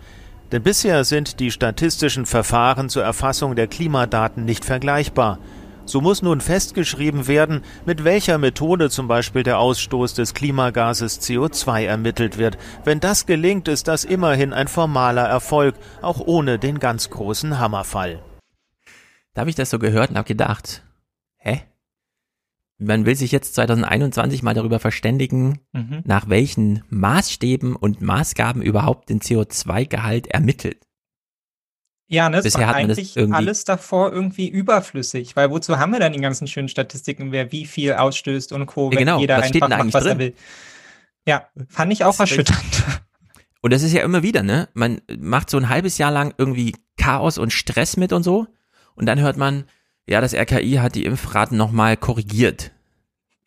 Denn bisher sind die statistischen Verfahren zur Erfassung der Klimadaten nicht vergleichbar. So muss nun festgeschrieben werden, mit welcher Methode zum Beispiel der Ausstoß des Klimagases CO2 ermittelt wird. Wenn das gelingt, ist das immerhin ein formaler Erfolg, auch ohne den ganz großen Hammerfall. Da habe ich das so gehört und habe gedacht, hä? Man will sich jetzt 2021 mal darüber verständigen, Mhm. nach welchen Maßstäben und Maßgaben überhaupt den CO2-Gehalt ermittelt. Ja, ne, es Bisher war hat man das eigentlich irgendwie- alles davor irgendwie überflüssig, weil wozu haben wir dann die ganzen schönen Statistiken, wer wie viel ausstößt und Co., Ja, wenn genau, jeder was steht einfach macht, eigentlich was er drin? will. Ja, fand ich auch Das erschütternd. Und das ist ja immer wieder, ne? Man macht so ein halbes Jahr lang irgendwie Chaos und Stress mit und so. Und dann hört man, ja, das RKI hat die Impfraten nochmal korrigiert.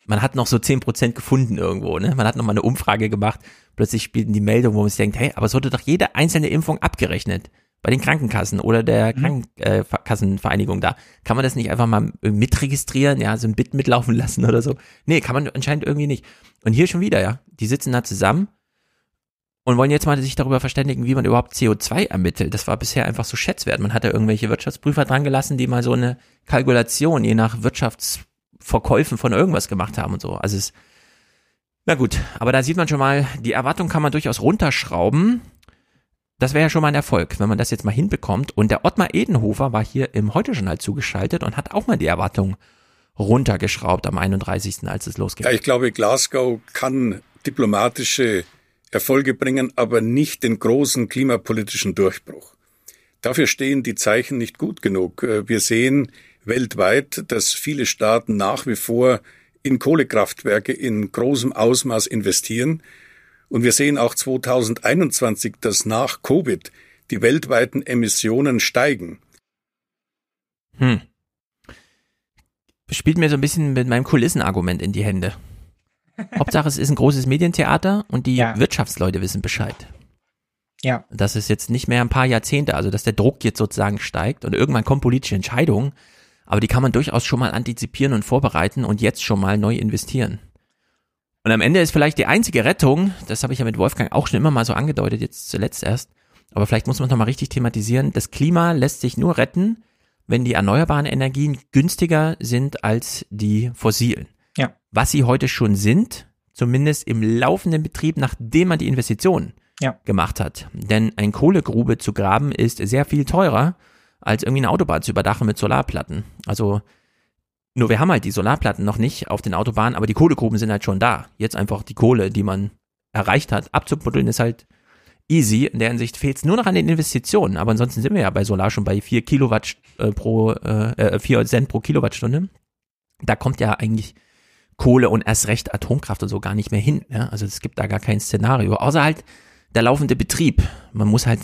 man hat noch so 10% gefunden irgendwo, ne? Man hat noch mal eine Umfrage gemacht, plötzlich spielten die Meldungen, wo man sich denkt, hey, aber es wurde doch jede einzelne Impfung abgerechnet bei den Krankenkassen oder der Mhm. Krankenkassenvereinigung da. Kann man das nicht einfach mal mitregistrieren, ja, so ein Bit mitlaufen lassen oder so? Nee, kann man anscheinend irgendwie nicht. Und hier schon wieder, ja. Die sitzen da zusammen und wollen jetzt mal sich darüber verständigen, wie man überhaupt CO2 ermittelt. Das war bisher einfach so schätzwert. Man hatte irgendwelche Wirtschaftsprüfer dran gelassen, die mal so eine Kalkulation je nach Wirtschaftsverkäufen von irgendwas gemacht haben und so. Also es, na gut, aber da sieht man schon mal, die Erwartung kann man durchaus runterschrauben. Das wäre ja schon mal ein Erfolg, wenn man das jetzt mal hinbekommt. Und der Ottmar Edenhofer war hier im Heute-Journal zugeschaltet und hat auch mal die Erwartung runtergeschraubt am 31., als es losging. Ja, ich glaube, Glasgow kann diplomatische Erfolge bringen, aber nicht den großen klimapolitischen Durchbruch. Dafür stehen die Zeichen nicht gut genug. Äh, Wir sehen weltweit, dass viele Staaten nach wie vor in Kohlekraftwerke in großem Ausmaß investieren. Und wir sehen auch 2021, dass nach Covid die weltweiten Emissionen steigen. Hm. Spielt mir so ein bisschen mit meinem Kulissenargument in die Hände. Hauptsache, es ist ein großes Medientheater und die Wirtschaftsleute wissen Bescheid. Ja. Das ist jetzt nicht mehr ein paar Jahrzehnte, also dass der Druck jetzt sozusagen steigt und irgendwann kommen politische Entscheidungen, aber die kann man durchaus schon mal antizipieren und vorbereiten und jetzt schon mal neu investieren. Und am Ende ist vielleicht die einzige Rettung, das habe ich ja mit Wolfgang auch schon immer mal so angedeutet, jetzt zuletzt erst, aber vielleicht muss man es nochmal richtig thematisieren, das Klima lässt sich nur retten, wenn die erneuerbaren Energien günstiger sind als die fossilen. Ja. Was sie heute schon sind, zumindest im laufenden Betrieb, nachdem man die Investitionen Ja. gemacht hat. Denn ein Kohlegrube zu graben ist sehr viel teurer, als irgendwie eine Autobahn zu überdachen mit Solarplatten. Also nur wir haben halt die Solarplatten noch nicht auf den Autobahnen, aber die Kohlegruben sind halt schon da. Jetzt einfach die Kohle, die man erreicht hat, abzubuddeln ist halt easy. In der Hinsicht fehlt es nur noch an den Investitionen. Aber ansonsten sind wir ja bei Solar schon bei 4 Kilowatt äh, pro, äh, 4 Cent pro Kilowattstunde. Da kommt ja eigentlich Kohle und erst recht Atomkraft und so gar nicht mehr hin. Ja? Also es gibt da gar kein Szenario. Außer halt der laufende Betrieb. Man muss halt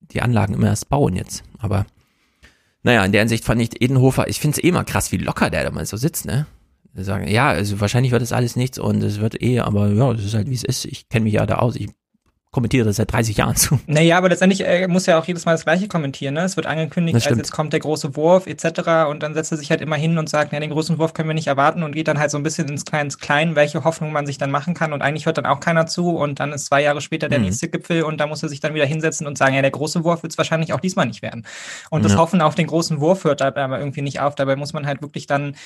die Anlagen immer erst bauen jetzt. Aber naja, in der Hinsicht fand ich Edenhofer, ich finde es eh mal krass, wie locker der da mal so sitzt, ne? Sagen, ja, also wahrscheinlich wird es alles nichts und es wird eh, aber ja, es ist halt wie es ist. Ich kenne mich ja da aus. Ich kommentiere das seit 30 Jahren zu. Naja, aber letztendlich äh, muss ja auch jedes Mal das Gleiche kommentieren. Ne? Es wird angekündigt, Das stimmt. jetzt kommt der große Wurf etc. Und dann setzt er sich halt immer hin und sagt, ja, den großen Wurf können wir nicht erwarten und geht dann halt so ein bisschen ins Klein, ins Klein, welche Hoffnung man sich dann machen kann. Und eigentlich hört dann auch keiner zu. Und dann ist zwei Jahre später der Mhm. nächste Gipfel und da muss er sich dann wieder hinsetzen und sagen, ja, der große Wurf wird es wahrscheinlich auch diesmal nicht werden. Und das Ja. Hoffen auf den großen Wurf hört dabei aber irgendwie nicht auf. Dabei muss man halt wirklich dann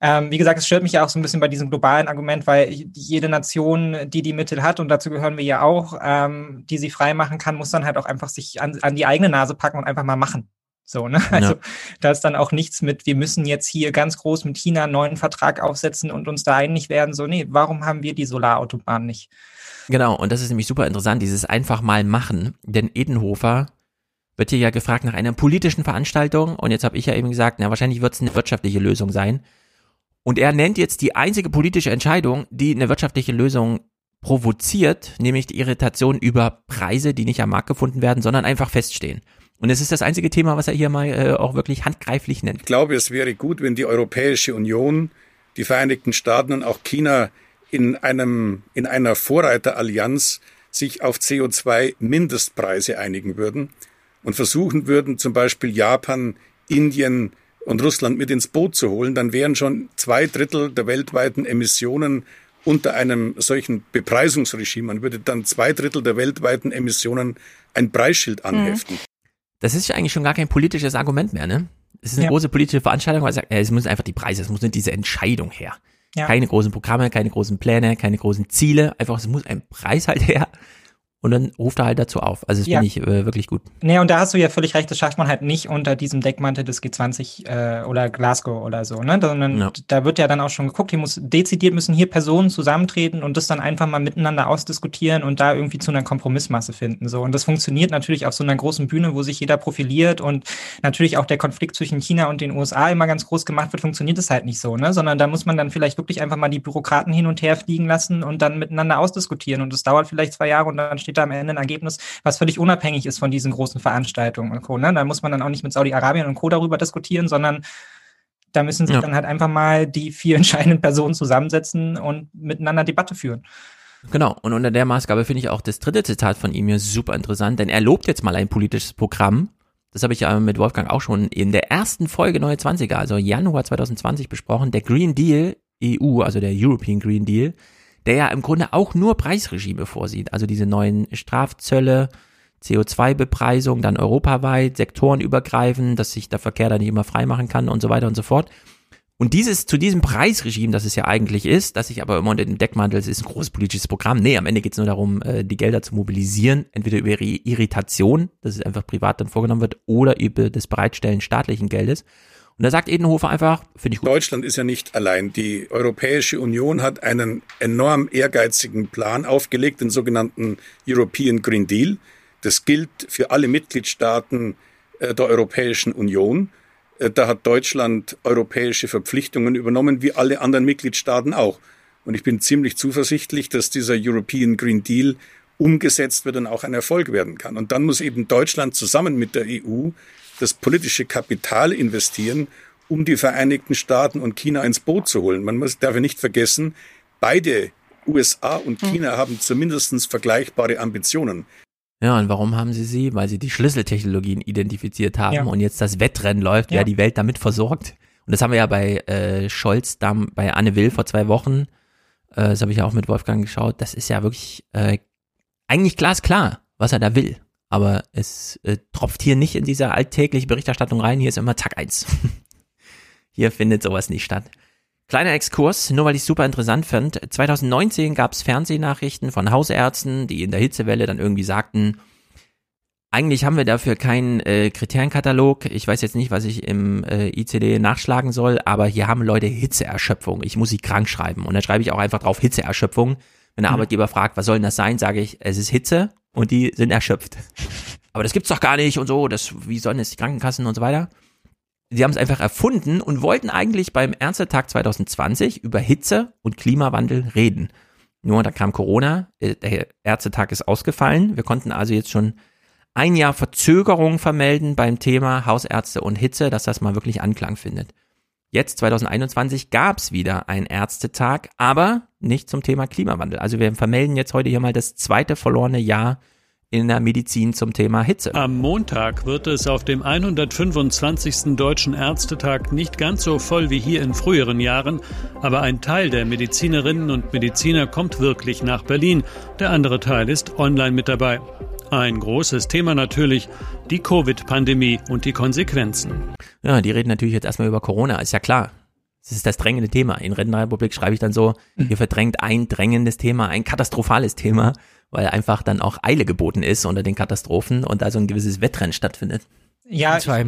ähm, wie gesagt, es stört mich ja auch so ein bisschen bei diesem globalen Argument, weil jede Nation, die die Mittel hat, und dazu gehören wir ja auch, ähm, die sie frei machen kann, muss dann halt auch einfach sich an, an die eigene Nase packen und einfach mal machen. So, ne? Also Ja. da ist dann auch nichts mit, wir müssen jetzt hier ganz groß mit China einen neuen Vertrag aufsetzen und uns da einig werden. So, nee, warum haben wir die Solarautobahn nicht? Genau, und das ist nämlich super interessant, dieses einfach mal machen. Denn Edenhofer wird hier ja gefragt nach einer politischen Veranstaltung und jetzt habe ich ja eben gesagt, na wahrscheinlich wird es eine wirtschaftliche Lösung sein. Und er nennt jetzt die einzige politische Entscheidung, die eine wirtschaftliche Lösung provoziert, nämlich die Irritation über Preise, die nicht am Markt gefunden werden, sondern einfach feststehen. Und es ist das einzige Thema, was er hier mal äh, auch wirklich handgreiflich nennt. Ich glaube, es wäre gut, wenn die Europäische Union, die Vereinigten Staaten und auch China in einem, in einer Vorreiterallianz sich auf CO2-Mindestpreise einigen würden und versuchen würden, zum Beispiel Japan, Indien und Russland mit ins Boot zu holen, dann wären schon zwei Drittel der weltweiten Emissionen unter einem solchen Bepreisungsregime. Man würde dann zwei Drittel der weltweiten Emissionen ein Preisschild anheften. Das ist ja eigentlich schon gar kein politisches Argument mehr, ne? Es ist eine Ja. große politische Veranstaltung, weil er sagt, äh, es müssen einfach die Preise, es muss nicht diese Entscheidung her. Ja. Keine großen Programme, keine großen Pläne, keine großen Ziele, einfach es muss ein Preis halt her. Und dann ruft er halt dazu auf. Also das Ja. finde ich äh, wirklich gut. Nee, und da hast du ja völlig recht, das schafft man halt nicht unter diesem Deckmantel des G20 äh, oder Glasgow oder so, ne? Sondern Ja. da wird ja dann auch schon geguckt, hier muss dezidiert müssen hier Personen zusammentreten und das dann einfach mal miteinander ausdiskutieren und da irgendwie zu einer Kompromissmasse finden. So. Und das funktioniert natürlich auf so einer großen Bühne, wo sich jeder profiliert und natürlich auch der Konflikt zwischen China und den USA immer ganz groß gemacht wird, funktioniert es halt nicht so, ne? Sondern da muss man dann vielleicht wirklich einfach mal die Bürokraten hin und her fliegen lassen und dann miteinander ausdiskutieren. Und das dauert vielleicht zwei Jahre und dann steht da am Ende ein Ergebnis, was völlig unabhängig ist von diesen großen Veranstaltungen und Co. Ne? Da muss man dann auch nicht mit Saudi-Arabien und Co. darüber diskutieren, sondern Da müssen sich Ja. dann halt einfach mal die vier entscheidenden Personen zusammensetzen und miteinander Debatte führen. Genau, und unter der Maßgabe finde ich auch das dritte Zitat von ihm hier super interessant, denn er lobt jetzt mal ein politisches Programm. Das habe ich ja mit Wolfgang auch schon in der ersten Folge Neue 20er, also Januar 2020 besprochen. Der Green Deal EU, also der European Green Deal, der ja im Grunde auch nur Preisregime vorsieht. Also diese neuen Strafzölle, CO2-Bepreisung, dann europaweit, sektorenübergreifend, dass sich der Verkehr da nicht immer frei machen kann und so weiter und so fort. Und dieses, zu diesem Preisregime, das es ja eigentlich ist, das sich aber immer unter dem Deckmantel, es ist ein großes politisches Programm. Nee, am Ende geht es nur darum, äh, die Gelder zu mobilisieren, entweder über Irritation, dass es einfach privat dann vorgenommen wird, oder über das Bereitstellen staatlichen Geldes. Und da sagt Edenhofer einfach, finde ich gut. Deutschland ist ja nicht allein. Die Europäische Union hat einen enorm ehrgeizigen Plan aufgelegt, den sogenannten European Green Deal. Das gilt für alle Mitgliedstaaten äh, der Europäischen Union. Äh, Da hat Deutschland europäische Verpflichtungen übernommen, wie alle anderen Mitgliedstaaten auch. Und ich bin ziemlich zuversichtlich, dass dieser European Green Deal umgesetzt wird und auch ein Erfolg werden kann. Und dann muss eben Deutschland zusammen mit der EU das politische Kapital investieren, um die Vereinigten Staaten und China ins Boot zu holen. Man muss, darf ja nicht vergessen, beide USA und China haben zumindest vergleichbare Ambitionen. Ja, und warum haben sie sie? Weil sie die Schlüsseltechnologien identifiziert haben Ja. und jetzt das Wettrennen läuft, Ja. wer die Welt damit versorgt. Und das haben wir ja bei äh, Scholz, da, bei Anne Will vor zwei Wochen, äh, das habe ich ja auch mit Wolfgang geschaut, das ist ja wirklich äh, eigentlich glasklar, was er da will. Aber es äh, tropft hier nicht in diese alltägliche Berichterstattung rein, hier ist immer Tag eins. hier findet sowas nicht statt. Kleiner Exkurs, nur weil ich es super interessant fand. 2019 gab es Fernsehnachrichten von Hausärzten, die in der Hitzewelle dann irgendwie sagten, eigentlich haben wir dafür keinen äh, Kriterienkatalog. Ich weiß jetzt nicht, was ich im äh, ICD nachschlagen soll, aber hier haben Leute Hitzeerschöpfung. Ich muss sie krank schreiben. Und dann schreibe ich auch einfach drauf Hitzeerschöpfung. Wenn der Mhm. Arbeitgeber fragt, was soll denn das sein, sage ich, es ist Hitze und die sind erschöpft. Aber das gibt's doch gar nicht und so. Das, wie sollen es die Krankenkassen und so weiter? Sie haben es einfach erfunden und wollten eigentlich beim Ärztetag 2020 über Hitze und Klimawandel reden. Nur da kam Corona, äh, der Ärztetag ist ausgefallen. Wir konnten also jetzt schon ein Jahr Verzögerung vermelden beim Thema Hausärzte und Hitze, dass das mal wirklich Anklang findet. Jetzt, 2021, gab es wieder einen Ärztetag, aber nicht zum Thema Klimawandel. Also wir vermelden jetzt heute hier mal das zweite verlorene Jahr in der Medizin zum Thema Hitze. Am Montag wird es auf dem 125. Deutschen Ärztetag nicht ganz so voll wie hier in früheren Jahren, aber ein Teil der Medizinerinnen und Mediziner kommt wirklich nach Berlin, der andere Teil ist online mit dabei. Ein großes Thema natürlich, die Covid-Pandemie und die Konsequenzen. Ja, die reden natürlich jetzt erstmal über Corona, ist ja klar. Das ist das drängende Thema. In Rentenrepublik schreibe ich dann so, hier verdrängt ein drängendes Thema, ein katastrophales Thema, weil einfach dann auch Eile geboten ist unter den Katastrophen und da so ein gewisses Wettrennen stattfindet. Ja, Zwei.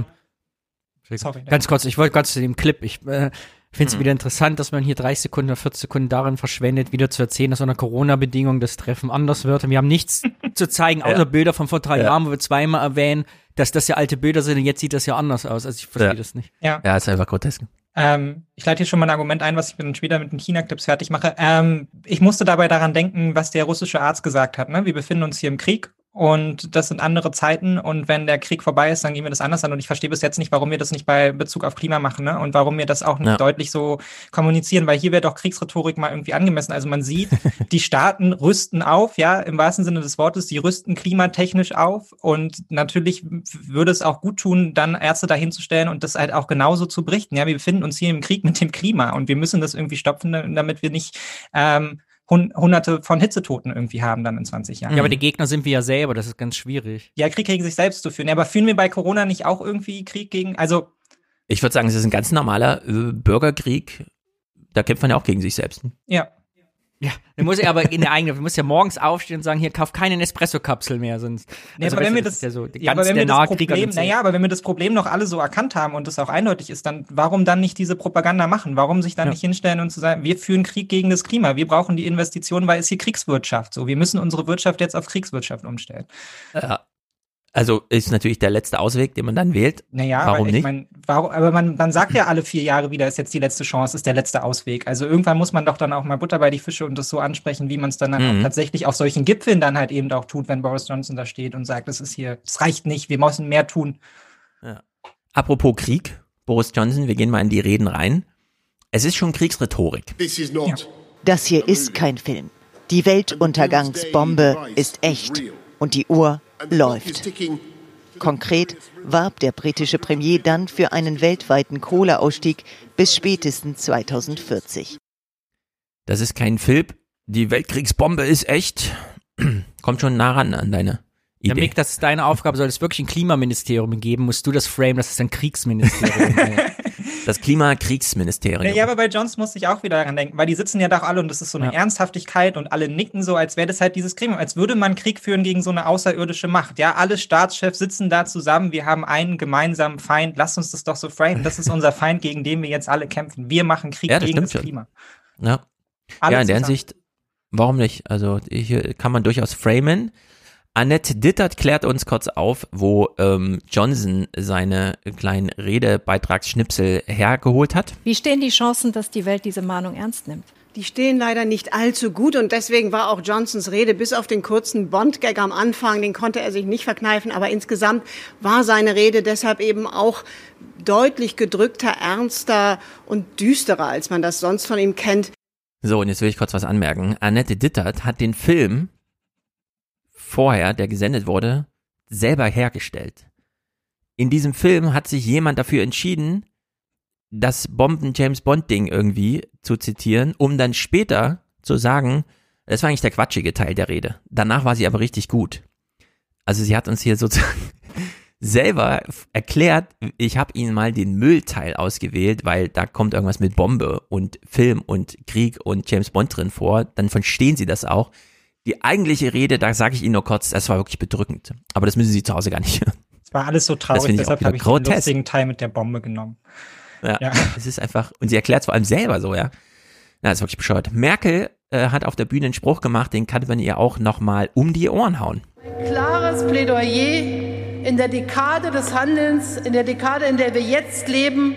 Sorry. Ganz kurz, ich wollte ganz zu dem Clip. Ich äh, finde es Mhm. wieder interessant, dass man hier 30 Sekunden oder 40 Sekunden darin verschwendet, wieder zu erzählen, dass unter Corona-Bedingungen das Treffen anders wird. Und wir haben nichts zu zeigen, außer Ja. Bilder von vor drei Ja. Jahren, wo wir zweimal erwähnen, dass das ja alte Bilder sind und jetzt sieht das ja anders aus. Also ich verstehe Ja. das nicht. Ja. Ja, ist einfach grotesk. Ähm, ich leite hier schon mal ein Argument ein, was ich dann später mit den China-Clips fertig mache. Ähm, ich musste dabei daran denken, was der russische Arzt gesagt hat. Ne? Wir befinden uns hier im Krieg und das sind andere Zeiten und wenn der Krieg vorbei ist, dann gehen wir das anders an. Und ich verstehe bis jetzt nicht, warum wir das nicht bei Bezug auf Klima machen ne? und warum wir das auch nicht Ja. deutlich so kommunizieren, weil hier wäre doch Kriegsrhetorik mal irgendwie angemessen. Also man sieht, die Staaten rüsten auf, ja, im wahrsten Sinne des Wortes, die rüsten klimatechnisch auf und natürlich würde es auch gut tun, dann Ärzte dahinzustellen und das halt auch genauso zu berichten. Ja, wir befinden uns hier im Krieg mit dem Klima und wir müssen das irgendwie stopfen, damit wir nicht ähm, hun hunderte von Hitzetoten irgendwie haben dann in 20 Jahren. Ja, aber die Gegner sind wir ja selber, das ist ganz schwierig. Ja, Krieg gegen sich selbst zu führen. Ja, aber führen wir bei Corona nicht auch irgendwie Krieg gegen, also Ich würde sagen, es ist ein ganz normaler äh, Bürgerkrieg. Da kämpft man ja auch gegen sich selbst. ja. Ja, dann muss er aber in der eigenen, du musst ja morgens aufstehen und sagen, hier, kauf keine Nespresso-Kapsel mehr, sonst. Nee, also, aber wenn weißt wir du, das, ist ja so, ja, aber wenn wir das Problem, naja, aber wenn wir das Problem noch alle so erkannt haben und das auch eindeutig ist, dann warum dann nicht diese Propaganda machen? Warum sich dann Ja. nicht hinstellen und zu sagen, wir führen Krieg gegen das Klima, wir brauchen die Investitionen, weil es hier Kriegswirtschaft so. Wir müssen unsere Wirtschaft jetzt auf Kriegswirtschaft umstellen. Ja. Also ist natürlich der letzte Ausweg, den man dann wählt. Naja, Warum aber ich nicht? meine, warum, aber man, man sagt ja alle vier Jahre wieder, ist jetzt die letzte Chance, ist der letzte Ausweg. Also irgendwann muss man doch dann auch mal Butter bei die Fische und das so ansprechen, wie man es dann, dann Mhm. auch tatsächlich auf solchen Gipfeln dann halt eben auch tut, wenn Boris Johnson da steht und sagt, das ist hier, das reicht nicht, wir müssen mehr tun. Apropos Krieg, Boris Johnson, wir gehen mal in die Reden rein. Es ist schon Kriegsrhetorik. Das hier ist kein Film. Die Weltuntergangsbombe ist echt und die Uhr läuft. Konkret warb der britische Premier dann für einen weltweiten Kohleausstieg bis spätestens 2040. Das ist kein Film. Die Weltkriegsbombe ist echt. Kommt schon nah ran an deine Ja, Idee. Mick, das ist deine Aufgabe. Soll es wirklich ein Klimaministerium geben, musst du das frame, das ist ein Kriegsministerium. Das Klimakriegsministerium. Ja, aber bei Johnson musste ich auch wieder daran denken, weil die sitzen ja doch alle und das ist so eine Ernsthaftigkeit und alle nicken so, als wäre das halt dieses Gremium, als würde man Krieg führen gegen so eine außerirdische Macht. Ja, alle Staatschefs sitzen da zusammen, wir haben einen gemeinsamen Feind, lasst uns das doch so frame. Das ist unser Feind, gegen den wir jetzt alle kämpfen. Wir machen Krieg Ja, das gegen das schon. Klima. Ja. Alle ja, in der. Hinsicht, warum nicht? Also hier kann man durchaus framen. Annette Dittert klärt uns kurz auf, wo ähm, Johnson seine kleinen Redebeitragsschnipsel hergeholt hat. Wie stehen die Chancen, dass die Welt diese Mahnung ernst nimmt? Die stehen leider nicht allzu gut und deswegen war auch Johnsons Rede bis auf den kurzen Bond-Gag am Anfang, den konnte er sich nicht verkneifen, aber insgesamt war seine Rede deshalb eben auch deutlich gedrückter, ernster und düsterer, als man das sonst von ihm kennt. So, und jetzt will ich kurz was anmerken. Annette Dittert hat den Film vorher, der gesendet wurde, selber hergestellt. In diesem Film hat sich jemand dafür entschieden, das Bomben-James-Bond-Ding irgendwie zu zitieren, um dann später zu sagen, das war eigentlich der quatschige Teil der Rede. Danach war sie aber richtig gut. Also sie hat uns hier sozusagen selber erklärt, ich habe ihnen mal den Müllteil ausgewählt, weil da kommt irgendwas mit Bombe und Film und Krieg und James Bond drin vor, dann verstehen sie das auch. Die eigentliche Rede, da sage ich Ihnen nur kurz, das war wirklich bedrückend. Aber das müssen Sie zu Hause gar nicht hören. Es war alles so Das traurig, finde ich auch deshalb habe ich den grotesk. lustigen Teil mit der Bombe genommen. Ja, Ja. es ist einfach, und sie erklärt es vor allem selber so, ja. Ja, das ist wirklich bescheuert. Merkel äh, hat auf der Bühne einen Spruch gemacht, den kann man ihr auch nochmal um die Ohren hauen. klares Plädoyer in der Dekade des Handelns, in der Dekade, in der wir jetzt leben,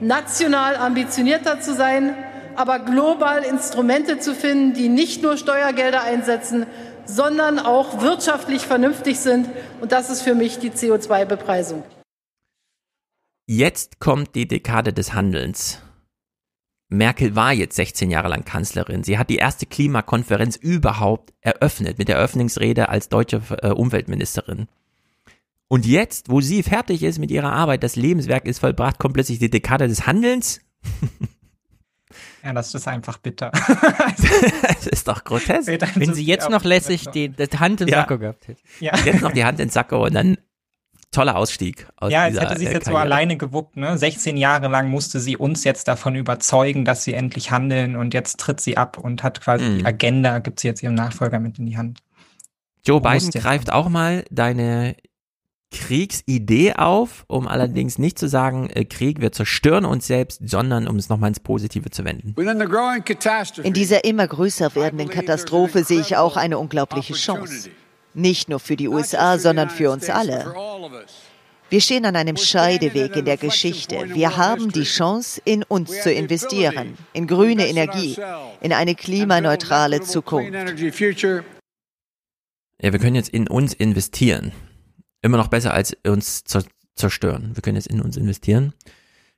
national ambitionierter zu sein, aber global Instrumente zu finden, die nicht nur Steuergelder einsetzen, sondern auch wirtschaftlich vernünftig sind. Und das ist für mich die CO2-Bepreisung. Jetzt kommt die Dekade des Handelns. Merkel war jetzt 16 Jahre lang Kanzlerin. Sie hat die erste Klimakonferenz überhaupt eröffnet mit der Eröffnungsrede als deutsche äh, Umweltministerin. Und jetzt, wo sie fertig ist mit ihrer Arbeit, das Lebenswerk ist vollbracht, kommt plötzlich die Dekade des Handelns. Ja, das ist einfach bitter. das ist doch grotesk. Wenn sie jetzt noch lässig die, die Hand im Ja. Sakko gehabt hätte. Ja. Jetzt noch die Hand ins Sakko und dann toller Ausstieg aus Ja, als dieser hätte sie es äh, jetzt so alleine gewuppt. Ne? 16 Jahre lang musste sie uns jetzt davon überzeugen, dass sie endlich handeln und jetzt tritt sie ab und hat quasi Mhm. die Agenda, gibt sie jetzt ihrem Nachfolger mit in die Hand. Joe Biden jetzt greift auch mal deine Kriegsidee auf, um allerdings nicht zu sagen, äh, Krieg, wir zerstören uns selbst, sondern um es nochmal ins Positive zu wenden. In dieser immer größer werdenden Katastrophe sehe ich auch eine unglaubliche Chance. Nicht nur für die USA, sondern für uns alle. Wir stehen an einem Scheideweg in der Geschichte. Wir haben die Chance, in uns zu investieren, in grüne Energie, in eine klimaneutrale Zukunft. Ja, wir können jetzt in uns investieren. Immer noch besser als uns zer zerstören. Wir können jetzt in uns investieren.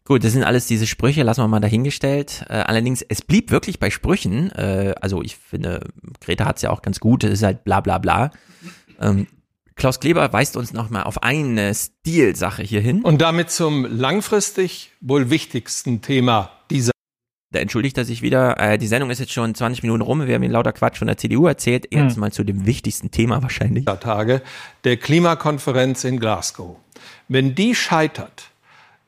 Gut, das sind alles diese Sprüche, lassen wir mal dahingestellt. Äh, allerdings, es blieb wirklich bei Sprüchen. Äh, also ich finde, Greta hat es ja auch ganz gut. Es ist halt bla bla bla. Ähm, Klaus Kleber weist uns nochmal auf eine Stilsache hier hin. Und damit zum langfristig wohl wichtigsten Thema dieser Da entschuldigt er sich wieder. Äh, die Sendung ist jetzt schon 20 Minuten rum. Wir haben ihn lauter Quatsch von der CDU erzählt. Jetzt Hm. mal zu dem wichtigsten Thema wahrscheinlich. Tage der Klimakonferenz in Glasgow. Wenn die scheitert,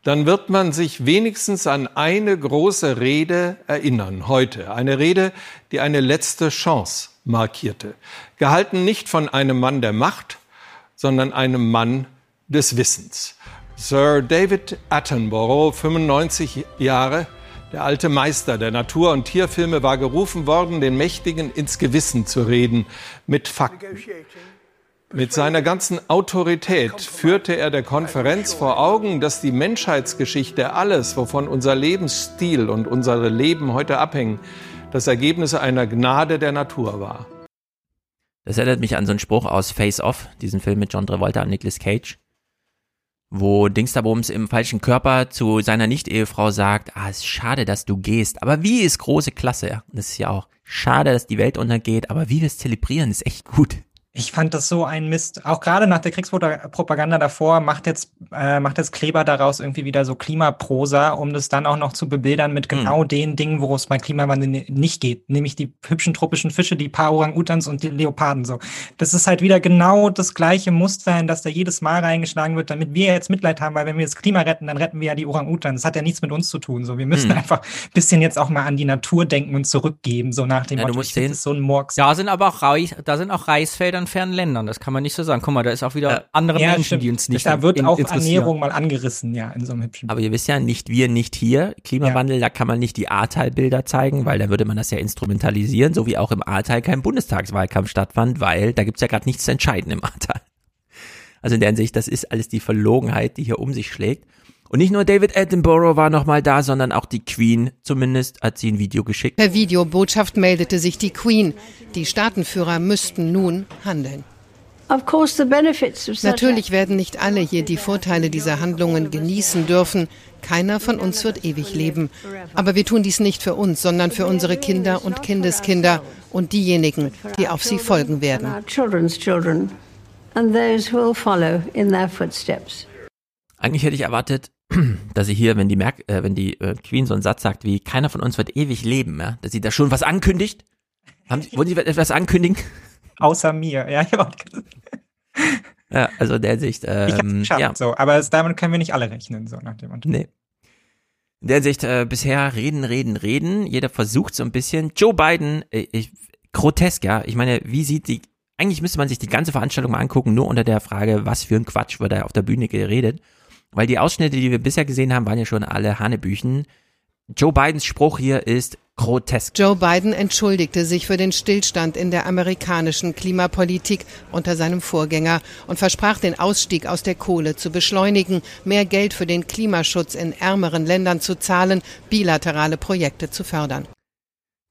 dann wird man sich wenigstens an eine große Rede erinnern heute. Eine Rede, die eine letzte Chance markierte. Gehalten nicht von einem Mann der Macht, sondern einem Mann des Wissens. Sir David Attenborough, 95 Jahre, der alte Meister der Natur- und Tierfilme, war gerufen worden, den Mächtigen ins Gewissen zu reden mit Fakten. Mit seiner ganzen Autorität führte er der Konferenz vor Augen, dass die Menschheitsgeschichte, alles, wovon unser Lebensstil und unsere Leben heute abhängen, das Ergebnis einer Gnade der Natur war. Das erinnert mich an so einen Spruch aus Face Off, diesen Film mit John Travolta und Nicolas Cage. Wo Dingsterbums im falschen Körper zu seiner Nicht-Ehefrau sagt, ah, es ist schade, dass du gehst, aber wie ist große Klasse. Das ist ja auch schade, dass die Welt untergeht, aber wie wir es zelebrieren, ist echt gut. Ich fand das so ein Mist. Auch gerade nach der Kriegspropaganda davor macht jetzt, äh, macht jetzt Kleber daraus irgendwie wieder so Klimaprosa, um das dann auch noch zu bebildern mit genau mhm. den Dingen, worum es bei Klimawandel nicht geht. Nämlich die hübschen tropischen Fische, die paar Orang-Utans und die Leoparden so. Das ist halt wieder genau das gleiche Muster, in das da jedes Mal reingeschlagen wird, damit wir jetzt Mitleid haben, weil wenn wir das Klima retten, dann retten wir ja die Orang-Utans. Das hat ja nichts mit uns zu tun. So, wir müssen mhm. einfach ein bisschen jetzt auch mal an die Natur denken und zurückgeben, so nach dem ja, Motto, du musst sehen, so ein Murks. Da sind aber auch Reis, da sind auch Reisfelder in fernen Ländern. Das kann man nicht so sagen. Guck mal, da ist auch wieder Ja. andere Ja, Menschen, stimmt. die uns nicht Da wird in- auch. Ernährung mal angerissen, ja, in so einem hübschen Aber ihr wisst ja, nicht wir, nicht hier. Klimawandel, da kann man nicht die Ahrtal-Bilder zeigen, weil da würde man das ja instrumentalisieren, so wie auch im Ahrtal kein Bundestagswahlkampf stattfand, weil da gibt's ja gerade nichts zu entscheiden im Ahrtal. Also in der Hinsicht, das ist alles die Verlogenheit, die hier um sich schlägt. Und nicht nur David Attenborough war nochmal da, sondern auch die Queen. Zumindest hat sie ein Video geschickt. Per Videobotschaft meldete sich die Queen. Die Staatenführer müssten nun handeln. Natürlich werden nicht alle hier die Vorteile dieser Handlungen genießen dürfen. Keiner von uns wird ewig leben. Aber wir tun dies nicht für uns, sondern für unsere Kinder und Kindeskinder und diejenigen, die auf sie folgen werden. our children's children and those who will follow in their footsteps. Eigentlich hätte ich erwartet, dass sie hier, wenn die Merk äh, wenn die äh, Queen so einen Satz sagt wie keiner von uns wird ewig leben, ja, dass sie da schon was ankündigt. Haben sie, wollen sie etwas ankündigen? Außer mir, ja. Ich hab auch Ja, also in der Sicht, Ich hab's ähm, geschafft, ja. so. Aber es, damit können wir nicht alle rechnen, so nach dem Motto. Nee. In der Sicht äh, bisher reden, reden, reden. Jeder versucht so ein bisschen. Joe Biden, äh, ich, grotesk, ja. Ich meine, wie sieht die, eigentlich müsste man sich die ganze Veranstaltung mal angucken, nur unter der Frage, was für ein Quatsch wird da auf der Bühne geredet. Weil die Ausschnitte, die wir bisher gesehen haben, waren ja schon alle Hanebüchen. Joe Bidens Spruch hier ist grotesk. Joe Biden entschuldigte sich für den Stillstand in der amerikanischen Klimapolitik unter seinem Vorgänger und versprach, den Ausstieg aus der Kohle zu beschleunigen, mehr Geld für den Klimaschutz in ärmeren Ländern zu zahlen, bilaterale Projekte zu fördern.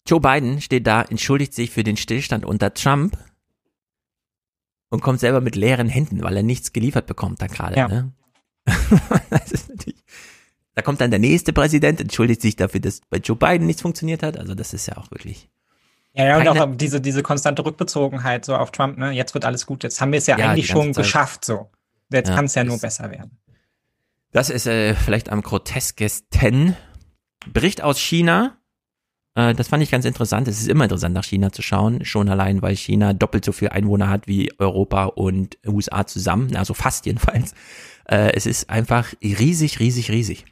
Joe Biden steht da, entschuldigt sich für den Stillstand unter Trump und kommt selber mit leeren Händen, weil er nichts geliefert bekommt da gerade. Ja. Ne? das ist natürlich, da kommt dann der nächste Präsident, entschuldigt sich dafür, dass bei Joe Biden nichts funktioniert hat. Also das ist ja auch wirklich. Ja, ja, und auch diese, diese konstante Rückbezogenheit so auf Trump, ne? Jetzt wird alles gut. Jetzt haben wir es ja, Ja, eigentlich schon Zeit. geschafft, so. Jetzt Ja, kann es ja nur besser werden. Das ist äh, vielleicht am groteskesten. Bericht aus China. Äh, das fand ich ganz interessant. Es ist immer interessant, nach China zu schauen. Schon allein, weil China doppelt so viel Einwohner hat wie Europa und USA zusammen. Also fast jedenfalls. Äh, es ist einfach riesig, riesig, riesig.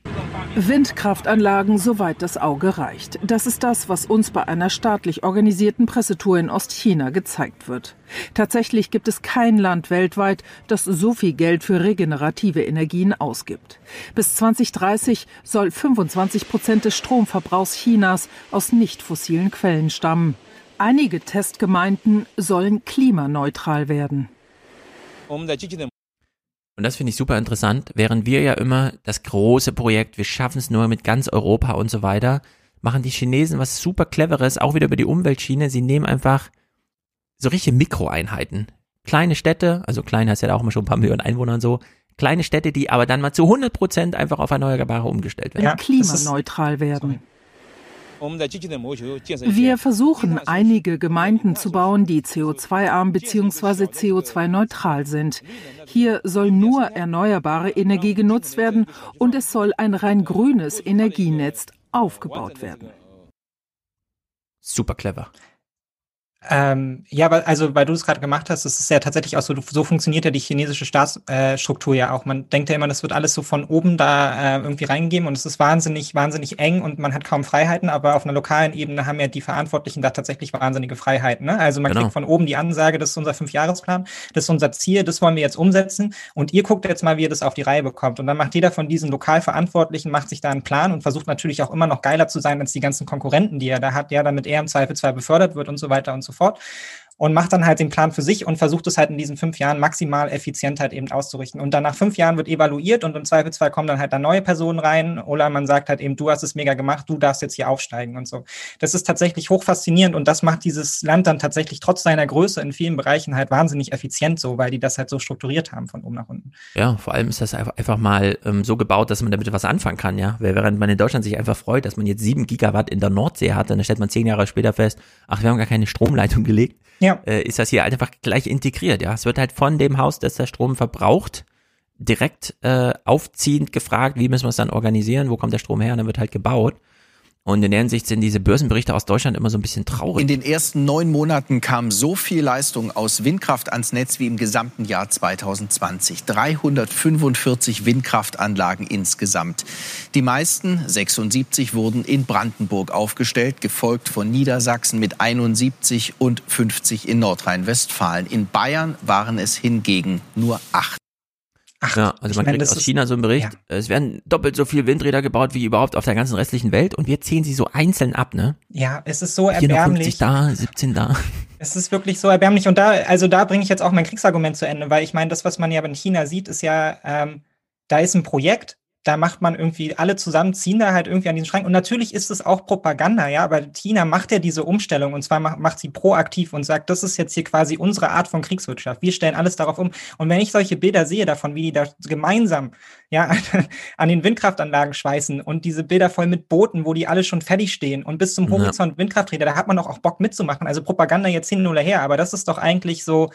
Windkraftanlagen, soweit das Auge reicht. Das ist das, was uns bei einer staatlich organisierten Pressetour in Ostchina gezeigt wird. Tatsächlich gibt es kein Land weltweit, das so viel Geld für regenerative Energien ausgibt. Bis 2030 soll 25 Prozent des Stromverbrauchs Chinas aus nicht fossilen Quellen stammen. Einige Testgemeinden sollen klimaneutral werden. Und das finde ich super interessant, während wir ja immer das große Projekt, wir schaffen es nur mit ganz Europa und so weiter, machen die Chinesen was super cleveres, auch wieder über die Umweltschiene. Sie nehmen einfach so richtige Mikroeinheiten. Kleine Städte, also klein heißt ja auch mal schon ein paar Millionen Einwohner und so, kleine Städte, die aber dann mal zu 100 Prozent einfach auf Erneuerbare umgestellt werden. klimaneutral werden. Wir versuchen, einige Gemeinden zu bauen, die CO2-arm bzw. CO2-neutral sind. Hier soll nur erneuerbare Energie genutzt werden und es soll ein rein grünes Energienetz aufgebaut werden. Super clever. Ähm, ja, weil, also weil du es gerade gemacht hast, das ist ja tatsächlich auch so, so funktioniert ja die chinesische Staatsstruktur äh, ja auch. Man denkt ja immer, das wird alles so von oben da äh, irgendwie reingegeben und es ist wahnsinnig, wahnsinnig eng und man hat kaum Freiheiten, aber auf einer lokalen Ebene haben ja die Verantwortlichen da tatsächlich wahnsinnige Freiheiten. Ne? Also man Genau. kriegt von oben die Ansage, das ist unser Fünfjahresplan, das ist unser Ziel, das wollen wir jetzt umsetzen und ihr guckt jetzt mal, wie ihr das auf die Reihe bekommt. Und dann macht jeder von diesen Lokalverantwortlichen, macht sich da einen Plan und versucht natürlich auch immer noch geiler zu sein als die ganzen Konkurrenten, die er da hat, ja, damit er im Zweifelsfall befördert wird und so weiter und so fort. Und macht dann halt den Plan für sich und versucht es halt in diesen fünf Jahren maximal effizient halt eben auszurichten. Und dann nach fünf Jahren wird evaluiert und im Zweifelsfall kommen dann halt da neue Personen rein oder man sagt halt eben, du hast es mega gemacht, du darfst jetzt hier aufsteigen und so. Das ist tatsächlich hoch faszinierend und das macht dieses Land dann tatsächlich trotz seiner Größe in vielen Bereichen halt wahnsinnig effizient so, weil die das halt so strukturiert haben von oben nach unten. Ja, vor allem ist das einfach mal ähm, so gebaut, dass man damit was anfangen kann, ja. Während man in Deutschland sich einfach freut, dass man jetzt sieben Gigawatt in der Nordsee hat, dann stellt man zehn Jahre später fest, ach, wir haben gar keine Stromleitung gelegt ja. äh, ist das hier einfach gleich integriert. Ja, es wird halt von dem Haus, das der Strom verbraucht, direkt äh, aufziehend gefragt, wie müssen wir es dann organisieren, wo kommt der Strom her, und dann wird halt gebaut. Und in der Hinsicht sind diese Börsenberichte aus Deutschland immer so ein bisschen traurig. In den ersten neun Monaten kam so viel Leistung aus Windkraft ans Netz wie im gesamten Jahr 2020. 345 Windkraftanlagen insgesamt. Die meisten, 76, wurden in Brandenburg aufgestellt, gefolgt von Niedersachsen mit 71 und 50 in Nordrhein-Westfalen. In Bayern waren es hingegen nur acht. Ach, ja, also man meine, kriegt aus China so einen Bericht, ja. es werden doppelt so viele Windräder gebaut wie überhaupt auf der ganzen restlichen Welt und wir zählen sie so einzeln ab, ne? Ja, es ist so erbärmlich. 50 da, 17 da. Es ist wirklich so erbärmlich und da, also da bringe ich jetzt auch mein Kriegsargument zu Ende, weil ich meine, das, was man ja in China sieht, ist ja, ähm, da ist ein Projekt, da macht man irgendwie, alle zusammen ziehen da halt irgendwie an diesen Schrank. Und natürlich ist es auch Propaganda, ja, aber China macht ja diese Umstellung und zwar macht, macht sie proaktiv und sagt, das ist jetzt hier quasi unsere Art von Kriegswirtschaft. Wir stellen alles darauf um. Und wenn ich solche Bilder sehe davon, wie die da gemeinsam, ja, an den Windkraftanlagen schweißen und diese Bilder voll mit Booten, wo die alle schon fertig stehen und bis zum Horizont ja. Windkrafträder, da hat man doch auch Bock mitzumachen. Also Propaganda jetzt hin oder her, aber das ist doch eigentlich so,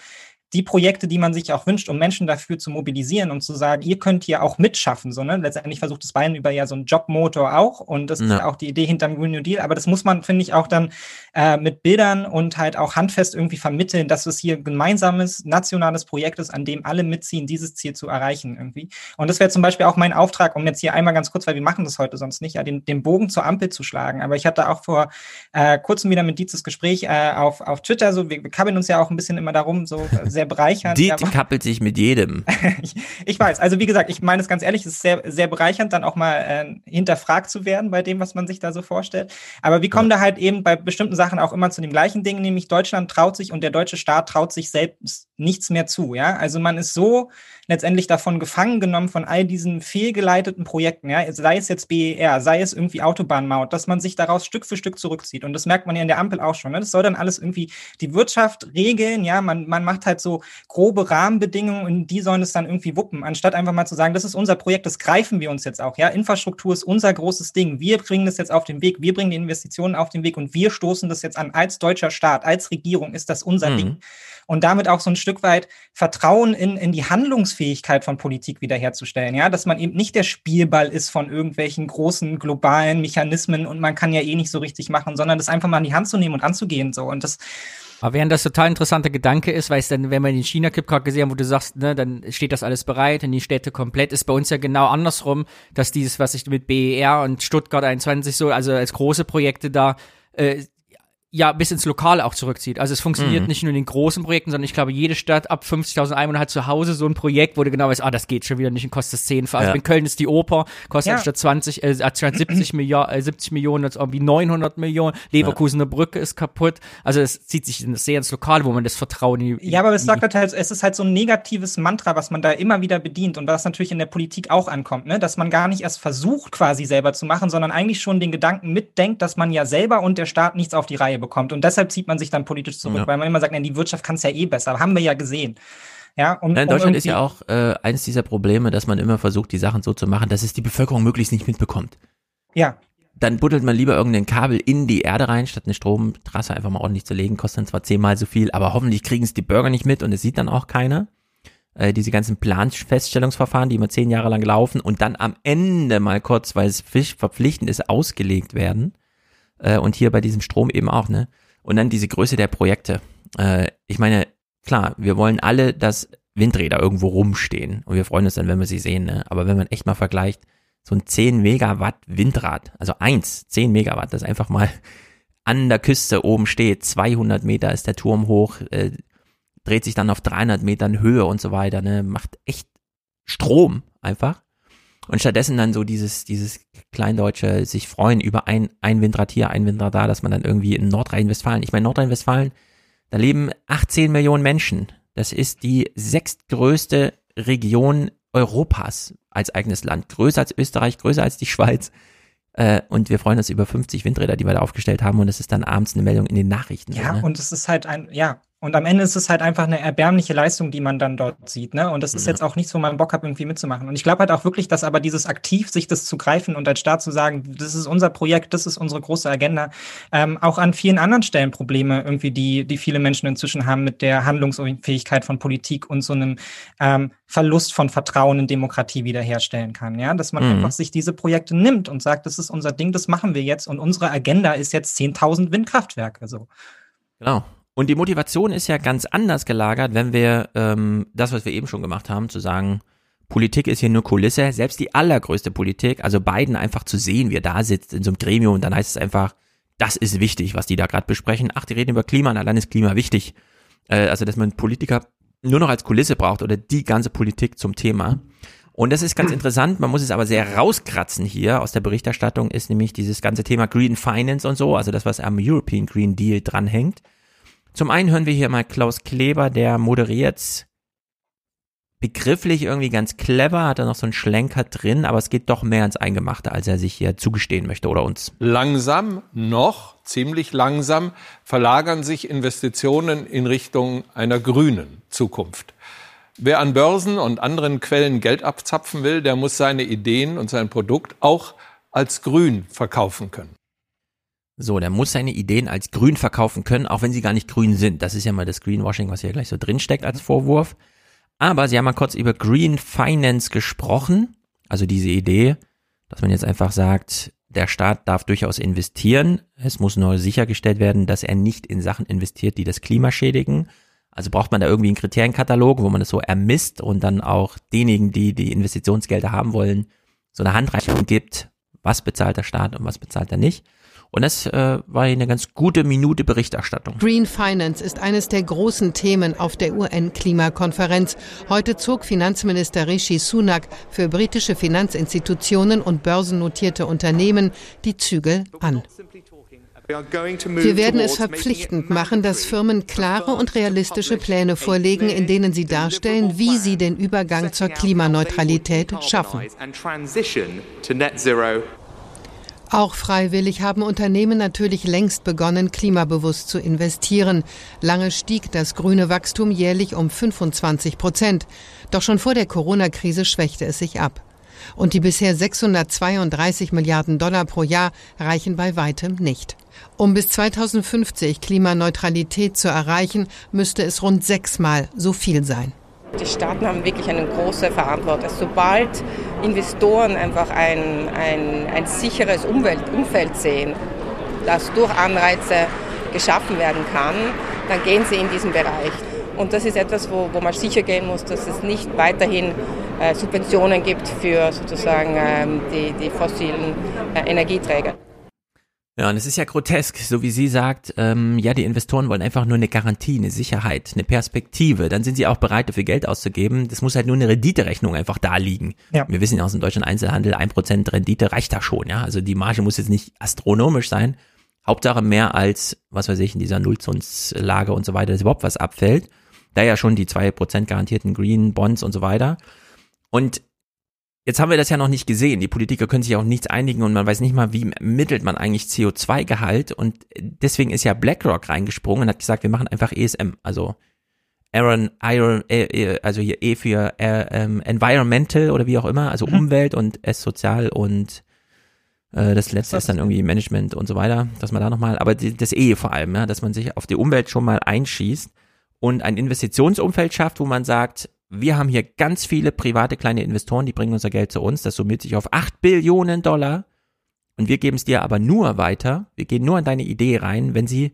die Projekte, die man sich auch wünscht, um Menschen dafür zu mobilisieren und zu sagen, ihr könnt hier auch mitschaffen. So, ne? Letztendlich versucht es Bayern über ja so einen Jobmotor auch und das ja. ist auch die Idee hinterm Green New Deal. Aber das muss man, finde ich, auch dann äh, mit Bildern und halt auch handfest irgendwie vermitteln, dass es hier gemeinsames nationales Projekt ist, an dem alle mitziehen, dieses Ziel zu erreichen irgendwie. Und das wäre zum Beispiel auch mein Auftrag, um jetzt hier einmal ganz kurz, weil wir machen das heute sonst nicht, ja, den, den Bogen zur Ampel zu schlagen. Aber ich hatte auch vor äh, kurzem wieder mit Dietz das Gespräch äh, auf, auf Twitter, so wir, wir kabbeln uns ja auch ein bisschen immer darum, so sehr sehr bereichernd. Die, die kappelt sich mit jedem. ich, ich, weiß, also wie gesagt, ich meine es ganz ehrlich, es ist sehr, sehr bereichernd, dann auch mal äh, hinterfragt zu werden bei dem, was man sich da so vorstellt. Aber wir kommen ja. da halt eben bei bestimmten Sachen auch immer zu dem gleichen Ding, nämlich Deutschland traut sich und der deutsche Staat traut sich selbst nichts mehr zu. Ja, also man ist so letztendlich davon gefangen genommen von all diesen fehlgeleiteten Projekten, ja, sei es jetzt BER, sei es irgendwie Autobahnmaut, dass man sich daraus Stück für Stück zurückzieht. Und das merkt man ja in der Ampel auch schon. Ne? Das soll dann alles irgendwie die Wirtschaft regeln, ja, man, man macht halt so grobe Rahmenbedingungen und die sollen es dann irgendwie wuppen, anstatt einfach mal zu sagen, das ist unser Projekt, das greifen wir uns jetzt auch, ja. Infrastruktur ist unser großes Ding. Wir bringen das jetzt auf den Weg, wir bringen die Investitionen auf den Weg und wir stoßen das jetzt an. Als deutscher Staat, als Regierung ist das unser mhm. Ding und damit auch so ein Stück weit Vertrauen in, in die Handlungsfähigkeit von Politik wiederherzustellen. Ja, dass man eben nicht der Spielball ist von irgendwelchen großen globalen Mechanismen und man kann ja eh nicht so richtig machen, sondern das einfach mal in die Hand zu nehmen und anzugehen. So. Und das, aber während das total interessanter Gedanke ist, weil es dann, wenn wir den China-Clip gerade gesehen haben, wo du sagst, ne, dann steht das alles bereit und die Städte komplett, ist bei uns ja genau andersrum, dass dieses, was ich mit BER und Stuttgart 21 so, also als große Projekte da, äh, ja bis ins Lokale auch zurückzieht. Also es funktioniert mhm. nicht nur in den großen Projekten, sondern ich glaube, jede Stadt ab 50.000 Einwohner hat zu Hause so ein Projekt, wo du genau weißt, ah, das geht schon wieder nicht und kostet 10. Also ja. in Köln ist die Oper, kostet ja. statt 20, äh, statt 70, Milliard, äh, 70 Millionen jetzt irgendwie 900 Millionen. Leverkusener ja. Brücke ist kaputt. Also es zieht sich sehr ins Lokale, wo man das Vertrauen in Ja, aber es sagt halt, es ist halt so ein negatives Mantra, was man da immer wieder bedient und was natürlich in der Politik auch ankommt, ne? dass man gar nicht erst versucht, quasi selber zu machen, sondern eigentlich schon den Gedanken mitdenkt, dass man ja selber und der Staat nichts auf die Reihe bekommt. Und deshalb zieht man sich dann politisch zurück, ja. weil man immer sagt, nein, die Wirtschaft kann es ja eh besser. Haben wir ja gesehen. Ja, um, ja, in Deutschland um ist ja auch äh, eines dieser Probleme, dass man immer versucht, die Sachen so zu machen, dass es die Bevölkerung möglichst nicht mitbekommt. Ja. Dann buddelt man lieber irgendein Kabel in die Erde rein, statt eine Stromtrasse einfach mal ordentlich zu legen, kostet dann zwar zehnmal so viel, aber hoffentlich kriegen es die Bürger nicht mit und es sieht dann auch keiner. Äh, diese ganzen Planfeststellungsverfahren, die immer zehn Jahre lang laufen und dann am Ende mal kurz, weil es verpflichtend ist, ausgelegt werden. Äh, und hier bei diesem Strom eben auch, ne? Und dann diese Größe der Projekte. Äh, ich meine, klar, wir wollen alle, dass Windräder irgendwo rumstehen. Und wir freuen uns dann, wenn wir sie sehen. Ne? Aber wenn man echt mal vergleicht, so ein 10 Megawatt Windrad, also eins, 10 Megawatt, das einfach mal an der Küste oben steht, 200 Meter ist der Turm hoch, äh, dreht sich dann auf 300 Metern Höhe und so weiter, ne? macht echt Strom einfach. Und stattdessen dann so dieses, dieses Kleindeutsche sich freuen über ein, ein Windrad hier, ein Windrad da, dass man dann irgendwie in Nordrhein-Westfalen, ich meine Nordrhein-Westfalen, Da leben 18 Millionen Menschen. Das ist die sechstgrößte Region Europas als eigenes Land. Größer als Österreich, größer als die Schweiz. Äh, und wir freuen uns über 50 Windräder, die wir da aufgestellt haben. Und es ist dann abends eine Meldung in den Nachrichten. Ja, so, ne? und es ist halt ein, ja, und am Ende ist es halt einfach eine erbärmliche Leistung, die man dann dort sieht. Ne? Und das ist Ja. jetzt auch nichts, wo man Bock hat, irgendwie mitzumachen. Und ich glaube halt auch wirklich, dass aber dieses aktiv, sich das zu greifen und als Staat zu sagen, das ist unser Projekt, das ist unsere große Agenda, ähm, auch an vielen anderen Stellen Probleme irgendwie, die, die viele Menschen inzwischen haben mit der Handlungsfähigkeit von Politik und so einem ähm, Verlust von Vertrauen in Demokratie wiederherstellen kann. Ja, dass man Mhm. einfach sich diese Projekte nimmt und sagt, das ist unser Ding, das machen wir jetzt und unsere Agenda ist jetzt 10.000 Windkraftwerke. So. Genau. Und die Motivation ist ja ganz anders gelagert, wenn wir ähm, das, was wir eben schon gemacht haben, zu sagen, Politik ist hier nur Kulisse, selbst die allergrößte Politik, also Biden einfach zu sehen, wie er da sitzt in so einem Gremium und dann heißt es einfach, das ist wichtig, was die da gerade besprechen. Ach, die reden über Klima, na dann ist Klima wichtig. Äh, also, dass man Politiker nur noch als Kulisse braucht oder die ganze Politik zum Thema. Und das ist ganz interessant, man muss es aber sehr rauskratzen hier aus der Berichterstattung, ist nämlich dieses ganze Thema Green Finance und so, also das, was am European Green Deal dranhängt. Zum einen hören wir hier mal Klaus Kleber, der moderiert begrifflich irgendwie ganz clever, hat da noch so einen Schlenker drin, aber es geht doch mehr ins Eingemachte, als er sich hier zugestehen möchte oder uns. Langsam, noch ziemlich langsam, verlagern sich Investitionen in Richtung einer grünen Zukunft. Wer an Börsen und anderen Quellen Geld abzapfen will, der muss seine Ideen und sein Produkt auch als grün verkaufen können. So, der muss seine Ideen als grün verkaufen können, auch wenn sie gar nicht grün sind. Das ist ja mal das Greenwashing, was hier gleich so drinsteckt als Vorwurf. Aber sie haben mal kurz über Green Finance gesprochen. Also diese Idee, dass man jetzt einfach sagt, der Staat darf durchaus investieren. Es muss nur sichergestellt werden, dass er nicht in Sachen investiert, die das Klima schädigen. Also braucht man da irgendwie einen Kriterienkatalog, wo man das so ermisst und dann auch denjenigen, die die Investitionsgelder haben wollen, so eine Handreichung gibt, was bezahlt der Staat und was bezahlt er nicht. Und das äh, war eine ganz gute Minute Berichterstattung. Green Finance ist eines der großen Themen auf der UN-Klimakonferenz. Heute zog Finanzminister Rishi Sunak für britische Finanzinstitutionen und börsennotierte Unternehmen die Zügel an. Wir werden es verpflichtend machen, dass Firmen klare und realistische Pläne vorlegen, in denen sie darstellen, wie sie den Übergang zur Klimaneutralität schaffen. Auch freiwillig haben Unternehmen natürlich längst begonnen, klimabewusst zu investieren. Lange stieg das grüne Wachstum jährlich um 25 Prozent. Doch schon vor der Corona-Krise schwächte es sich ab. Und die bisher 632 Milliarden Dollar pro Jahr reichen bei weitem nicht. Um bis 2050 Klimaneutralität zu erreichen, müsste es rund sechsmal so viel sein. Die Staaten haben wirklich eine große Verantwortung. Sobald Investoren einfach ein, ein, ein sicheres Umwelt, Umfeld sehen, das durch Anreize geschaffen werden kann, dann gehen sie in diesen Bereich. Und das ist etwas, wo, wo man sicher gehen muss, dass es nicht weiterhin äh, Subventionen gibt für sozusagen ähm, die, die fossilen äh, Energieträger. Ja, und es ist ja grotesk, so wie sie sagt, ähm, ja, die Investoren wollen einfach nur eine Garantie, eine Sicherheit, eine Perspektive. Dann sind sie auch bereit, dafür Geld auszugeben. Das muss halt nur eine Renditerechnung einfach da liegen. Ja. Wir wissen ja aus dem deutschen Einzelhandel, ein Prozent Rendite reicht da schon, ja. Also die Marge muss jetzt nicht astronomisch sein. Hauptsache mehr als, was weiß ich, in dieser Nullzinslage und so weiter, dass überhaupt was abfällt. Da ja schon die zwei Prozent garantierten Green Bonds und so weiter. Und Jetzt haben wir das ja noch nicht gesehen. Die Politiker können sich auf nichts einigen und man weiß nicht mal, wie ermittelt man eigentlich CO2-Gehalt. Und deswegen ist ja BlackRock reingesprungen und hat gesagt, wir machen einfach ESM, also Aaron, Iron, äh, äh, also hier E für äh, ähm, Environmental oder wie auch immer, also Mhm. Umwelt und S sozial und äh, das letzte ist dann irgendwie Management und so weiter, dass man da nochmal, aber die, das E vor allem, ja, dass man sich auf die Umwelt schon mal einschießt und ein Investitionsumfeld schafft, wo man sagt, wir haben hier ganz viele private kleine Investoren, die bringen unser Geld zu uns, das summiert sich auf 8 Billionen Dollar. Und wir geben es dir aber nur weiter, wir gehen nur in deine Idee rein, wenn sie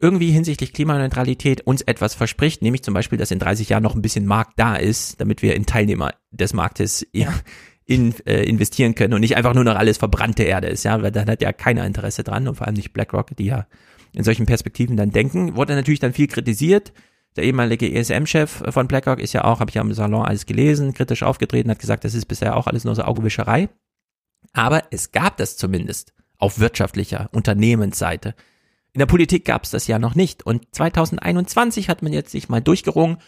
irgendwie hinsichtlich Klimaneutralität uns etwas verspricht, nämlich zum Beispiel, dass in 30 Jahren noch ein bisschen Markt da ist, damit wir in Teilnehmer des Marktes ja. in, äh, investieren können und nicht einfach nur noch alles verbrannte Erde ist, ja, weil dann hat ja keiner Interesse dran und vor allem nicht BlackRock, die ja in solchen Perspektiven dann denken, wurde natürlich dann viel kritisiert, der ehemalige ESM-Chef von BlackRock ist ja auch, habe ich ja im Salon alles gelesen, kritisch aufgetreten, hat gesagt, das ist bisher auch alles nur so Augenwischerei. Aber es gab das zumindest auf wirtschaftlicher Unternehmensseite In der Politik gab es das ja noch nicht. Und 2021 hat man jetzt sich mal durchgerungen,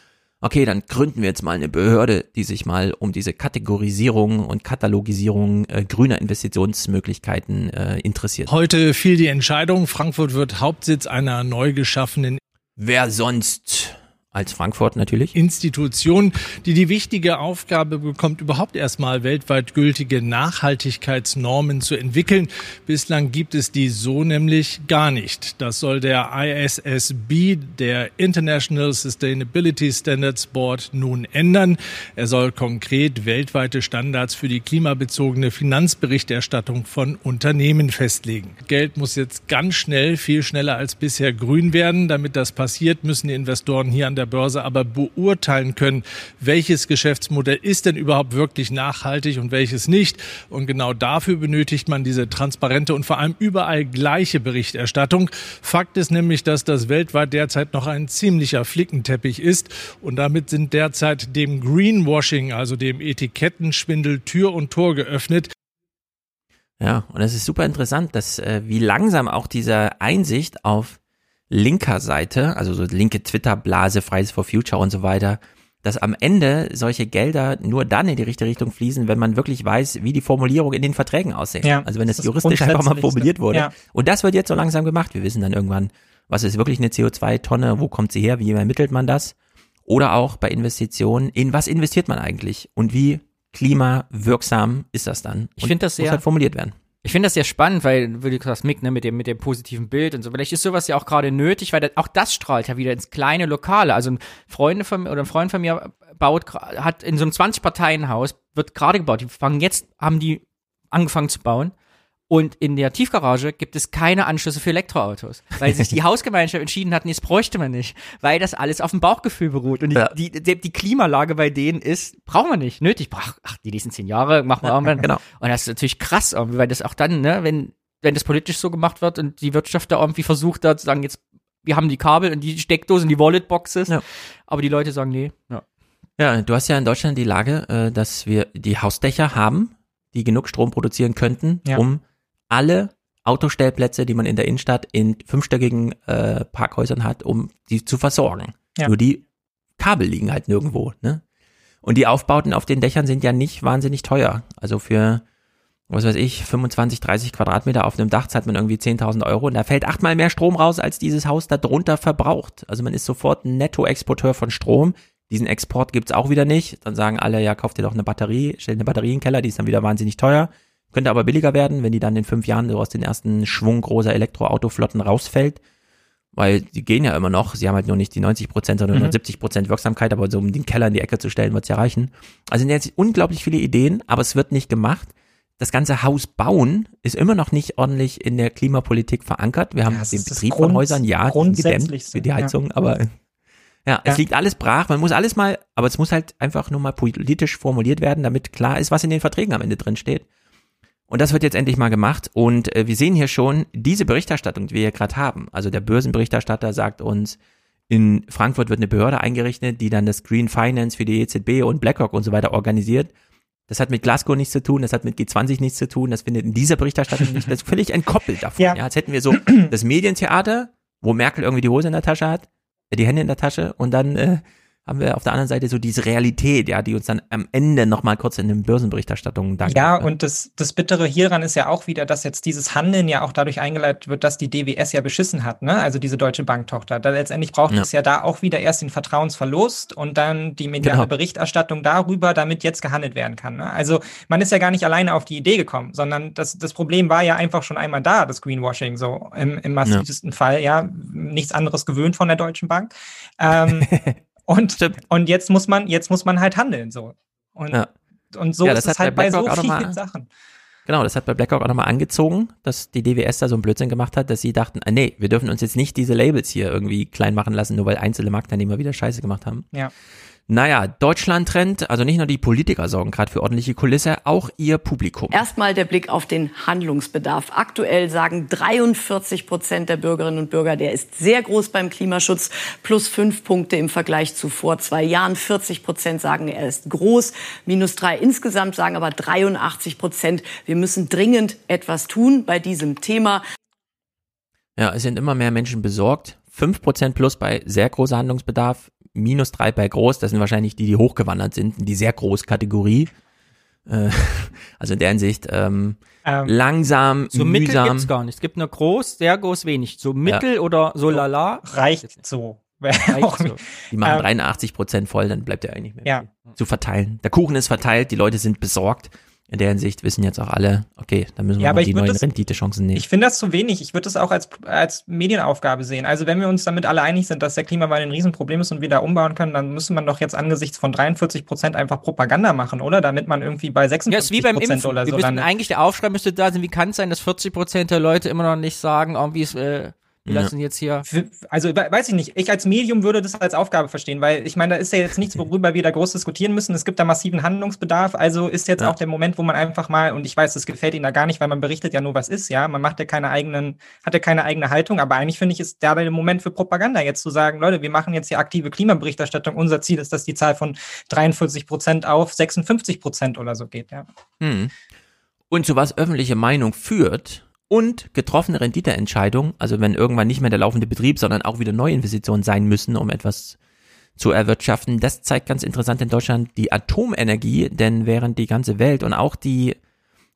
okay, dann gründen wir jetzt mal eine Behörde, die sich mal um diese Kategorisierung und Katalogisierung äh, grüner Investitionsmöglichkeiten äh, interessiert. Heute fiel die Entscheidung, Frankfurt wird Hauptsitz einer neu geschaffenen Wer sonst als Frankfurt natürlich. Institution, die die wichtige Aufgabe bekommt, überhaupt erstmal weltweit gültige Nachhaltigkeitsnormen zu entwickeln. Bislang gibt es die so nämlich gar nicht. Das soll der ISSB, der International Sustainability Standards Board, nun ändern. Er soll konkret weltweite Standards für die klimabezogene Finanzberichterstattung von Unternehmen festlegen. Geld muss jetzt ganz schnell, viel schneller als bisher grün werden. Damit das passiert, müssen die Investoren hier an der der Börse aber beurteilen können, welches Geschäftsmodell ist denn überhaupt wirklich nachhaltig und welches nicht. Und genau dafür benötigt man diese transparente und vor allem überall gleiche Berichterstattung. Fakt ist nämlich, dass das weltweit derzeit noch ein ziemlicher Flickenteppich ist. Und damit sind derzeit dem Greenwashing, also dem Etikettenschwindel, Tür und Tor geöffnet. Ja, und es ist super interessant, dass äh, wie langsam auch diese Einsicht auf linker Seite, also so linke Twitter-Blase, Fridays for Future und so weiter, dass am Ende solche Gelder nur dann in die richtige Richtung fließen, wenn man wirklich weiß, wie die Formulierung in den Verträgen aussehen. Ja, also wenn es juristisch einfach mal formuliert wurde. Ja. Und das wird jetzt so langsam gemacht. Wir wissen dann irgendwann, was ist wirklich eine CO2-Tonne, wo kommt sie her, wie ermittelt man das? Oder auch bei Investitionen, in was investiert man eigentlich und wie klimawirksam ist das dann? Ich finde das sehr, muss halt formuliert werden. Ich finde das sehr spannend, weil, wie du sagst, Mick, ne, mit dem, mit dem positiven Bild und so. Vielleicht ist sowas ja auch gerade nötig, weil das, auch das strahlt ja wieder ins kleine Lokale. Also ein Freund von mir oder ein Freund von mir baut, hat in so einem 20-Parteien-Haus, wird gerade gebaut. Die fangen jetzt, haben die angefangen zu bauen. Und in der Tiefgarage gibt es keine Anschlüsse für Elektroautos, weil sich die Hausgemeinschaft entschieden hat, nee, das bräuchte man nicht, weil das alles auf dem Bauchgefühl beruht. Und die, ja. die, die, die, Klimalage bei denen ist, brauchen wir nicht, nötig. Ach, die nächsten zehn Jahre machen wir irgendwann. genau. Und das ist natürlich krass, weil das auch dann, ne, wenn, wenn das politisch so gemacht wird und die Wirtschaft da irgendwie versucht da zu sagen, jetzt, wir haben die Kabel und die Steckdosen, die Walletboxes, ja. aber die Leute sagen, nee, ja. Ja, du hast ja in Deutschland die Lage, äh, dass wir die Hausdächer haben, die genug Strom produzieren könnten, ja. um alle Autostellplätze, die man in der Innenstadt in fünfstöckigen äh, Parkhäusern hat, um die zu versorgen. Ja. Nur die Kabel liegen halt nirgendwo. Ne? Und die Aufbauten auf den Dächern sind ja nicht wahnsinnig teuer. Also für, was weiß ich, 25, 30 Quadratmeter auf einem Dach zahlt man irgendwie 10.000 Euro und da fällt achtmal mehr Strom raus, als dieses Haus da drunter verbraucht. Also man ist sofort ein Nettoexporteur von Strom. Diesen Export gibt's auch wieder nicht. Dann sagen alle, ja, kauft dir doch eine Batterie, stellt eine Batterie in den Keller, die ist dann wieder wahnsinnig teuer. Könnte aber billiger werden, wenn die dann in fünf Jahren so aus den ersten Schwung großer Elektroautoflotten rausfällt. Weil die gehen ja immer noch. Sie haben halt nur nicht die 90 Prozent, sondern mhm. nur 70 Prozent Wirksamkeit, aber so um den Keller in die Ecke zu stellen, wird's ja reichen. Also sind jetzt unglaublich viele Ideen, aber es wird nicht gemacht. Das ganze Haus bauen ist immer noch nicht ordentlich in der Klimapolitik verankert. Wir haben ja, den Betrieb von Häusern, ja, gedämmt für die Heizung, ja. aber ja, ja, es liegt alles brach. Man muss alles mal, aber es muss halt einfach nur mal politisch formuliert werden, damit klar ist, was in den Verträgen am Ende drin steht. Und das wird jetzt endlich mal gemacht. Und äh, wir sehen hier schon diese Berichterstattung, die wir hier gerade haben. Also der Börsenberichterstatter sagt uns, in Frankfurt wird eine Behörde eingerichtet, die dann das Green Finance für die EZB und BlackRock und so weiter organisiert. Das hat mit Glasgow nichts zu tun, das hat mit G20 nichts zu tun, das findet in dieser Berichterstattung nicht, das ist völlig entkoppelt davon. Ja. ja, als hätten wir so das Medientheater, wo Merkel irgendwie die Hose in der Tasche hat, äh, die Hände in der Tasche und dann äh, haben wir auf der anderen Seite so diese Realität, ja, die uns dann am Ende nochmal kurz in den Börsenberichterstattungen danken. Ja, und das, das Bittere hieran ist ja auch wieder, dass jetzt dieses Handeln ja auch dadurch eingeleitet wird, dass die DWS ja beschissen hat, ne? Also diese deutsche Banktochter. Da letztendlich braucht ja. es ja da auch wieder erst den Vertrauensverlust und dann die mediale genau. Berichterstattung darüber, damit jetzt gehandelt werden kann. Ne? Also man ist ja gar nicht alleine auf die Idee gekommen, sondern das, das Problem war ja einfach schon einmal da, das Greenwashing, so im, im massivsten ja. Fall, ja, nichts anderes gewöhnt von der Deutschen Bank. Ähm, Und, und jetzt muss man, jetzt muss man halt handeln, so. Und, ja. und so ja, ist es halt bei, bei so vielen Sachen. Genau, das hat bei BlackRock auch nochmal angezogen, dass die DWS da so einen Blödsinn gemacht hat, dass sie dachten, ah, nee, wir dürfen uns jetzt nicht diese Labels hier irgendwie klein machen lassen, nur weil einzelne Marktteilnehmer wieder Scheiße gemacht haben. Ja. Naja, Deutschland-Trend, also nicht nur die Politiker sorgen gerade für ordentliche Kulisse, auch ihr Publikum. Erstmal der Blick auf den Handlungsbedarf. Aktuell sagen 43 Prozent der Bürgerinnen und Bürger, der ist sehr groß beim Klimaschutz, plus fünf Punkte im Vergleich zu vor zwei Jahren. 40 Prozent sagen, er ist groß, minus drei. Insgesamt sagen aber 83 Prozent, wir müssen dringend etwas tun bei diesem Thema. Ja, es sind immer mehr Menschen besorgt. 5% plus bei sehr großer Handlungsbedarf, minus 3 bei groß. Das sind wahrscheinlich die, die hochgewandert sind, in die sehr groß Kategorie. Äh, also in der Hinsicht ähm, Ähm, langsam, So mittel mühsam. gibt's gar nicht. Es gibt nur groß, sehr groß, wenig. So mittel oder so lala. Reicht so. Reicht so. Die machen Ähm, 83 Prozent voll, dann bleibt ja eigentlich mehr Ja. zu verteilen. Der Kuchen ist verteilt, die Leute sind besorgt. In der Hinsicht wissen jetzt auch alle, okay, dann müssen wir Ja, aber mal ich die neuen das- Renditechancen nehmen. Ich finde das zu wenig. Ich würde das auch als, als Medienaufgabe sehen. Also wenn wir uns damit alle einig sind, dass der Klimawandel ein Riesenproblem ist und wir da umbauen können, dann müsste man doch jetzt angesichts von 43 Prozent einfach Propaganda machen, oder? Damit man irgendwie bei Ja, 56 ist wie beim Prozent Impfen. oder Wir so müssen landet. eigentlich der Aufschrei müsste da sein, wie kann es sein, dass 40 Prozent der Leute immer noch nicht sagen, irgendwie ist, äh, wir Ja. lassen jetzt hier. Also we- weiß ich nicht. Ich als Medium würde das als Aufgabe verstehen, weil ich meine, da ist ja jetzt nichts, worüber wir da groß diskutieren müssen. Es gibt da massiven Handlungsbedarf. Also ist jetzt Ja. auch der Moment, wo man einfach mal, und ich weiß, das gefällt Ihnen da gar nicht, weil man berichtet ja nur, was ist, ja. Man macht ja keine eigenen, hat ja keine eigene Haltung, aber eigentlich finde ich, ist da der Moment für Propaganda, jetzt zu sagen, Leute, wir machen jetzt hier aktive Klimaberichterstattung. Unser Ziel ist, dass die Zahl von 43 Prozent auf 56 Prozent oder so geht, ja. Hm. Und zu was öffentliche Meinung führt und getroffene Renditeentscheidungen, also wenn irgendwann nicht mehr der laufende Betrieb, sondern auch wieder Neuinvestitionen sein müssen, um etwas zu erwirtschaften, das zeigt ganz interessant in Deutschland die Atomenergie, denn während die ganze Welt und auch die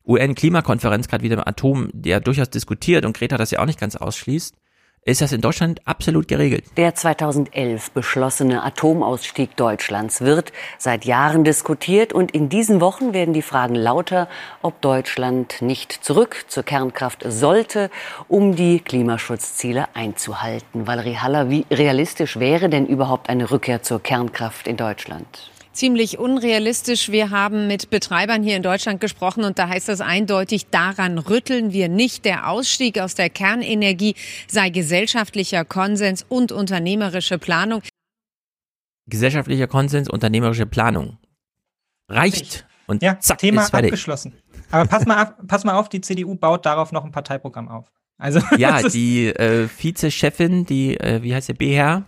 UN-Klimakonferenz gerade wieder im Atom, ja durchaus diskutiert und Greta das ja auch nicht ganz ausschließt, ist das in Deutschland absolut geregelt. Der 2011 beschlossene Atomausstieg Deutschlands wird seit Jahren diskutiert und in diesen Wochen werden die Fragen lauter, ob Deutschland nicht zurück zur Kernkraft sollte, um die Klimaschutzziele einzuhalten. Valerie Haller, wie realistisch wäre denn überhaupt eine Rückkehr zur Kernkraft in Deutschland? Ziemlich unrealistisch. Wir haben mit Betreibern hier in Deutschland gesprochen und da heißt das eindeutig, daran rütteln wir nicht. Der Ausstieg aus der Kernenergie sei gesellschaftlicher Konsens und unternehmerische Planung. Gesellschaftlicher Konsens, unternehmerische Planung. Reicht. Und Ja, zack, Thema ist fertig. abgeschlossen. Aber pass mal, auf, pass mal auf, die CDU baut darauf noch ein Parteiprogramm auf. Also Ja, die äh, Vizechefin, die, äh, wie heißt der, BH,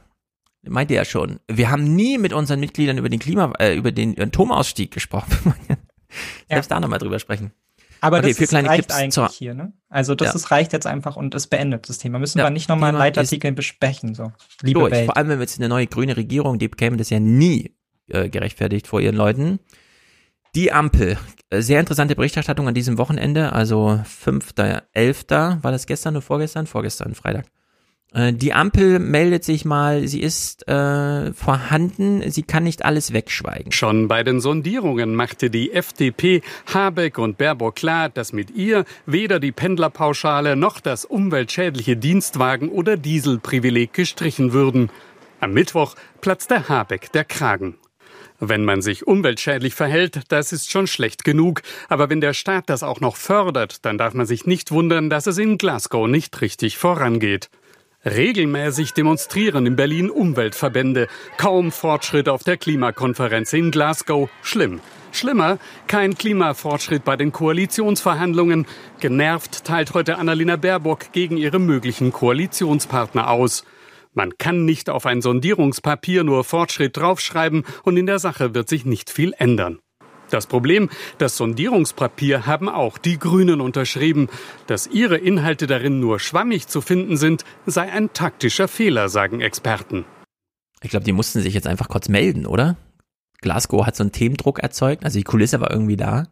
meinte ja schon, wir haben nie mit unseren Mitgliedern über den Klima, äh, über den Atomausstieg gesprochen. Selbst da nochmal drüber sprechen. Aber Okay, das ist, reicht Clips eigentlich zur- hier, ne? Also das Ja. ist, reicht jetzt einfach und es beendet das Thema. Müssen Ja, wir nicht nochmal einen Leitartikel besprechen, so. Liebe durch. Welt. Vor allem, wenn wir jetzt eine neue grüne Regierung, die bekämen das ja nie äh, gerechtfertigt vor ihren Leuten. Die Ampel. Äh, Sehr interessante Berichterstattung an diesem Wochenende, also 5.11. War das gestern oder vorgestern? Vorgestern, Freitag. Äh, Die Ampel meldet sich mal, sie ist äh, vorhanden, sie kann nicht alles wegschweigen. Schon bei den Sondierungen machte die FDP Habeck und Baerbock klar, dass mit ihr weder die Pendlerpauschale noch das umweltschädliche Dienstwagen- oder Dieselprivileg gestrichen würden. Am Mittwoch platzte Habeck der Kragen. Wenn man sich umweltschädlich verhält, das ist schon schlecht genug. Aber wenn der Staat das auch noch fördert, dann darf man sich nicht wundern, dass es in Glasgow nicht richtig vorangeht. Regelmäßig demonstrieren in Berlin Umweltverbände. Kaum Fortschritt auf der Klimakonferenz in Glasgow. Schlimm. Schlimmer, kein Klimafortschritt bei den Koalitionsverhandlungen. Genervt teilt heute Annalena Baerbock gegen ihre möglichen Koalitionspartner aus. Man kann nicht auf ein Sondierungspapier nur Fortschritt draufschreiben und in der Sache wird sich nicht viel ändern. Das Problem, das Sondierungspapier haben auch die Grünen unterschrieben. Dass ihre Inhalte darin nur schwammig zu finden sind, sei ein taktischer Fehler, sagen Experten. Ich glaube, die mussten sich jetzt einfach kurz melden, oder? Glasgow hat so einen Themendruck erzeugt, also die Kulisse war irgendwie da,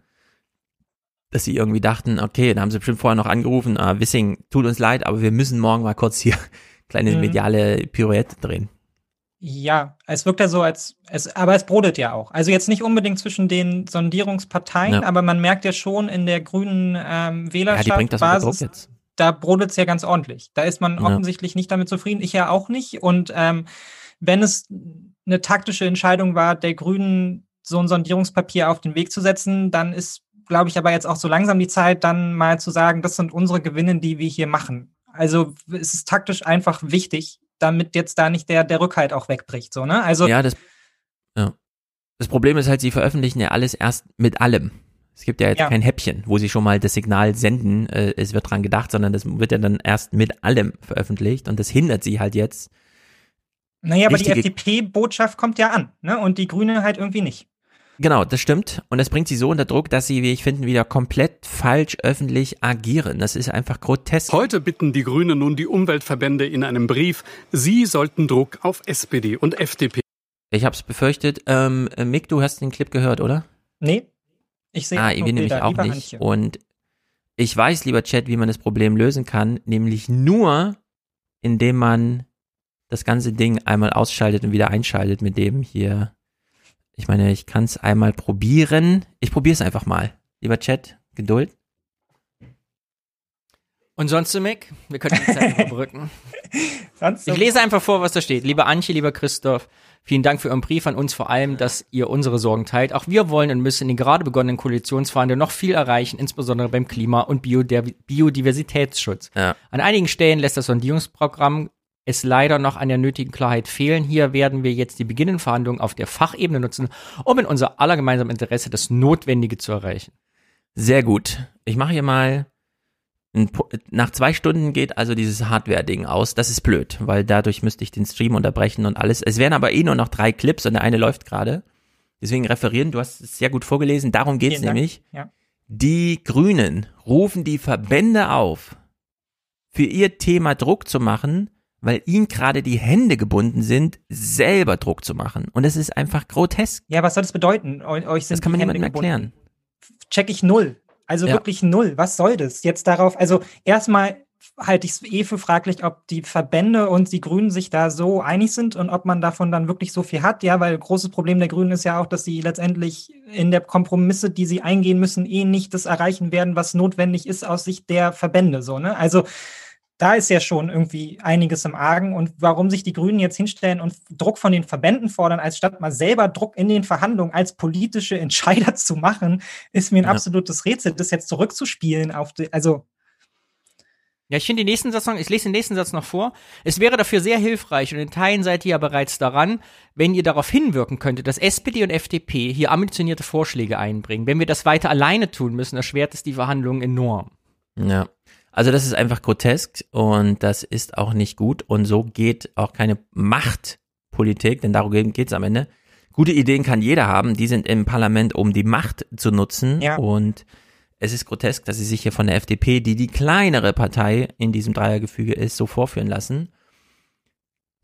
dass sie irgendwie dachten, okay, da haben sie bestimmt vorher noch angerufen, ah, Wissing, tut uns leid, aber wir müssen morgen mal kurz hier kleine Mhm. mediale Pirouette drehen. Ja, es wirkt ja so, als es, aber es brodelt ja auch. Also jetzt nicht unbedingt zwischen den Sondierungsparteien, Ja. aber man merkt ja schon in der grünen ähm, Ja, Wählerschaft jetzt. da brodelt es ja ganz ordentlich. Da ist man Ja. offensichtlich nicht damit zufrieden. Ich ja auch nicht. Und ähm, wenn es eine taktische Entscheidung war, der Grünen so ein Sondierungspapier auf den Weg zu setzen, dann ist, glaube ich, aber jetzt auch so langsam die Zeit, dann mal zu sagen, das sind unsere Gewinne, die wir hier machen. Also es ist taktisch einfach wichtig, damit jetzt da nicht der, der Rückhalt auch wegbricht. So, ne? Also ja, das, ja. Das Problem ist halt, sie veröffentlichen ja alles erst mit allem. Es gibt ja jetzt Ja. kein Häppchen, wo sie schon mal das Signal senden, äh, es wird dran gedacht, sondern das wird ja dann erst mit allem veröffentlicht und das hindert sie halt jetzt. Naja, aber die FDP-Botschaft kommt ja an, ne? Und die Grüne halt irgendwie nicht. Genau, das stimmt. Und das bringt sie so unter Druck, dass sie, wie ich finde, wieder komplett falsch öffentlich agieren. Das ist einfach grotesk. Heute bitten die Grünen nun die Umweltverbände in einem Brief, sie sollten Druck auf SPD und FDP. Ich habe es befürchtet. Ähm, Mick, du hast den Clip gehört, oder? Nee. Ich sehe Ah, wir nämlich auch nicht. Antje. Und ich weiß, lieber Chat, wie man das Problem lösen kann, nämlich nur, indem man das ganze Ding einmal ausschaltet und wieder einschaltet mit dem hier. Ich meine, ich kann es einmal probieren. Ich probiere es einfach mal. Lieber Chat, Geduld. Und sonst, Mick, wir können die Zeit überbrücken. Sonst Ich lese einfach vor, was da steht. Lieber Antje, lieber Christoph, vielen Dank für Ihren Brief an uns, vor allem, dass ihr unsere Sorgen teilt. Auch wir wollen und müssen in den gerade begonnenen Koalitionsverhandlungen noch viel erreichen, insbesondere beim Klima- und Biodiver- Biodiversitätsschutz. Ja. An einigen Stellen lässt das Sondierungsprogramm es leider noch an der nötigen Klarheit fehlen. Hier werden wir jetzt die beginnenden Verhandlungen auf der Fachebene nutzen, um in unser aller gemeinsamen Interesse das Notwendige zu erreichen. Sehr gut. Ich mache hier mal. Nach zwei Stunden geht also dieses Hardware-Ding aus. Das ist blöd, weil dadurch müsste ich den Stream unterbrechen und alles. Es wären aber eh nur noch drei Clips und der eine läuft gerade. Deswegen referieren, du hast es sehr gut vorgelesen. Darum geht's Vielen Dank. nämlich. Ja. Die Grünen rufen die Verbände auf, für ihr Thema Druck zu machen, weil ihnen gerade die Hände gebunden sind, selber Druck zu machen. Und es ist einfach grotesk. Ja, was soll das bedeuten? Eu euch sind Das kann man niemandem erklären. Check ich null. Also Ja. wirklich null. Was soll das jetzt darauf? Also erstmal halte ich es eh für fraglich, ob die Verbände und die Grünen sich da so einig sind und ob man davon dann wirklich so viel hat. Ja, weil großes Problem der Grünen ist ja auch, dass sie letztendlich in der Kompromisse, die sie eingehen müssen, eh nicht das erreichen werden, was notwendig ist aus Sicht der Verbände. So, ne? Also da ist ja schon irgendwie einiges im Argen. Und warum sich die Grünen jetzt hinstellen und Druck von den Verbänden fordern, als statt mal selber Druck in den Verhandlungen als politische Entscheider zu machen, ist mir ein Ja. absolutes Rätsel, das jetzt zurückzuspielen auf die, also Ja, ich finde den nächsten Satz noch, ich lese den nächsten Satz noch vor. Es wäre dafür sehr hilfreich und in Teilen seid ihr ja bereits daran, wenn ihr darauf hinwirken könntet, dass SPD und FDP hier ambitionierte Vorschläge einbringen. Wenn wir das weiter alleine tun müssen, erschwert es die Verhandlungen enorm. Ja. Also das ist einfach grotesk und das ist auch nicht gut und so geht auch keine Machtpolitik, denn darum geht's am Ende. Gute Ideen kann jeder haben, die sind im Parlament, um die Macht zu nutzen Ja. und es ist grotesk, dass sie sich hier von der FDP, die die kleinere Partei in diesem Dreiergefüge ist, so vorführen lassen.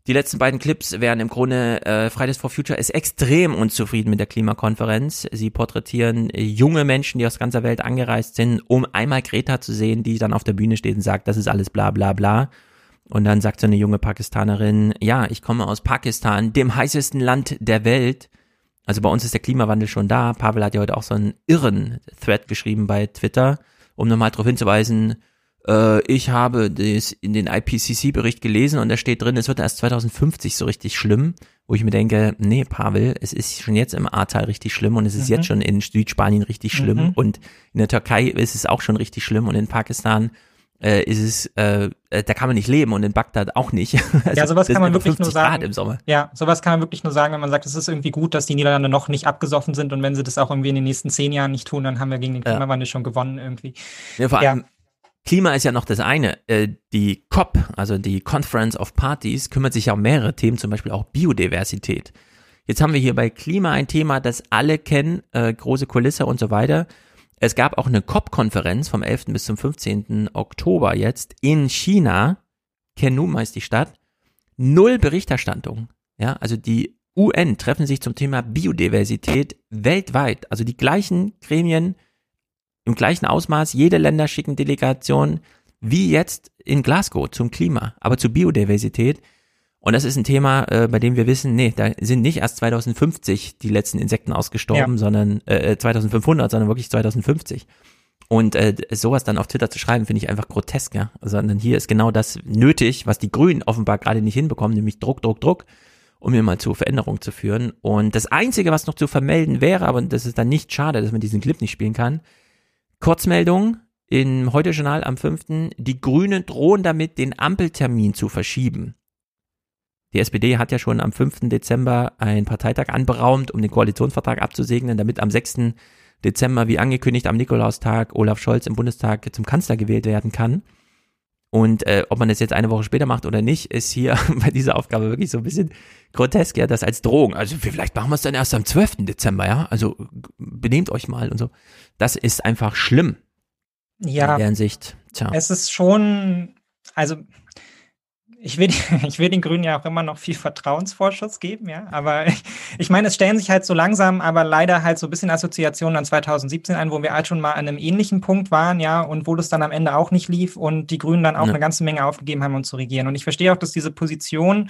Die letzten beiden Clips wären im Grunde, äh, Fridays for Future ist extrem unzufrieden mit der Klimakonferenz. Sie porträtieren äh, junge Menschen, die aus ganzer Welt angereist sind, um einmal Greta zu sehen, die dann auf der Bühne steht und sagt, das ist alles bla bla bla. Und dann sagt so eine junge Pakistanerin, ja, ich komme aus Pakistan, dem heißesten Land der Welt. Also bei uns ist der Klimawandel schon da. Pavel hat ja heute auch so einen irren Thread geschrieben bei Twitter, um nochmal darauf hinzuweisen, äh, ich habe das in den IPCC-Bericht gelesen und da steht drin, es wird erst 2050 so richtig schlimm, wo ich mir denke, nee, Pavel, es ist schon jetzt im Ahrtal richtig schlimm und es ist Mhm. jetzt schon in Südspanien richtig schlimm Mhm. und in der Türkei ist es auch schon richtig schlimm und in Pakistan äh, ist es, äh, äh, da kann man nicht leben und in Bagdad auch nicht. Also, ja, sowas kann man wirklich nur 50 sagen. Grad im Sommer. Ja, sowas kann man wirklich nur sagen, wenn man sagt, es ist irgendwie gut, dass die Niederlande noch nicht abgesoffen sind und wenn sie das auch irgendwie in den nächsten zehn Jahren nicht tun, dann haben wir gegen den Ja. Klimawandel schon gewonnen irgendwie. Ja, vor Ja. Klima ist ja noch das eine. Äh, die COP, also die Conference of Parties, kümmert sich ja um mehrere Themen, zum Beispiel auch Biodiversität. Jetzt haben wir hier bei Klima ein Thema, das alle kennen, äh, große Kulisse und so weiter. Es gab auch eine COP-Konferenz vom 11. bis zum 15. Oktober jetzt in China. Kenum heißt die Stadt. Null Berichterstattung. Ja, also die UN treffen sich zum Thema Biodiversität weltweit. Also die gleichen Gremien im gleichen Ausmaß. Jede Länder schicken Delegationen wie jetzt in Glasgow zum Klima, aber zur Biodiversität. Und das ist ein Thema, äh, bei dem wir wissen, nee, da sind nicht erst 2050 die letzten Insekten ausgestorben, Ja. sondern äh, 2500, sondern wirklich 2050. Und äh, sowas dann auf Twitter zu schreiben, finde ich einfach grotesk, ja. Sondern hier ist genau das nötig, was die Grünen offenbar gerade nicht hinbekommen, nämlich Druck, Druck, Druck, um hier mal zu Veränderungen zu führen. Und das Einzige, was noch zu vermelden wäre, aber das ist dann nicht schade, dass man diesen Clip nicht spielen kann, Kurzmeldung im Heute-Journal am 5. Die Grünen drohen damit, den Ampeltermin zu verschieben. Die SPD hat ja schon am 5. Dezember einen Parteitag anberaumt, um den Koalitionsvertrag abzusegnen, damit am 6. Dezember, wie angekündigt, am Nikolaustag Olaf Scholz im Bundestag zum Kanzler gewählt werden kann. Und äh, ob man das jetzt eine Woche später macht oder nicht, ist hier bei dieser Aufgabe wirklich so ein bisschen grotesk, ja, das als Drohung. Also vielleicht machen wir es dann erst am 12. Dezember, ja. Also benehmt euch mal und so. Das ist einfach schlimm. Ja. In der Hinsicht. Tja. Es ist schon, also ich will, ich will den Grünen ja auch immer noch viel Vertrauensvorschuss geben, ja. Aber ich, ich meine, es stellen sich halt so langsam, aber leider halt so ein bisschen Assoziationen an 2017 ein, wo wir halt schon mal an einem ähnlichen Punkt waren, ja, und wo das dann am Ende auch nicht lief und die Grünen dann auch Ja. eine ganze Menge aufgegeben haben, um zu regieren. Und ich verstehe auch, dass diese Position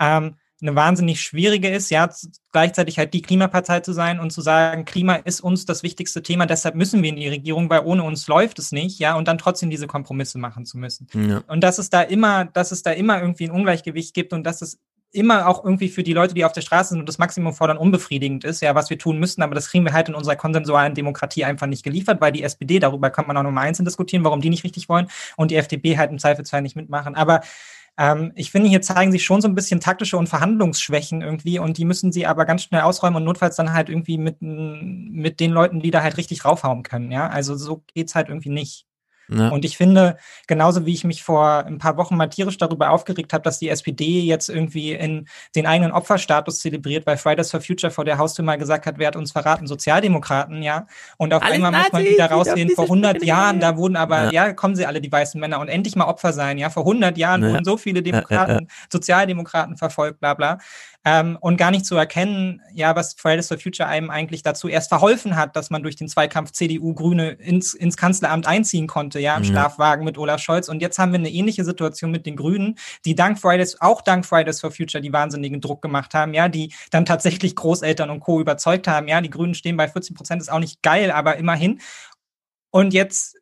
ähm, eine wahnsinnig schwierige ist, ja, gleichzeitig halt die Klimapartei zu sein und zu sagen, Klima ist uns das wichtigste Thema, deshalb müssen wir in die Regierung, weil ohne uns läuft es nicht, ja, und dann trotzdem diese Kompromisse machen zu müssen. Ja. Und dass es da immer, dass es da immer irgendwie ein Ungleichgewicht gibt und dass es immer auch irgendwie für die Leute, die auf der Straße sind und das Maximum fordern, unbefriedigend ist, ja, was wir tun müssen, aber das kriegen wir halt in unserer konsensualen Demokratie einfach nicht geliefert, weil die SPD, darüber kann man auch nochmal einzeln diskutieren, warum die nicht richtig wollen und die FDP halt im Zweifelsfall nicht mitmachen. Aber ähm, ich finde, hier zeigen sich schon so ein bisschen taktische und Verhandlungsschwächen irgendwie und die müssen sie aber ganz schnell ausräumen und notfalls dann halt irgendwie mit, mit den Leuten, die da halt richtig raufhauen können, ja. Also so geht's halt irgendwie nicht. Ja. Und ich finde, genauso wie ich mich vor ein paar Wochen mal tierisch darüber aufgeregt habe, dass die SPD jetzt irgendwie in den eigenen Opferstatus zelebriert, weil Fridays for Future vor der Haustür mal gesagt hat, wer hat uns verraten? Sozialdemokraten, ja. Und auf Alles einmal muss man Nazis, wieder raussehen, vor 100 Spinne. Jahren, da wurden aber, Ja. ja. kommen sie alle, die weißen Männer, und endlich mal Opfer sein, ja. Vor 100 Jahren Ja. wurden so viele Ja, ja, Demokraten, Sozialdemokraten verfolgt, bla bla. Ähm, und gar nicht zu erkennen, ja, was Fridays for Future einem eigentlich dazu erst verholfen hat, dass man durch den Zweikampf CDU-Grüne ins, ins Kanzleramt einziehen konnte, ja, im Ja. Schlafwagen mit Olaf Scholz. Und jetzt haben wir eine ähnliche Situation mit den Grünen, die dank Fridays, auch dank Fridays for Future, die wahnsinnigen Druck gemacht haben, ja, die dann tatsächlich Großeltern und Co. überzeugt haben, ja, die Grünen stehen bei 14 Prozent, ist auch nicht geil, aber immerhin. Und jetzt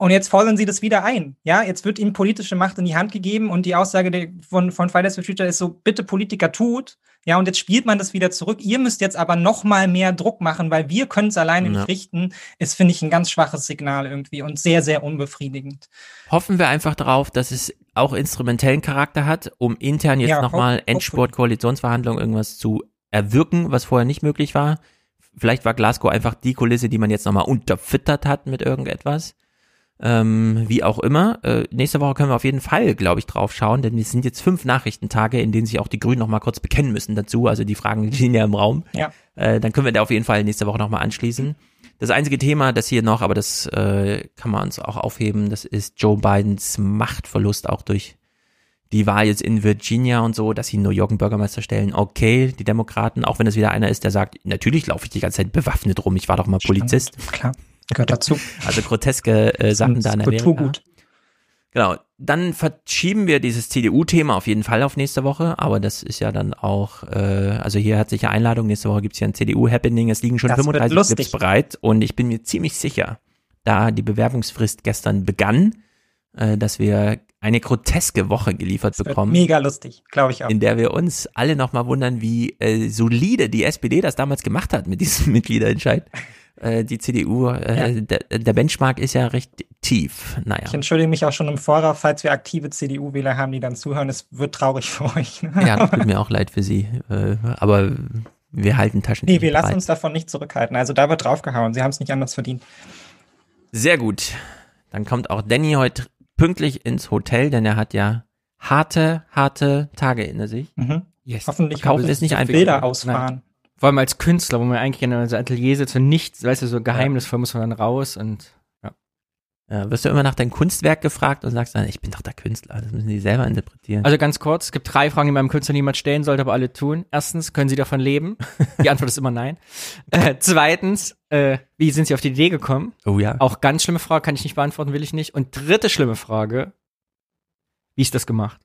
und jetzt fordern sie das wieder ein. Ja, jetzt wird ihnen politische Macht in die Hand gegeben und die Aussage von, von Fridays for Future ist so, bitte Politiker tut. Ja, und jetzt spielt man das wieder zurück. Ihr müsst jetzt aber noch mal mehr Druck machen, weil wir können es alleine Ja. nicht richten. Ist, finde ich, ein ganz schwaches Signal irgendwie und sehr, sehr unbefriedigend. Hoffen wir einfach drauf, dass es auch instrumentellen Charakter hat, um intern jetzt Ja, nochmal Endspurt-Koalitionsverhandlungen irgendwas zu erwirken, was vorher nicht möglich war. Vielleicht war Glasgow einfach die Kulisse, die man jetzt nochmal unterfüttert hat mit irgendetwas. Ähm, wie auch immer. Äh, nächste Woche können wir auf jeden Fall, glaube ich, drauf schauen, denn es sind jetzt fünf Nachrichtentage, in denen sich auch die Grünen nochmal kurz bekennen müssen dazu. Also die Fragen liegen ja im Raum. Ja. Äh, dann können wir da auf jeden Fall nächste Woche nochmal anschließen. Das einzige Thema, das hier noch, aber das äh, kann man uns auch aufheben, das ist Joe Bidens Machtverlust auch durch die Wahl jetzt in Virginia und so, dass sie New York einen Bürgermeister stellen. Okay, die Demokraten, auch wenn es wieder einer ist, der sagt, natürlich laufe ich die ganze Zeit bewaffnet rum, ich war doch mal Polizist. Klar, gehört dazu. Also groteske äh, Sachen da in Amerika. Kulturgut. Genau. Dann verschieben wir dieses CDU-Thema auf jeden Fall auf nächste Woche, aber das ist ja dann auch, äh, also hier hat sich ja Einladung, nächste Woche gibt's ja ein CDU-Happening, es liegen schon Das wird 35 lustig. Clips bereit und ich bin mir ziemlich sicher, da die Bewerbungsfrist gestern begann, äh, dass wir eine groteske Woche geliefert Wird bekommen mega lustig, glaube ich auch. in der wir uns alle nochmal wundern, wie äh, solide die SPD das damals gemacht hat mit diesem Mitgliederentscheid. Äh, die CDU, äh, der, der Benchmark ist ja recht tief. Naja. Ich entschuldige mich auch schon im Voraus, falls wir aktive CDU-Wähler haben, die dann zuhören. Es wird traurig für euch. ne? Ja, das tut mir auch leid für Sie. Äh, aber wir halten Taschen. Nee, wir lassen uns davon nicht zurückhalten. Also da wird draufgehauen. Sie haben es nicht anders verdient. Sehr gut. Dann kommt auch Danny heute pünktlich ins Hotel, denn er hat ja harte, harte Tage hinter sich. Mhm. Yes. Hoffentlich Kaufen ist nicht einfach. Bilder ausfahren. Vor allem als Künstler, wo man eigentlich in unser Atelier sitzt und nichts, weißt du, so geheimnisvoll muss man dann raus und ja. Ja, wirst du immer nach deinem Kunstwerk gefragt und sagst dann, ich bin doch der Künstler, das müssen die selber interpretieren. Also ganz kurz, es gibt drei Fragen, die meinem Künstler niemand stellen sollte, aber alle tun. Erstens, können Sie davon leben? Die Antwort ist immer nein. Äh, zweitens, äh, wie sind Sie auf die Idee gekommen? oh ja. Auch ganz schlimme Frage, kann ich nicht beantworten, will ich nicht. Und dritte schlimme Frage, wie ist das gemacht?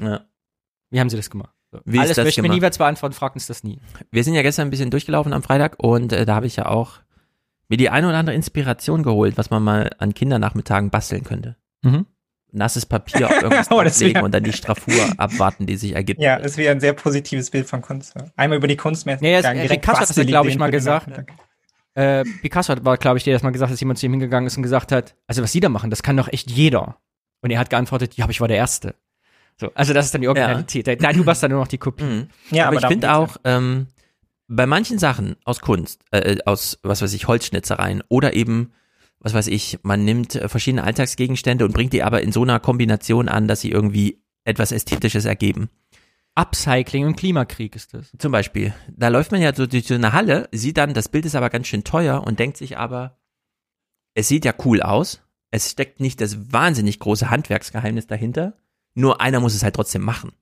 ja. Wie haben Sie das gemacht? Wie Alles das möchte mir gemacht? nie was beantworten, fragt uns das nie. Wir sind ja gestern ein bisschen durchgelaufen am Freitag und äh, da habe ich ja auch mir die eine oder andere Inspiration geholt, was man mal an Kindernachmittagen basteln könnte. Mhm. Nasses Papier auf irgendwas Oh, das wär- und dann die Straffur abwarten, die sich ergibt. Ja, ist wieder ein sehr positives Bild von Kunst. Einmal über die Kunstmesse. Ja, ja, es- direkt Picasso hat das ja, glaube ich, mal gesagt. Äh, Picasso hat, war, glaube ich, der das mal gesagt, dass jemand zu ihm hingegangen ist und gesagt hat, also was Sie da machen, das kann doch echt jeder. Und er hat geantwortet, ja, aber ich war der Erste. So, also das ist dann die Originalität. Nein, du warst dann nur noch die Kopie. Mhm. Ja, aber, aber ich finde auch, ähm, bei manchen Sachen aus Kunst, äh, aus, was weiß ich, Holzschnitzereien oder eben was weiß ich, man nimmt äh, verschiedene Alltagsgegenstände und bringt die aber in so einer Kombination an, dass sie irgendwie etwas Ästhetisches ergeben. Upcycling und Klimakrieg ist das. Zum Beispiel. Da läuft man ja so durch so eine Halle, sieht dann, das Bild ist aber ganz schön teuer und denkt sich aber, es sieht ja cool aus. Es steckt nicht das wahnsinnig große Handwerksgeheimnis dahinter. Nur einer muss es halt trotzdem machen.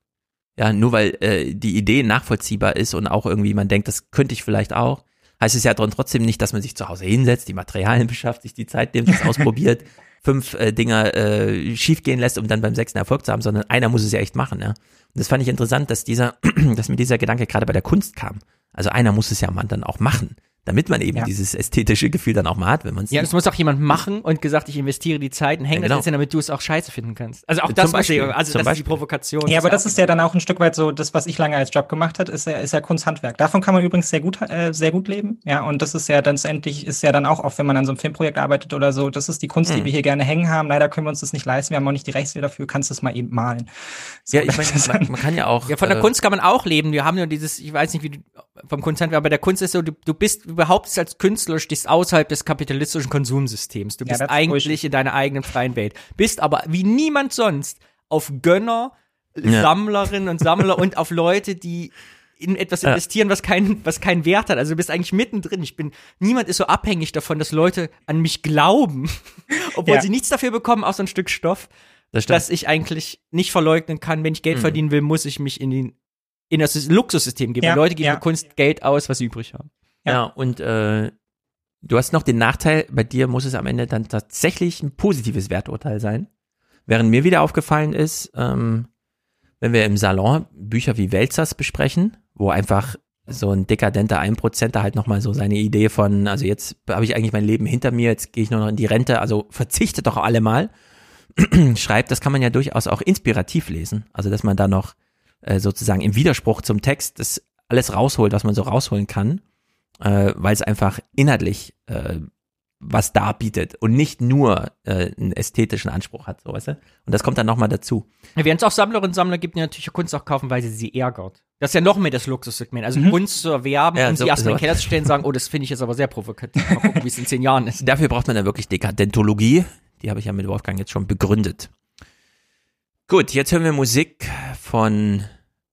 Ja, nur weil äh, die Idee nachvollziehbar ist und auch irgendwie man denkt, das könnte ich vielleicht auch, heißt es ja trotzdem nicht, dass man sich zu Hause hinsetzt, die Materialien beschafft, sich die Zeit nimmt, das ausprobiert, fünf äh, Dinger äh, schiefgehen lässt, um dann beim sechsten Erfolg zu haben, sondern einer muss es ja echt machen, ja. Und das fand ich interessant, dass dieser, dass mir dieser Gedanke gerade bei der Kunst kam. Also einer muss es ja man dann auch machen damit man eben ja. dieses ästhetische Gefühl dann auch mal hat, wenn man es Ja, das muss auch jemand machen und gesagt, ich investiere die Zeit und hänge ja, genau. das jetzt, damit du es auch scheiße finden kannst. Also auch das Beispiel, also das Beispiel. ist die Provokation. Ja, aber das ist ja dann auch ein Stück weit so, das, was ich lange als Job gemacht hat, ist ja, ist ja Kunsthandwerk. Davon kann man übrigens sehr gut, äh, sehr gut leben. Ja, und das ist ja dann endlich, ist ja dann auch, auch wenn man an so einem Filmprojekt arbeitet oder so, das ist die Kunst, mhm. die wir hier gerne hängen haben. Leider können wir uns das nicht leisten. Wir haben auch nicht die Rechte dafür. Kannst du es mal eben malen. So, ja, ich meine, man, man, kann ja auch. Ja, von der äh, Kunst kann man auch leben. Wir haben ja dieses, ich weiß nicht, wie du, vom Kunsthandwerk, aber der Kunst ist so, du, du bist überhaupt als Künstler stehst außerhalb des kapitalistischen Konsumsystems. Du bist ja, eigentlich in deiner eigenen freien Welt. Bist aber wie niemand sonst auf Gönner, ja. Sammlerinnen und Sammler und auf Leute, die in etwas investieren, was keinen, was keinen Wert hat. Also du bist eigentlich mittendrin. Ich bin, niemand ist so abhängig davon, dass Leute an mich glauben, obwohl ja. sie nichts dafür bekommen, außer ein Stück Stoff, das dass ich eigentlich nicht verleugnen kann, wenn ich Geld mhm. verdienen will, muss ich mich in den, in das Luxussystem geben. Ja. Leute geben für Kunst Geld aus, was sie übrig haben. Ja, und äh, Du hast noch den Nachteil, bei dir muss es am Ende dann tatsächlich ein positives Werturteil sein. Während mir wieder aufgefallen ist, ähm, wenn wir im Salon Bücher wie Welzers besprechen, wo einfach so ein dekadenter Einprozenter halt nochmal so seine Idee von, also jetzt habe ich eigentlich mein Leben hinter mir, jetzt gehe ich nur noch in die Rente, also verzichtet doch alle mal, schreibt, das kann man ja durchaus auch inspirativ lesen. Also dass man da noch äh, sozusagen im Widerspruch zum Text das alles rausholt, was man so rausholen kann äh, weil es einfach inhaltlich äh, was darbietet und nicht nur äh, einen ästhetischen Anspruch hat, so weißt du? Und das kommt dann nochmal dazu. Ja, Während es auch Sammlerinnen und Sammler gibt, die natürlich Kunst auch kaufen, weil sie sie ärgert. Das ist ja noch mehr das Luxussegment. Also mhm. Kunst zu erwerben ja, und so, sie erstmal so. in den Keller zu stellen und sagen, oh, das finde ich jetzt aber sehr provokativ. Mal gucken, wie es in zehn Jahren ist. Dafür braucht man dann wirklich Dekadentologie. Die habe ich ja mit Wolfgang jetzt schon begründet. Gut, jetzt hören wir Musik von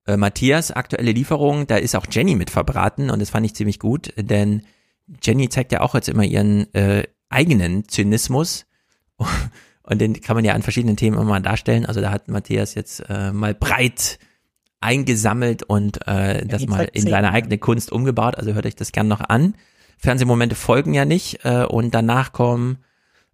äh, Matthias aktuelle Lieferung, da ist auch Jenny mit verbraten und das fand ich ziemlich gut, denn Jenny zeigt ja auch jetzt immer ihren äh, eigenen Zynismus und den kann man ja an verschiedenen Themen immer mal darstellen. Also da hat Matthias jetzt äh, mal breit eingesammelt und äh, das mal in seine eigene Kunst umgebaut. Also hört euch das gern noch an. Fernsehmomente folgen ja nicht äh, und danach kommen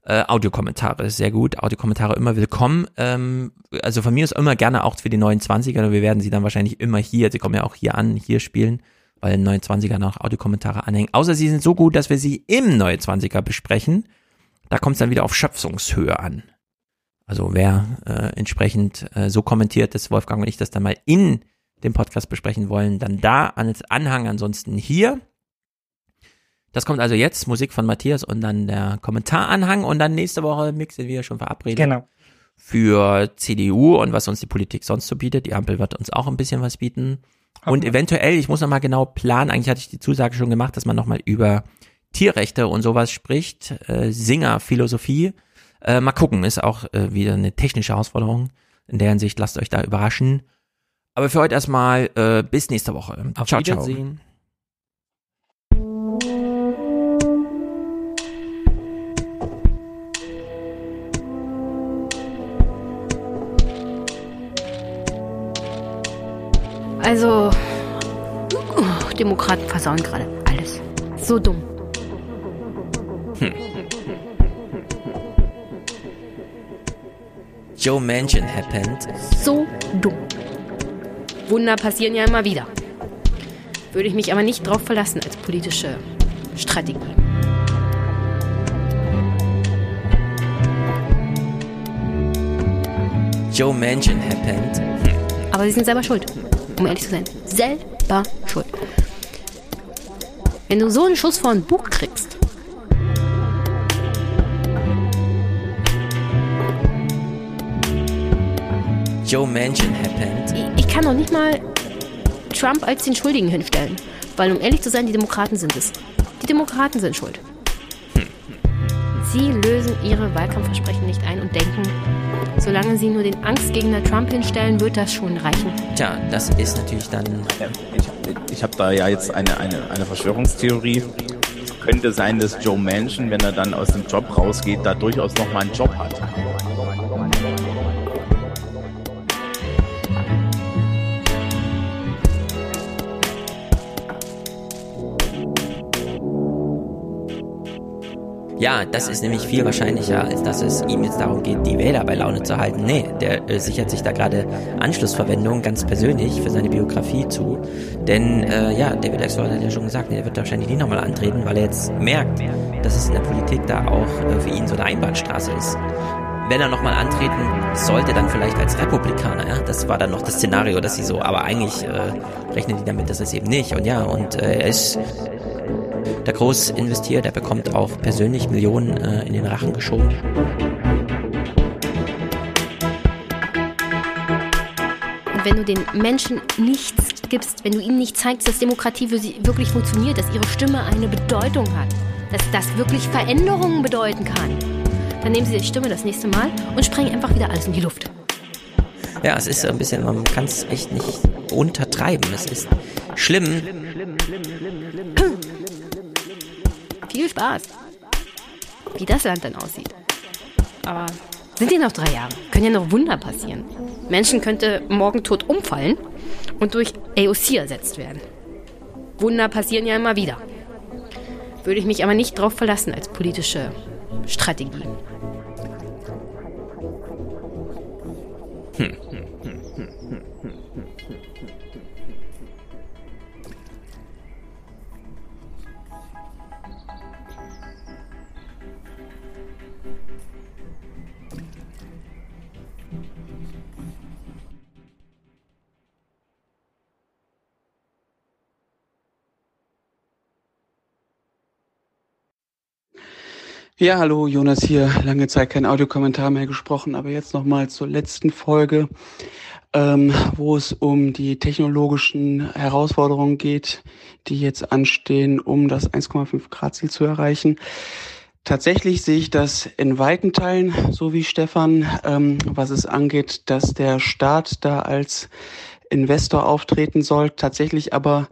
äh, Audiokommentare, sehr gut. Audiokommentare immer willkommen. Ähm, also von mir ist immer gerne auch für die 29er, und wir werden sie dann wahrscheinlich immer hier, sie kommen ja auch hier an, hier spielen, weil 29er noch Audiokommentare anhängen. Außer sie sind so gut, dass wir sie im 29er besprechen. Da kommt es dann wieder auf Schöpfungshöhe an. Also wer äh, entsprechend äh, so kommentiert, dass Wolfgang und ich das dann mal in dem Podcast besprechen wollen, dann da als Anhang, ansonsten hier. Das kommt also jetzt, Musik von Matthias und dann der Kommentaranhang und dann nächste Woche mixen wir schon verabredet. Genau. Für CDU und was uns die Politik sonst so bietet. Die Ampel wird uns auch ein bisschen was bieten. Und eventuell, ich muss nochmal genau planen, eigentlich hatte ich die Zusage schon gemacht, dass man nochmal über Tierrechte und sowas spricht, äh, Singer-Philosophie. Äh, mal gucken, ist auch äh, wieder eine technische Herausforderung. In der Hinsicht lasst euch da überraschen. Aber für heute erstmal äh, bis nächste Woche. Auf ciao, Wiedersehen. Ciao. Also, oh, Demokraten versauen gerade alles. So dumm. Hm. Joe Manchin happened. So dumm. Wunder passieren ja immer wieder. Würde ich mich aber nicht drauf verlassen als politische Strategie. Joe Manchin happened. Aber sie sind selber schuld um ehrlich zu sein. Selber schuld. Wenn du so einen Schuss vor ein Buch kriegst, Joe Manchin happened. Ich, ich kann doch nicht mal Trump als den Schuldigen hinstellen. Weil, um ehrlich zu sein, die Demokraten sind es. Die Demokraten sind schuld. Sie lösen ihre Wahlkampfversprechen nicht ein und denken, solange sie nur den Angstgegner Trump hinstellen, wird das schon reichen. Tja, das ist natürlich dann. Ich, ich habe da ja jetzt eine, eine, eine Verschwörungstheorie. Es könnte sein, dass Joe Manchin, wenn er dann aus dem Job rausgeht, da durchaus nochmal einen Job hat. Ja, das ist nämlich viel wahrscheinlicher, als dass es ihm jetzt darum geht, die Wähler bei Laune zu halten. Nee, der äh, sichert sich da gerade Anschlussverwendung ganz persönlich für seine Biografie zu. Denn äh, ja, David Axel hat ja schon gesagt, er wird wahrscheinlich nicht nochmal antreten, weil er jetzt merkt, dass es in der Politik da auch äh, für ihn so eine Einbahnstraße ist. Wenn er nochmal antreten sollte, dann vielleicht als Republikaner. Ja? Das war dann noch das Szenario, dass sie so, aber eigentlich äh, rechnen die damit, dass es eben nicht. Und ja, und äh, er ist der groß investiert, der bekommt auch persönlich Millionen äh, in den Rachen geschoben. Und wenn du den Menschen nichts gibst, wenn du ihnen nicht zeigst, dass Demokratie für sie wirklich funktioniert, dass ihre Stimme eine Bedeutung hat, dass das wirklich Veränderungen bedeuten kann, dann nehmen sie die Stimme das nächste Mal und sprengen einfach wieder alles in die Luft. Ja, es ist ein bisschen, man kann es echt nicht untertreiben. Es ist schlimm. Viel Spaß. Wie das Land dann aussieht. Aber sind ja noch drei Jahre. Können ja noch Wunder passieren. Menschen könnte morgen tot umfallen und durch AOC ersetzt werden. Wunder passieren ja immer wieder. Würde ich mich aber nicht drauf verlassen als politische Strategie. Hm. Ja, hallo, Jonas hier. Lange Zeit kein Audiokommentar mehr gesprochen, aber jetzt nochmal zur letzten Folge, ähm, wo es um die technologischen Herausforderungen geht, die jetzt anstehen, um das 1,5 Grad Ziel zu erreichen. Tatsächlich sehe ich das in weiten Teilen, so wie Stefan, ähm, was es angeht, dass der Staat da als Investor auftreten soll, tatsächlich aber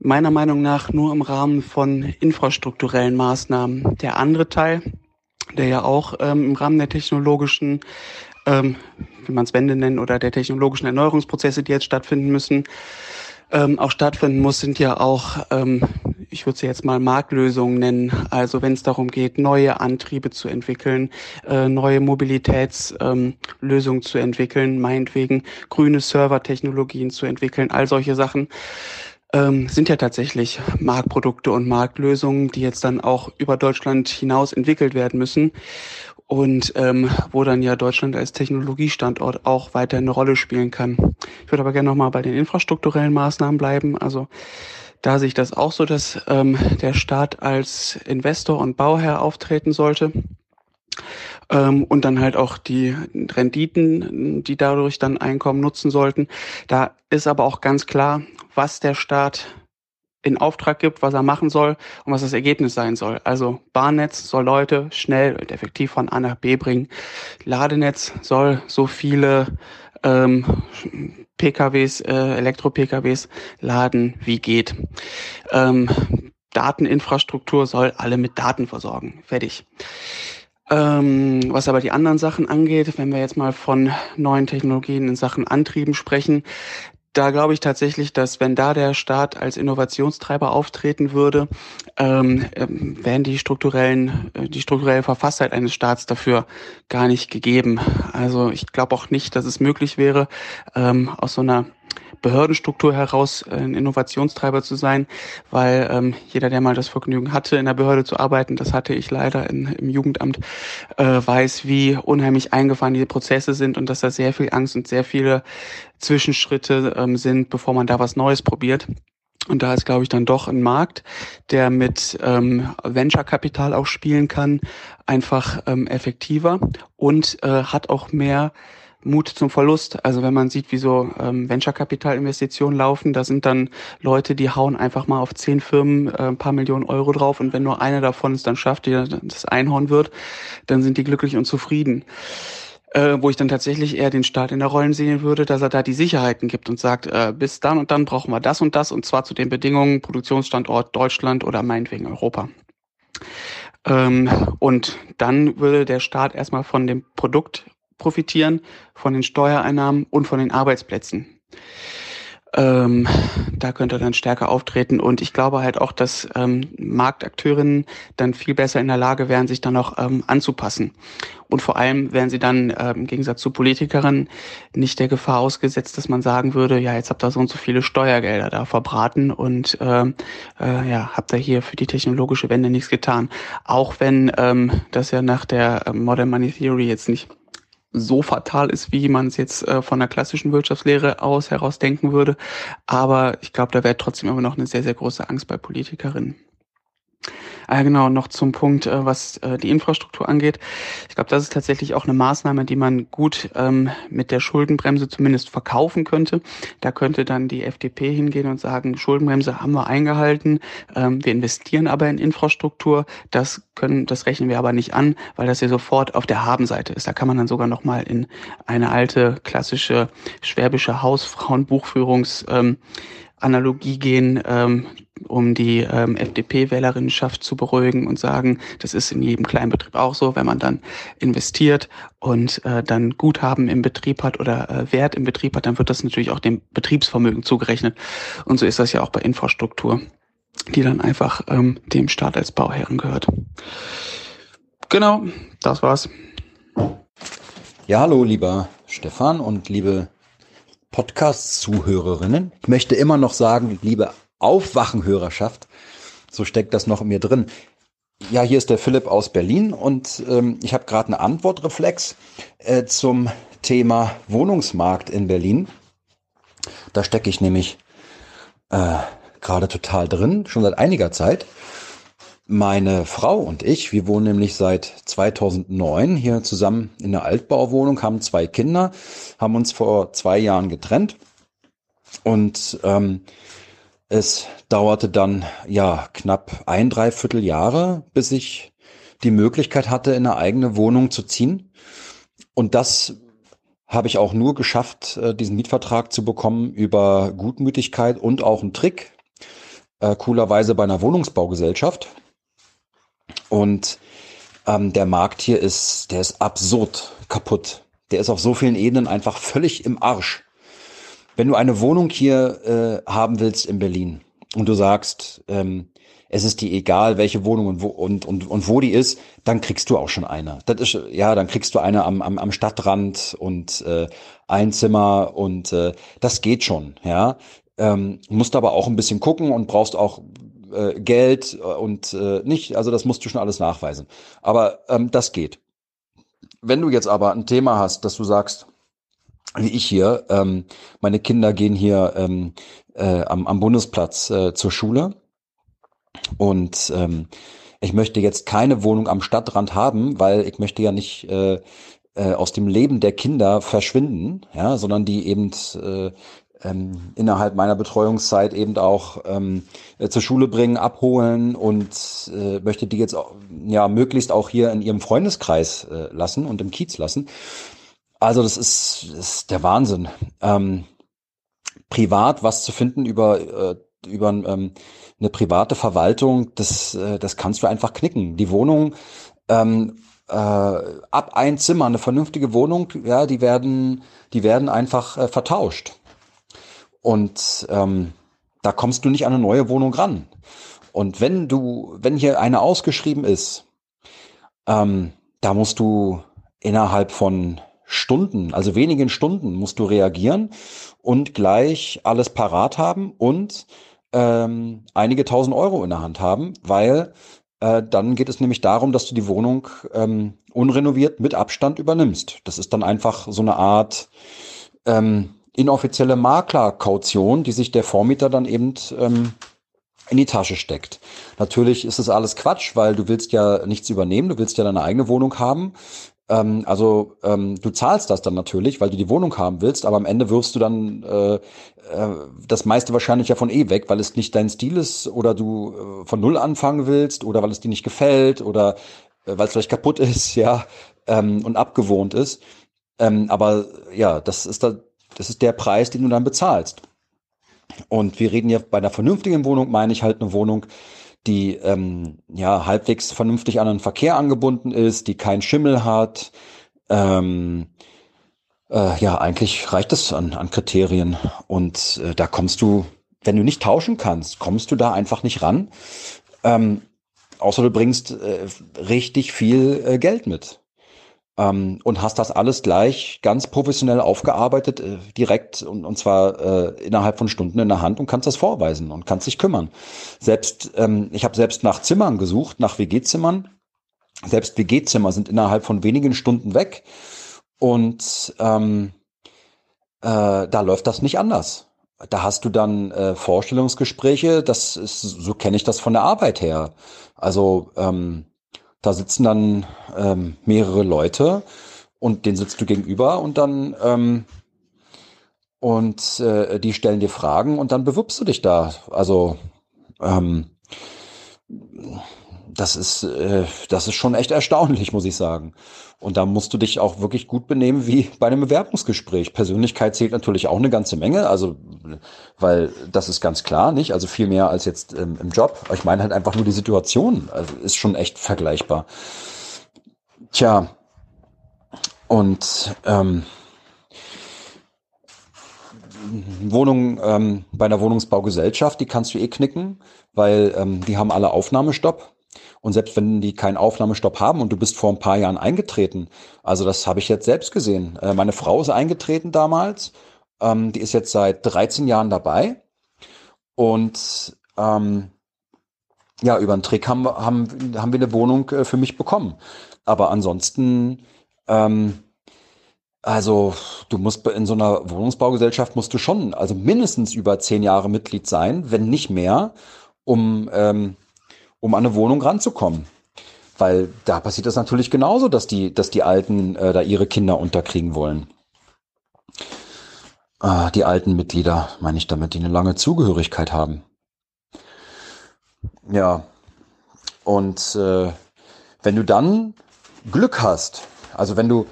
meiner Meinung nach nur im Rahmen von infrastrukturellen Maßnahmen. Der andere Teil, der ja auch ähm, im Rahmen der technologischen, ähm, wie man es Wende nennen, oder der technologischen Erneuerungsprozesse, die jetzt stattfinden müssen, ähm, auch stattfinden muss, sind ja auch, ähm, ich würde sie jetzt mal Marktlösungen nennen. Also wenn es darum geht, neue Antriebe zu entwickeln, äh, neue Mobilitätslösungen ähm, zu entwickeln, meinetwegen grüne Servertechnologien zu entwickeln, all solche Sachen ähm, sind ja tatsächlich Marktprodukte und Marktlösungen, die jetzt dann auch über Deutschland hinaus entwickelt werden müssen und ähm, wo dann ja Deutschland als Technologiestandort auch weiter eine Rolle spielen kann. Ich würde aber gerne nochmal bei den infrastrukturellen Maßnahmen bleiben. Also da sehe ich das auch so, dass ähm, der Staat als Investor und Bauherr auftreten sollte ähm, und dann halt auch die Renditen, die dadurch dann Einkommen nutzen sollten. Da ist aber auch ganz klar, was der Staat in Auftrag gibt, was er machen soll und was das Ergebnis sein soll. Also Bahnnetz soll Leute schnell und effektiv von A nach B bringen. Ladenetz soll so viele ähm, PKWs, äh, Elektro-PKWs laden, wie geht. Ähm, Dateninfrastruktur soll alle mit Daten versorgen. Fertig. Ähm, was aber die anderen Sachen angeht, wenn wir jetzt mal von neuen Technologien in Sachen Antrieben sprechen, da glaube ich tatsächlich, dass wenn da der Staat als Innovationstreiber auftreten würde, ähm, ähm wären die strukturellen, äh, die strukturelle Verfasstheit eines Staats dafür gar nicht gegeben. Also ich glaube auch nicht, dass es möglich wäre, ähm, aus so einer Behördenstruktur heraus äh, ein Innovationstreiber zu sein, weil ähm, jeder, der mal das Vergnügen hatte, in der Behörde zu arbeiten, das hatte ich leider in, im Jugendamt, äh, weiß, wie unheimlich eingefahren diese Prozesse sind und dass da sehr viel Angst und sehr viele Zwischenschritte ähm, sind, bevor man da was Neues probiert. Und da ist, glaube ich, dann doch ein Markt, der mit ähm, Venture-Kapital auch spielen kann, einfach ähm, effektiver und äh, hat auch mehr Mut zum Verlust. Also wenn man sieht, wie so ähm, Venture-Kapital-Investitionen laufen, da sind dann Leute, die hauen einfach mal auf zehn Firmen äh, ein paar Millionen Euro drauf und wenn nur eine davon es dann schafft, die das Einhorn wird, dann sind die glücklich und zufrieden. Äh, wo ich dann tatsächlich eher den Staat in der Rollen sehen würde, dass er da die Sicherheiten gibt und sagt, äh, bis dann und dann brauchen wir das und das und zwar zu den Bedingungen Produktionsstandort Deutschland oder meinetwegen Europa. Ähm, und dann würde der Staat erstmal von dem Produkt profitieren, von den Steuereinnahmen und von den Arbeitsplätzen. Ähm, da könnte dann stärker auftreten. Und ich glaube halt auch, dass ähm, Marktakteurinnen dann viel besser in der Lage wären, sich dann auch ähm, anzupassen. Und vor allem wären sie dann ähm, im Gegensatz zu Politikerinnen nicht der Gefahr ausgesetzt, dass man sagen würde, ja, jetzt habt ihr so und so viele Steuergelder da verbraten und ähm, äh, ja, habt ihr hier für die technologische Wende nichts getan. Auch wenn ähm, das ja nach der ähm, Modern Money Theory jetzt nicht so fatal ist, wie man es jetzt äh, von der klassischen Wirtschaftslehre aus heraus denken würde. Aber ich glaube, da wäre trotzdem immer noch eine sehr, sehr große Angst bei Politikerinnen. Ah, genau, noch zum Punkt, äh, was äh, die Infrastruktur angeht. Ich glaube, das ist tatsächlich auch eine Maßnahme, die man gut ähm, mit der Schuldenbremse zumindest verkaufen könnte. Da könnte dann die FDP hingehen und sagen, Schuldenbremse haben wir eingehalten, ähm, wir investieren aber in Infrastruktur. Das können, das rechnen wir aber nicht an, weil das ja sofort auf der Habenseite ist. Da kann man dann sogar noch mal in eine alte klassische schwäbische Hausfrauenbuchführungs ähm, Analogie gehen, ähm, um die ähm, FDP-Wählerinnenschaft zu beruhigen und sagen, das ist in jedem Kleinbetrieb auch so, wenn man dann investiert und äh, dann Guthaben im Betrieb hat oder äh, Wert im Betrieb hat, dann wird das natürlich auch dem Betriebsvermögen zugerechnet. Und so ist das ja auch bei Infrastruktur, die dann einfach ähm, dem Staat als Bauherren gehört. Genau, das war's. Ja, hallo, lieber Stefan und liebe Podcast-Zuhörerinnen. Ich möchte immer noch sagen, liebe Aufwachenhörerschaft, so steckt das noch in mir drin. Ja, hier ist der Philipp aus Berlin und ähm, ich habe gerade eine Antwortreflex äh, zum Thema Wohnungsmarkt in Berlin. Da stecke ich nämlich äh, gerade total drin, schon seit einiger Zeit. Meine Frau und ich, wir wohnen nämlich seit 2009 hier zusammen in einer Altbauwohnung, haben zwei Kinder, haben uns vor zwei Jahren getrennt und ähm, es dauerte dann ja knapp ein Dreiviertel Jahre, bis ich die Möglichkeit hatte, in eine eigene Wohnung zu ziehen. Und das habe ich auch nur geschafft, äh, diesen Mietvertrag zu bekommen über Gutmütigkeit und auch einen Trick. Äh, coolerweise bei einer Wohnungsbaugesellschaft. Und ähm, der Markt hier ist, der ist absurd kaputt. Der ist auf so vielen Ebenen einfach völlig im Arsch. Wenn du eine Wohnung hier äh, haben willst in Berlin und du sagst, ähm, es ist dir egal, welche Wohnung und wo, und, und, und wo die ist, dann kriegst du auch schon eine. Das ist, ja, dann kriegst du eine am, am, am Stadtrand und äh, ein Zimmer und äh, das geht schon, ja. Ähm, musst aber auch ein bisschen gucken und brauchst auch äh, Geld und äh, nicht, also das musst du schon alles nachweisen. Aber ähm, das geht. Wenn du jetzt aber ein Thema hast, dass du sagst, wie ich hier, ähm, meine Kinder gehen hier ähm, äh, am, am Bundesplatz äh, zur Schule und ähm, ich möchte jetzt keine Wohnung am Stadtrand haben, weil ich möchte ja nicht äh, äh, aus dem Leben der Kinder verschwinden, ja, sondern die eben äh, ähm, innerhalb meiner Betreuungszeit eben auch ähm, äh, zur Schule bringen, abholen und äh, möchte die jetzt auch, ja möglichst auch hier in ihrem Freundeskreis äh, lassen und im Kiez lassen. Also das ist, ist der Wahnsinn. Ähm, privat was zu finden über äh, über ähm, eine private Verwaltung, das äh, das kannst du einfach knicken. Die Wohnung ähm, äh, ab ein Zimmer, eine vernünftige Wohnung, ja, die werden die werden einfach äh, vertauscht. Und ähm, da kommst du nicht an eine neue Wohnung ran. Und wenn du, wenn hier eine ausgeschrieben ist, ähm, da musst du innerhalb von Stunden, also wenigen Stunden, musst du reagieren und gleich alles parat haben und ähm, einige tausend Euro in der Hand haben, weil äh, dann geht es nämlich darum, dass du die Wohnung ähm, unrenoviert mit Abstand übernimmst. Das ist dann einfach so eine Art ähm, inoffizielle Maklerkaution, die sich der Vormieter dann eben ähm, in die Tasche steckt. Natürlich ist es alles Quatsch, weil du willst ja nichts übernehmen, du willst ja deine eigene Wohnung haben. Ähm, also ähm, du zahlst das dann natürlich, weil du die Wohnung haben willst, aber am Ende wirfst du dann äh, äh, das meiste wahrscheinlich ja von eh weg, weil es nicht dein Stil ist oder du äh, von null anfangen willst oder weil es dir nicht gefällt oder äh, weil es vielleicht kaputt ist, ja, ähm, und abgewohnt ist. Ähm, aber ja, das ist da, das ist der Preis, den du dann bezahlst. Und wir reden ja bei einer vernünftigen Wohnung, meine ich halt eine Wohnung, die ähm, ja halbwegs vernünftig an den Verkehr angebunden ist, die keinen Schimmel hat. Ähm, äh, ja, eigentlich reicht es an, an Kriterien. Und äh, da kommst du, wenn du nicht tauschen kannst, kommst du da einfach nicht ran. Ähm, außer du bringst äh, richtig viel äh, Geld mit ähm, und hast das alles gleich ganz professionell aufgearbeitet, äh, direkt und, und zwar äh, innerhalb von Stunden in der Hand und kannst das vorweisen und kannst dich kümmern. Selbst, ähm, ich habe selbst nach Zimmern gesucht, nach WG-Zimmern. Selbst WG-Zimmer sind innerhalb von wenigen Stunden weg und ähm, äh, da läuft das nicht anders. Da hast du dann äh, Vorstellungsgespräche, das ist, so kenne ich das von der Arbeit her. Also ähm, da sitzen dann ähm, mehrere Leute und den sitzt du gegenüber und dann ähm, und äh, die stellen dir Fragen und dann bewirbst du dich da. Also ähm, das ist äh, das ist schon echt erstaunlich, muss ich sagen. Und da musst du dich auch wirklich gut benehmen wie bei einem Bewerbungsgespräch. Persönlichkeit zählt natürlich auch eine ganze Menge, also weil das ist ganz klar, nicht? Also viel mehr als jetzt ähm, im Job. Ich meine halt einfach nur die Situation, also ist schon echt vergleichbar. Tja, und ähm, Wohnung ähm, bei einer Wohnungsbaugesellschaft, die kannst du eh knicken, weil ähm, die haben alle Aufnahmestopp. Und selbst wenn die keinen Aufnahmestopp haben und du bist vor ein paar Jahren eingetreten, also das habe ich jetzt selbst gesehen. Äh, meine Frau ist eingetreten damals, ähm, die ist jetzt seit 13 Jahren dabei und ähm, ja, über einen Trick haben, haben, haben wir eine Wohnung äh, für mich bekommen. Aber ansonsten, ähm, also du musst in so einer Wohnungsbaugesellschaft musst du schon, also mindestens über zehn Jahre Mitglied sein, wenn nicht mehr, um ähm, um an eine Wohnung ranzukommen. Weil da passiert das natürlich genauso, dass die, dass die Alten äh, da ihre Kinder unterkriegen wollen. Äh, die alten Mitglieder, meine ich damit, die eine lange Zugehörigkeit haben. Ja. Und äh, wenn du dann Glück hast, also wenn du,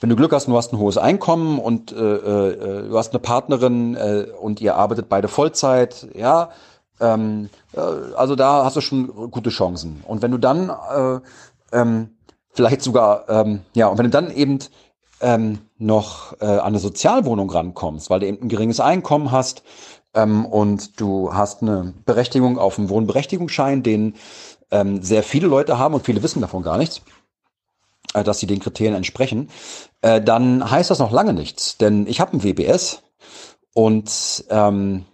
wenn du Glück hast und du hast ein hohes Einkommen und äh, äh, du hast eine Partnerin äh, und ihr arbeitet beide Vollzeit, ja, ähm, äh, also da hast du schon gute Chancen. Und wenn du dann äh, ähm, vielleicht sogar, ähm, ja, und wenn du dann eben ähm, noch äh, an eine Sozialwohnung rankommst, weil du eben ein geringes Einkommen hast ähm, und du hast eine Berechtigung auf einen Wohnberechtigungsschein, den ähm, sehr viele Leute haben und viele wissen davon gar nichts, äh, dass sie den Kriterien entsprechen, äh, dann heißt das noch lange nichts. Denn ich habe ein WBS und ähm,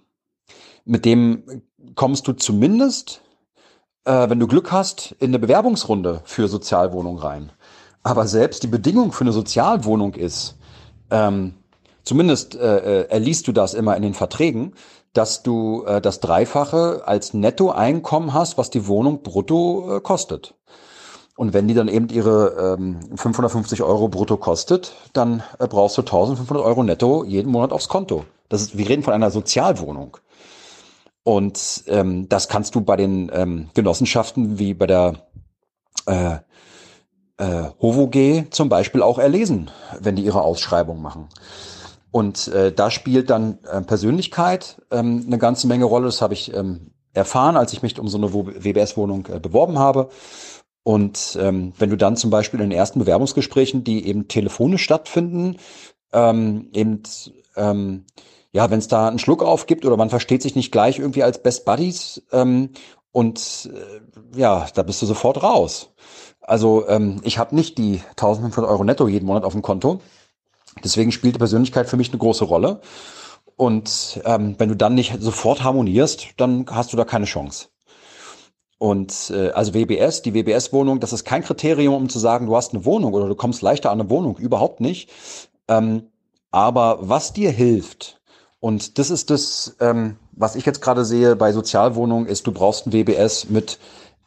mit dem kommst du zumindest, äh, wenn du Glück hast, in eine Bewerbungsrunde für Sozialwohnung rein. Aber selbst die Bedingung für eine Sozialwohnung ist, ähm, zumindest äh, äh, erliest du das immer in den Verträgen, dass du äh, das Dreifache als Nettoeinkommen hast, was die Wohnung brutto äh, kostet. Und wenn die dann eben ihre ähm, 550 Euro brutto kostet, dann äh, brauchst du 1500 Euro netto jeden Monat aufs Konto. Das ist, wir reden von einer Sozialwohnung. Und ähm, das kannst du bei den ähm, Genossenschaften wie bei der äh, äh, HOVOG zum Beispiel auch erlesen, wenn die ihre Ausschreibung machen. Und äh, da spielt dann äh, Persönlichkeit ähm, eine ganze Menge Rolle. Das habe ich ähm, erfahren, als ich mich um so eine WBS-Wohnung äh, beworben habe. Und ähm, wenn du dann zum Beispiel in den ersten Bewerbungsgesprächen, die eben telefonisch stattfinden, ähm, eben ähm, ja, wenn es da einen Schluck aufgibt oder man versteht sich nicht gleich irgendwie als Best Buddies ähm, und äh, ja, da bist du sofort raus. Also ähm, ich habe nicht die 1500 Euro netto jeden Monat auf dem Konto. Deswegen spielt die Persönlichkeit für mich eine große Rolle. Und ähm, wenn du dann nicht sofort harmonierst, dann hast du da keine Chance. Und äh, also WBS, die WBS-Wohnung, das ist kein Kriterium, um zu sagen, du hast eine Wohnung oder du kommst leichter an eine Wohnung, überhaupt nicht. Ähm, aber was dir hilft, und das ist das, ähm, was ich jetzt gerade sehe bei Sozialwohnungen, ist, du brauchst ein WBS mit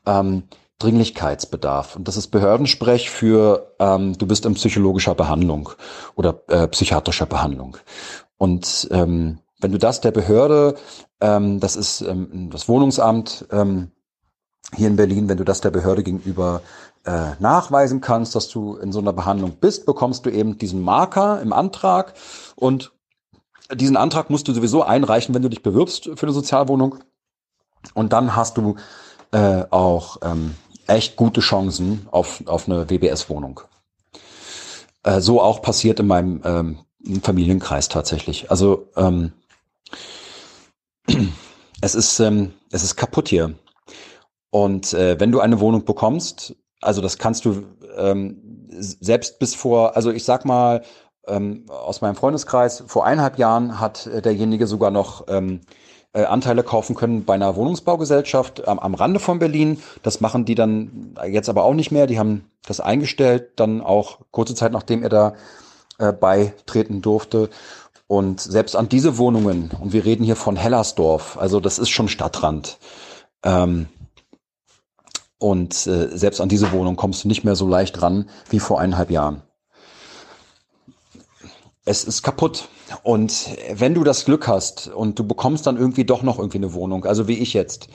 ähm, Dringlichkeitsbedarf. Und das ist Behördensprech für ähm, du bist in psychologischer Behandlung oder äh, psychiatrischer Behandlung. Und ähm, wenn du das der Behörde, ähm, das ist ähm, das Wohnungsamt ähm, hier in Berlin, wenn du das der Behörde gegenüber äh, nachweisen kannst, dass du in so einer Behandlung bist, bekommst du eben diesen Marker im Antrag und diesen Antrag musst du sowieso einreichen, wenn du dich bewirbst für eine Sozialwohnung. Und dann hast du äh, auch ähm, echt gute Chancen auf, auf eine WBS-Wohnung. Äh, so auch passiert in meinem ähm, Familienkreis tatsächlich. Also ähm, es ist ähm, es ist kaputt hier. Und äh, wenn du eine Wohnung bekommst, also das kannst du ähm, selbst bis vor, also ich sag mal ähm, aus meinem Freundeskreis, vor eineinhalb Jahren hat äh, derjenige sogar noch ähm, äh, Anteile kaufen können bei einer Wohnungsbaugesellschaft am, am Rande von Berlin. Das machen die dann jetzt aber auch nicht mehr. Die haben das eingestellt, dann auch kurze Zeit nachdem er da äh, beitreten durfte. Und selbst an diese Wohnungen, und wir reden hier von Hellersdorf, also das ist schon Stadtrand. Ähm, und äh, selbst an diese Wohnung kommst du nicht mehr so leicht ran wie vor eineinhalb Jahren es ist kaputt. Und wenn du das Glück hast und du bekommst dann irgendwie doch noch irgendwie eine Wohnung, also wie ich jetzt.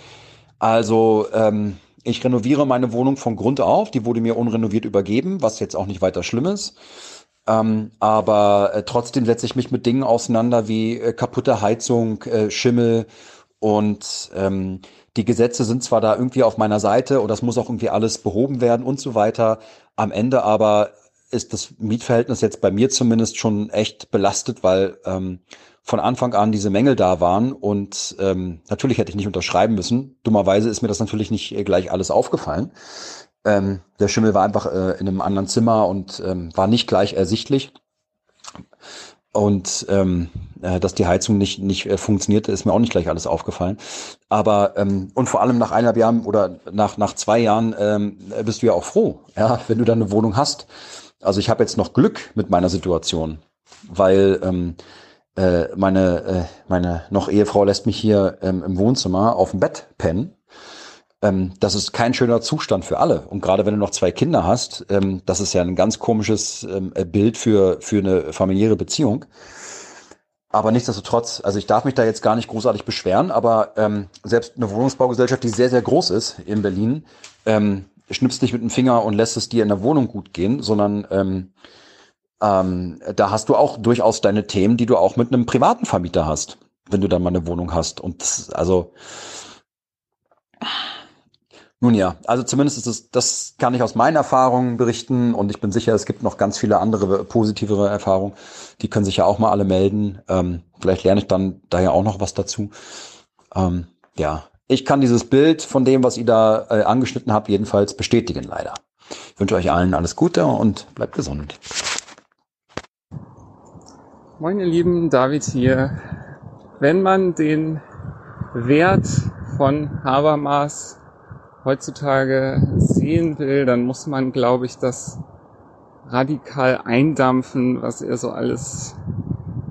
Also ähm, ich renoviere meine Wohnung von Grund auf, die wurde mir unrenoviert übergeben, was jetzt auch nicht weiter schlimm ist. Ähm, aber äh, trotzdem setze ich mich mit Dingen auseinander wie äh, kaputte Heizung, äh, Schimmel und ähm, die Gesetze sind zwar da irgendwie auf meiner Seite und das muss auch irgendwie alles behoben werden und so weiter. Am Ende aber ist das Mietverhältnis jetzt bei mir zumindest schon echt belastet, weil ähm, von Anfang an diese Mängel da waren und ähm, natürlich hätte ich nicht unterschreiben müssen. Dummerweise ist mir das natürlich nicht äh, gleich alles aufgefallen. Ähm, der Schimmel war einfach äh, in einem anderen Zimmer und ähm, war nicht gleich ersichtlich. Und ähm, äh, dass die Heizung nicht, nicht äh, funktionierte, ist mir auch nicht gleich alles aufgefallen. Aber ähm, und vor allem nach eineinhalb Jahren oder nach, nach zwei Jahren ähm, bist du ja auch froh, ja, wenn du dann eine Wohnung hast. Also ich habe jetzt noch Glück mit meiner Situation, weil ähm, äh, meine, äh, meine noch Ehefrau lässt mich hier ähm, im Wohnzimmer auf dem Bett pennen. Ähm, das ist kein schöner Zustand für alle. Und gerade wenn du noch zwei Kinder hast, ähm, das ist ja ein ganz komisches ähm, Bild für, für eine familiäre Beziehung. Aber nichtsdestotrotz, also ich darf mich da jetzt gar nicht großartig beschweren, aber ähm, selbst eine Wohnungsbaugesellschaft, die sehr, sehr groß ist in Berlin, ähm, schnippst nicht mit dem Finger und lässt es dir in der Wohnung gut gehen, sondern ähm, ähm, da hast du auch durchaus deine Themen, die du auch mit einem privaten Vermieter hast, wenn du dann mal eine Wohnung hast. Und das, also nun ja, also zumindest ist es, das kann ich aus meinen Erfahrungen berichten und ich bin sicher, es gibt noch ganz viele andere positivere Erfahrungen. Die können sich ja auch mal alle melden. Ähm, vielleicht lerne ich dann daher auch noch was dazu. Ähm, ja, ich kann dieses Bild von dem, was ihr da äh, angeschnitten habt, jedenfalls bestätigen, leider. Ich wünsche euch allen alles Gute und bleibt gesund. Moin ihr Lieben, David hier. Wenn man den Wert von Habermas heutzutage sehen will, dann muss man, glaube ich, das radikal eindampfen, was er so alles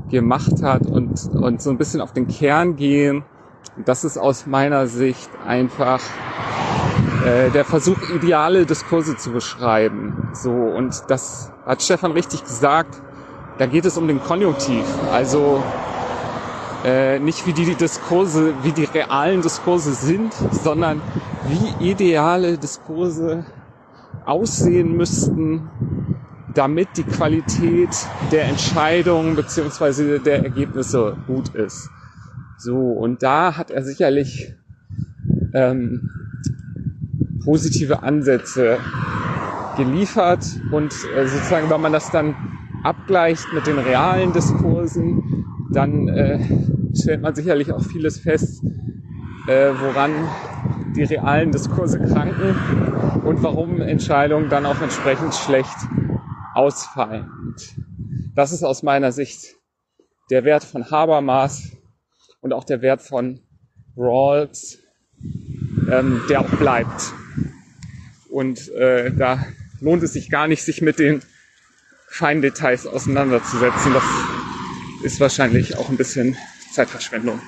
gemacht hat und, und so ein bisschen auf den Kern gehen das ist aus meiner Sicht einfach äh, der Versuch, ideale Diskurse zu beschreiben. So, und das hat Stefan richtig gesagt. Da geht es um den Konjunktiv. Also äh, nicht wie die Diskurse, wie die realen Diskurse sind, sondern wie ideale Diskurse aussehen müssten, damit die Qualität der Entscheidungen beziehungsweise der Ergebnisse gut ist. So, und da hat er sicherlich ähm, positive Ansätze geliefert und äh, sozusagen, wenn man das dann abgleicht mit den realen Diskursen, dann äh, stellt man sicherlich auch vieles fest, äh, woran die realen Diskurse kranken und warum Entscheidungen dann auch entsprechend schlecht ausfallen. Das ist aus meiner Sicht der Wert von Habermas, und auch der Wert von Rawls, ähm, der auch bleibt. Und äh, da lohnt es sich gar nicht, sich mit den Feindetails auseinanderzusetzen. Das ist wahrscheinlich auch ein bisschen Zeitverschwendung.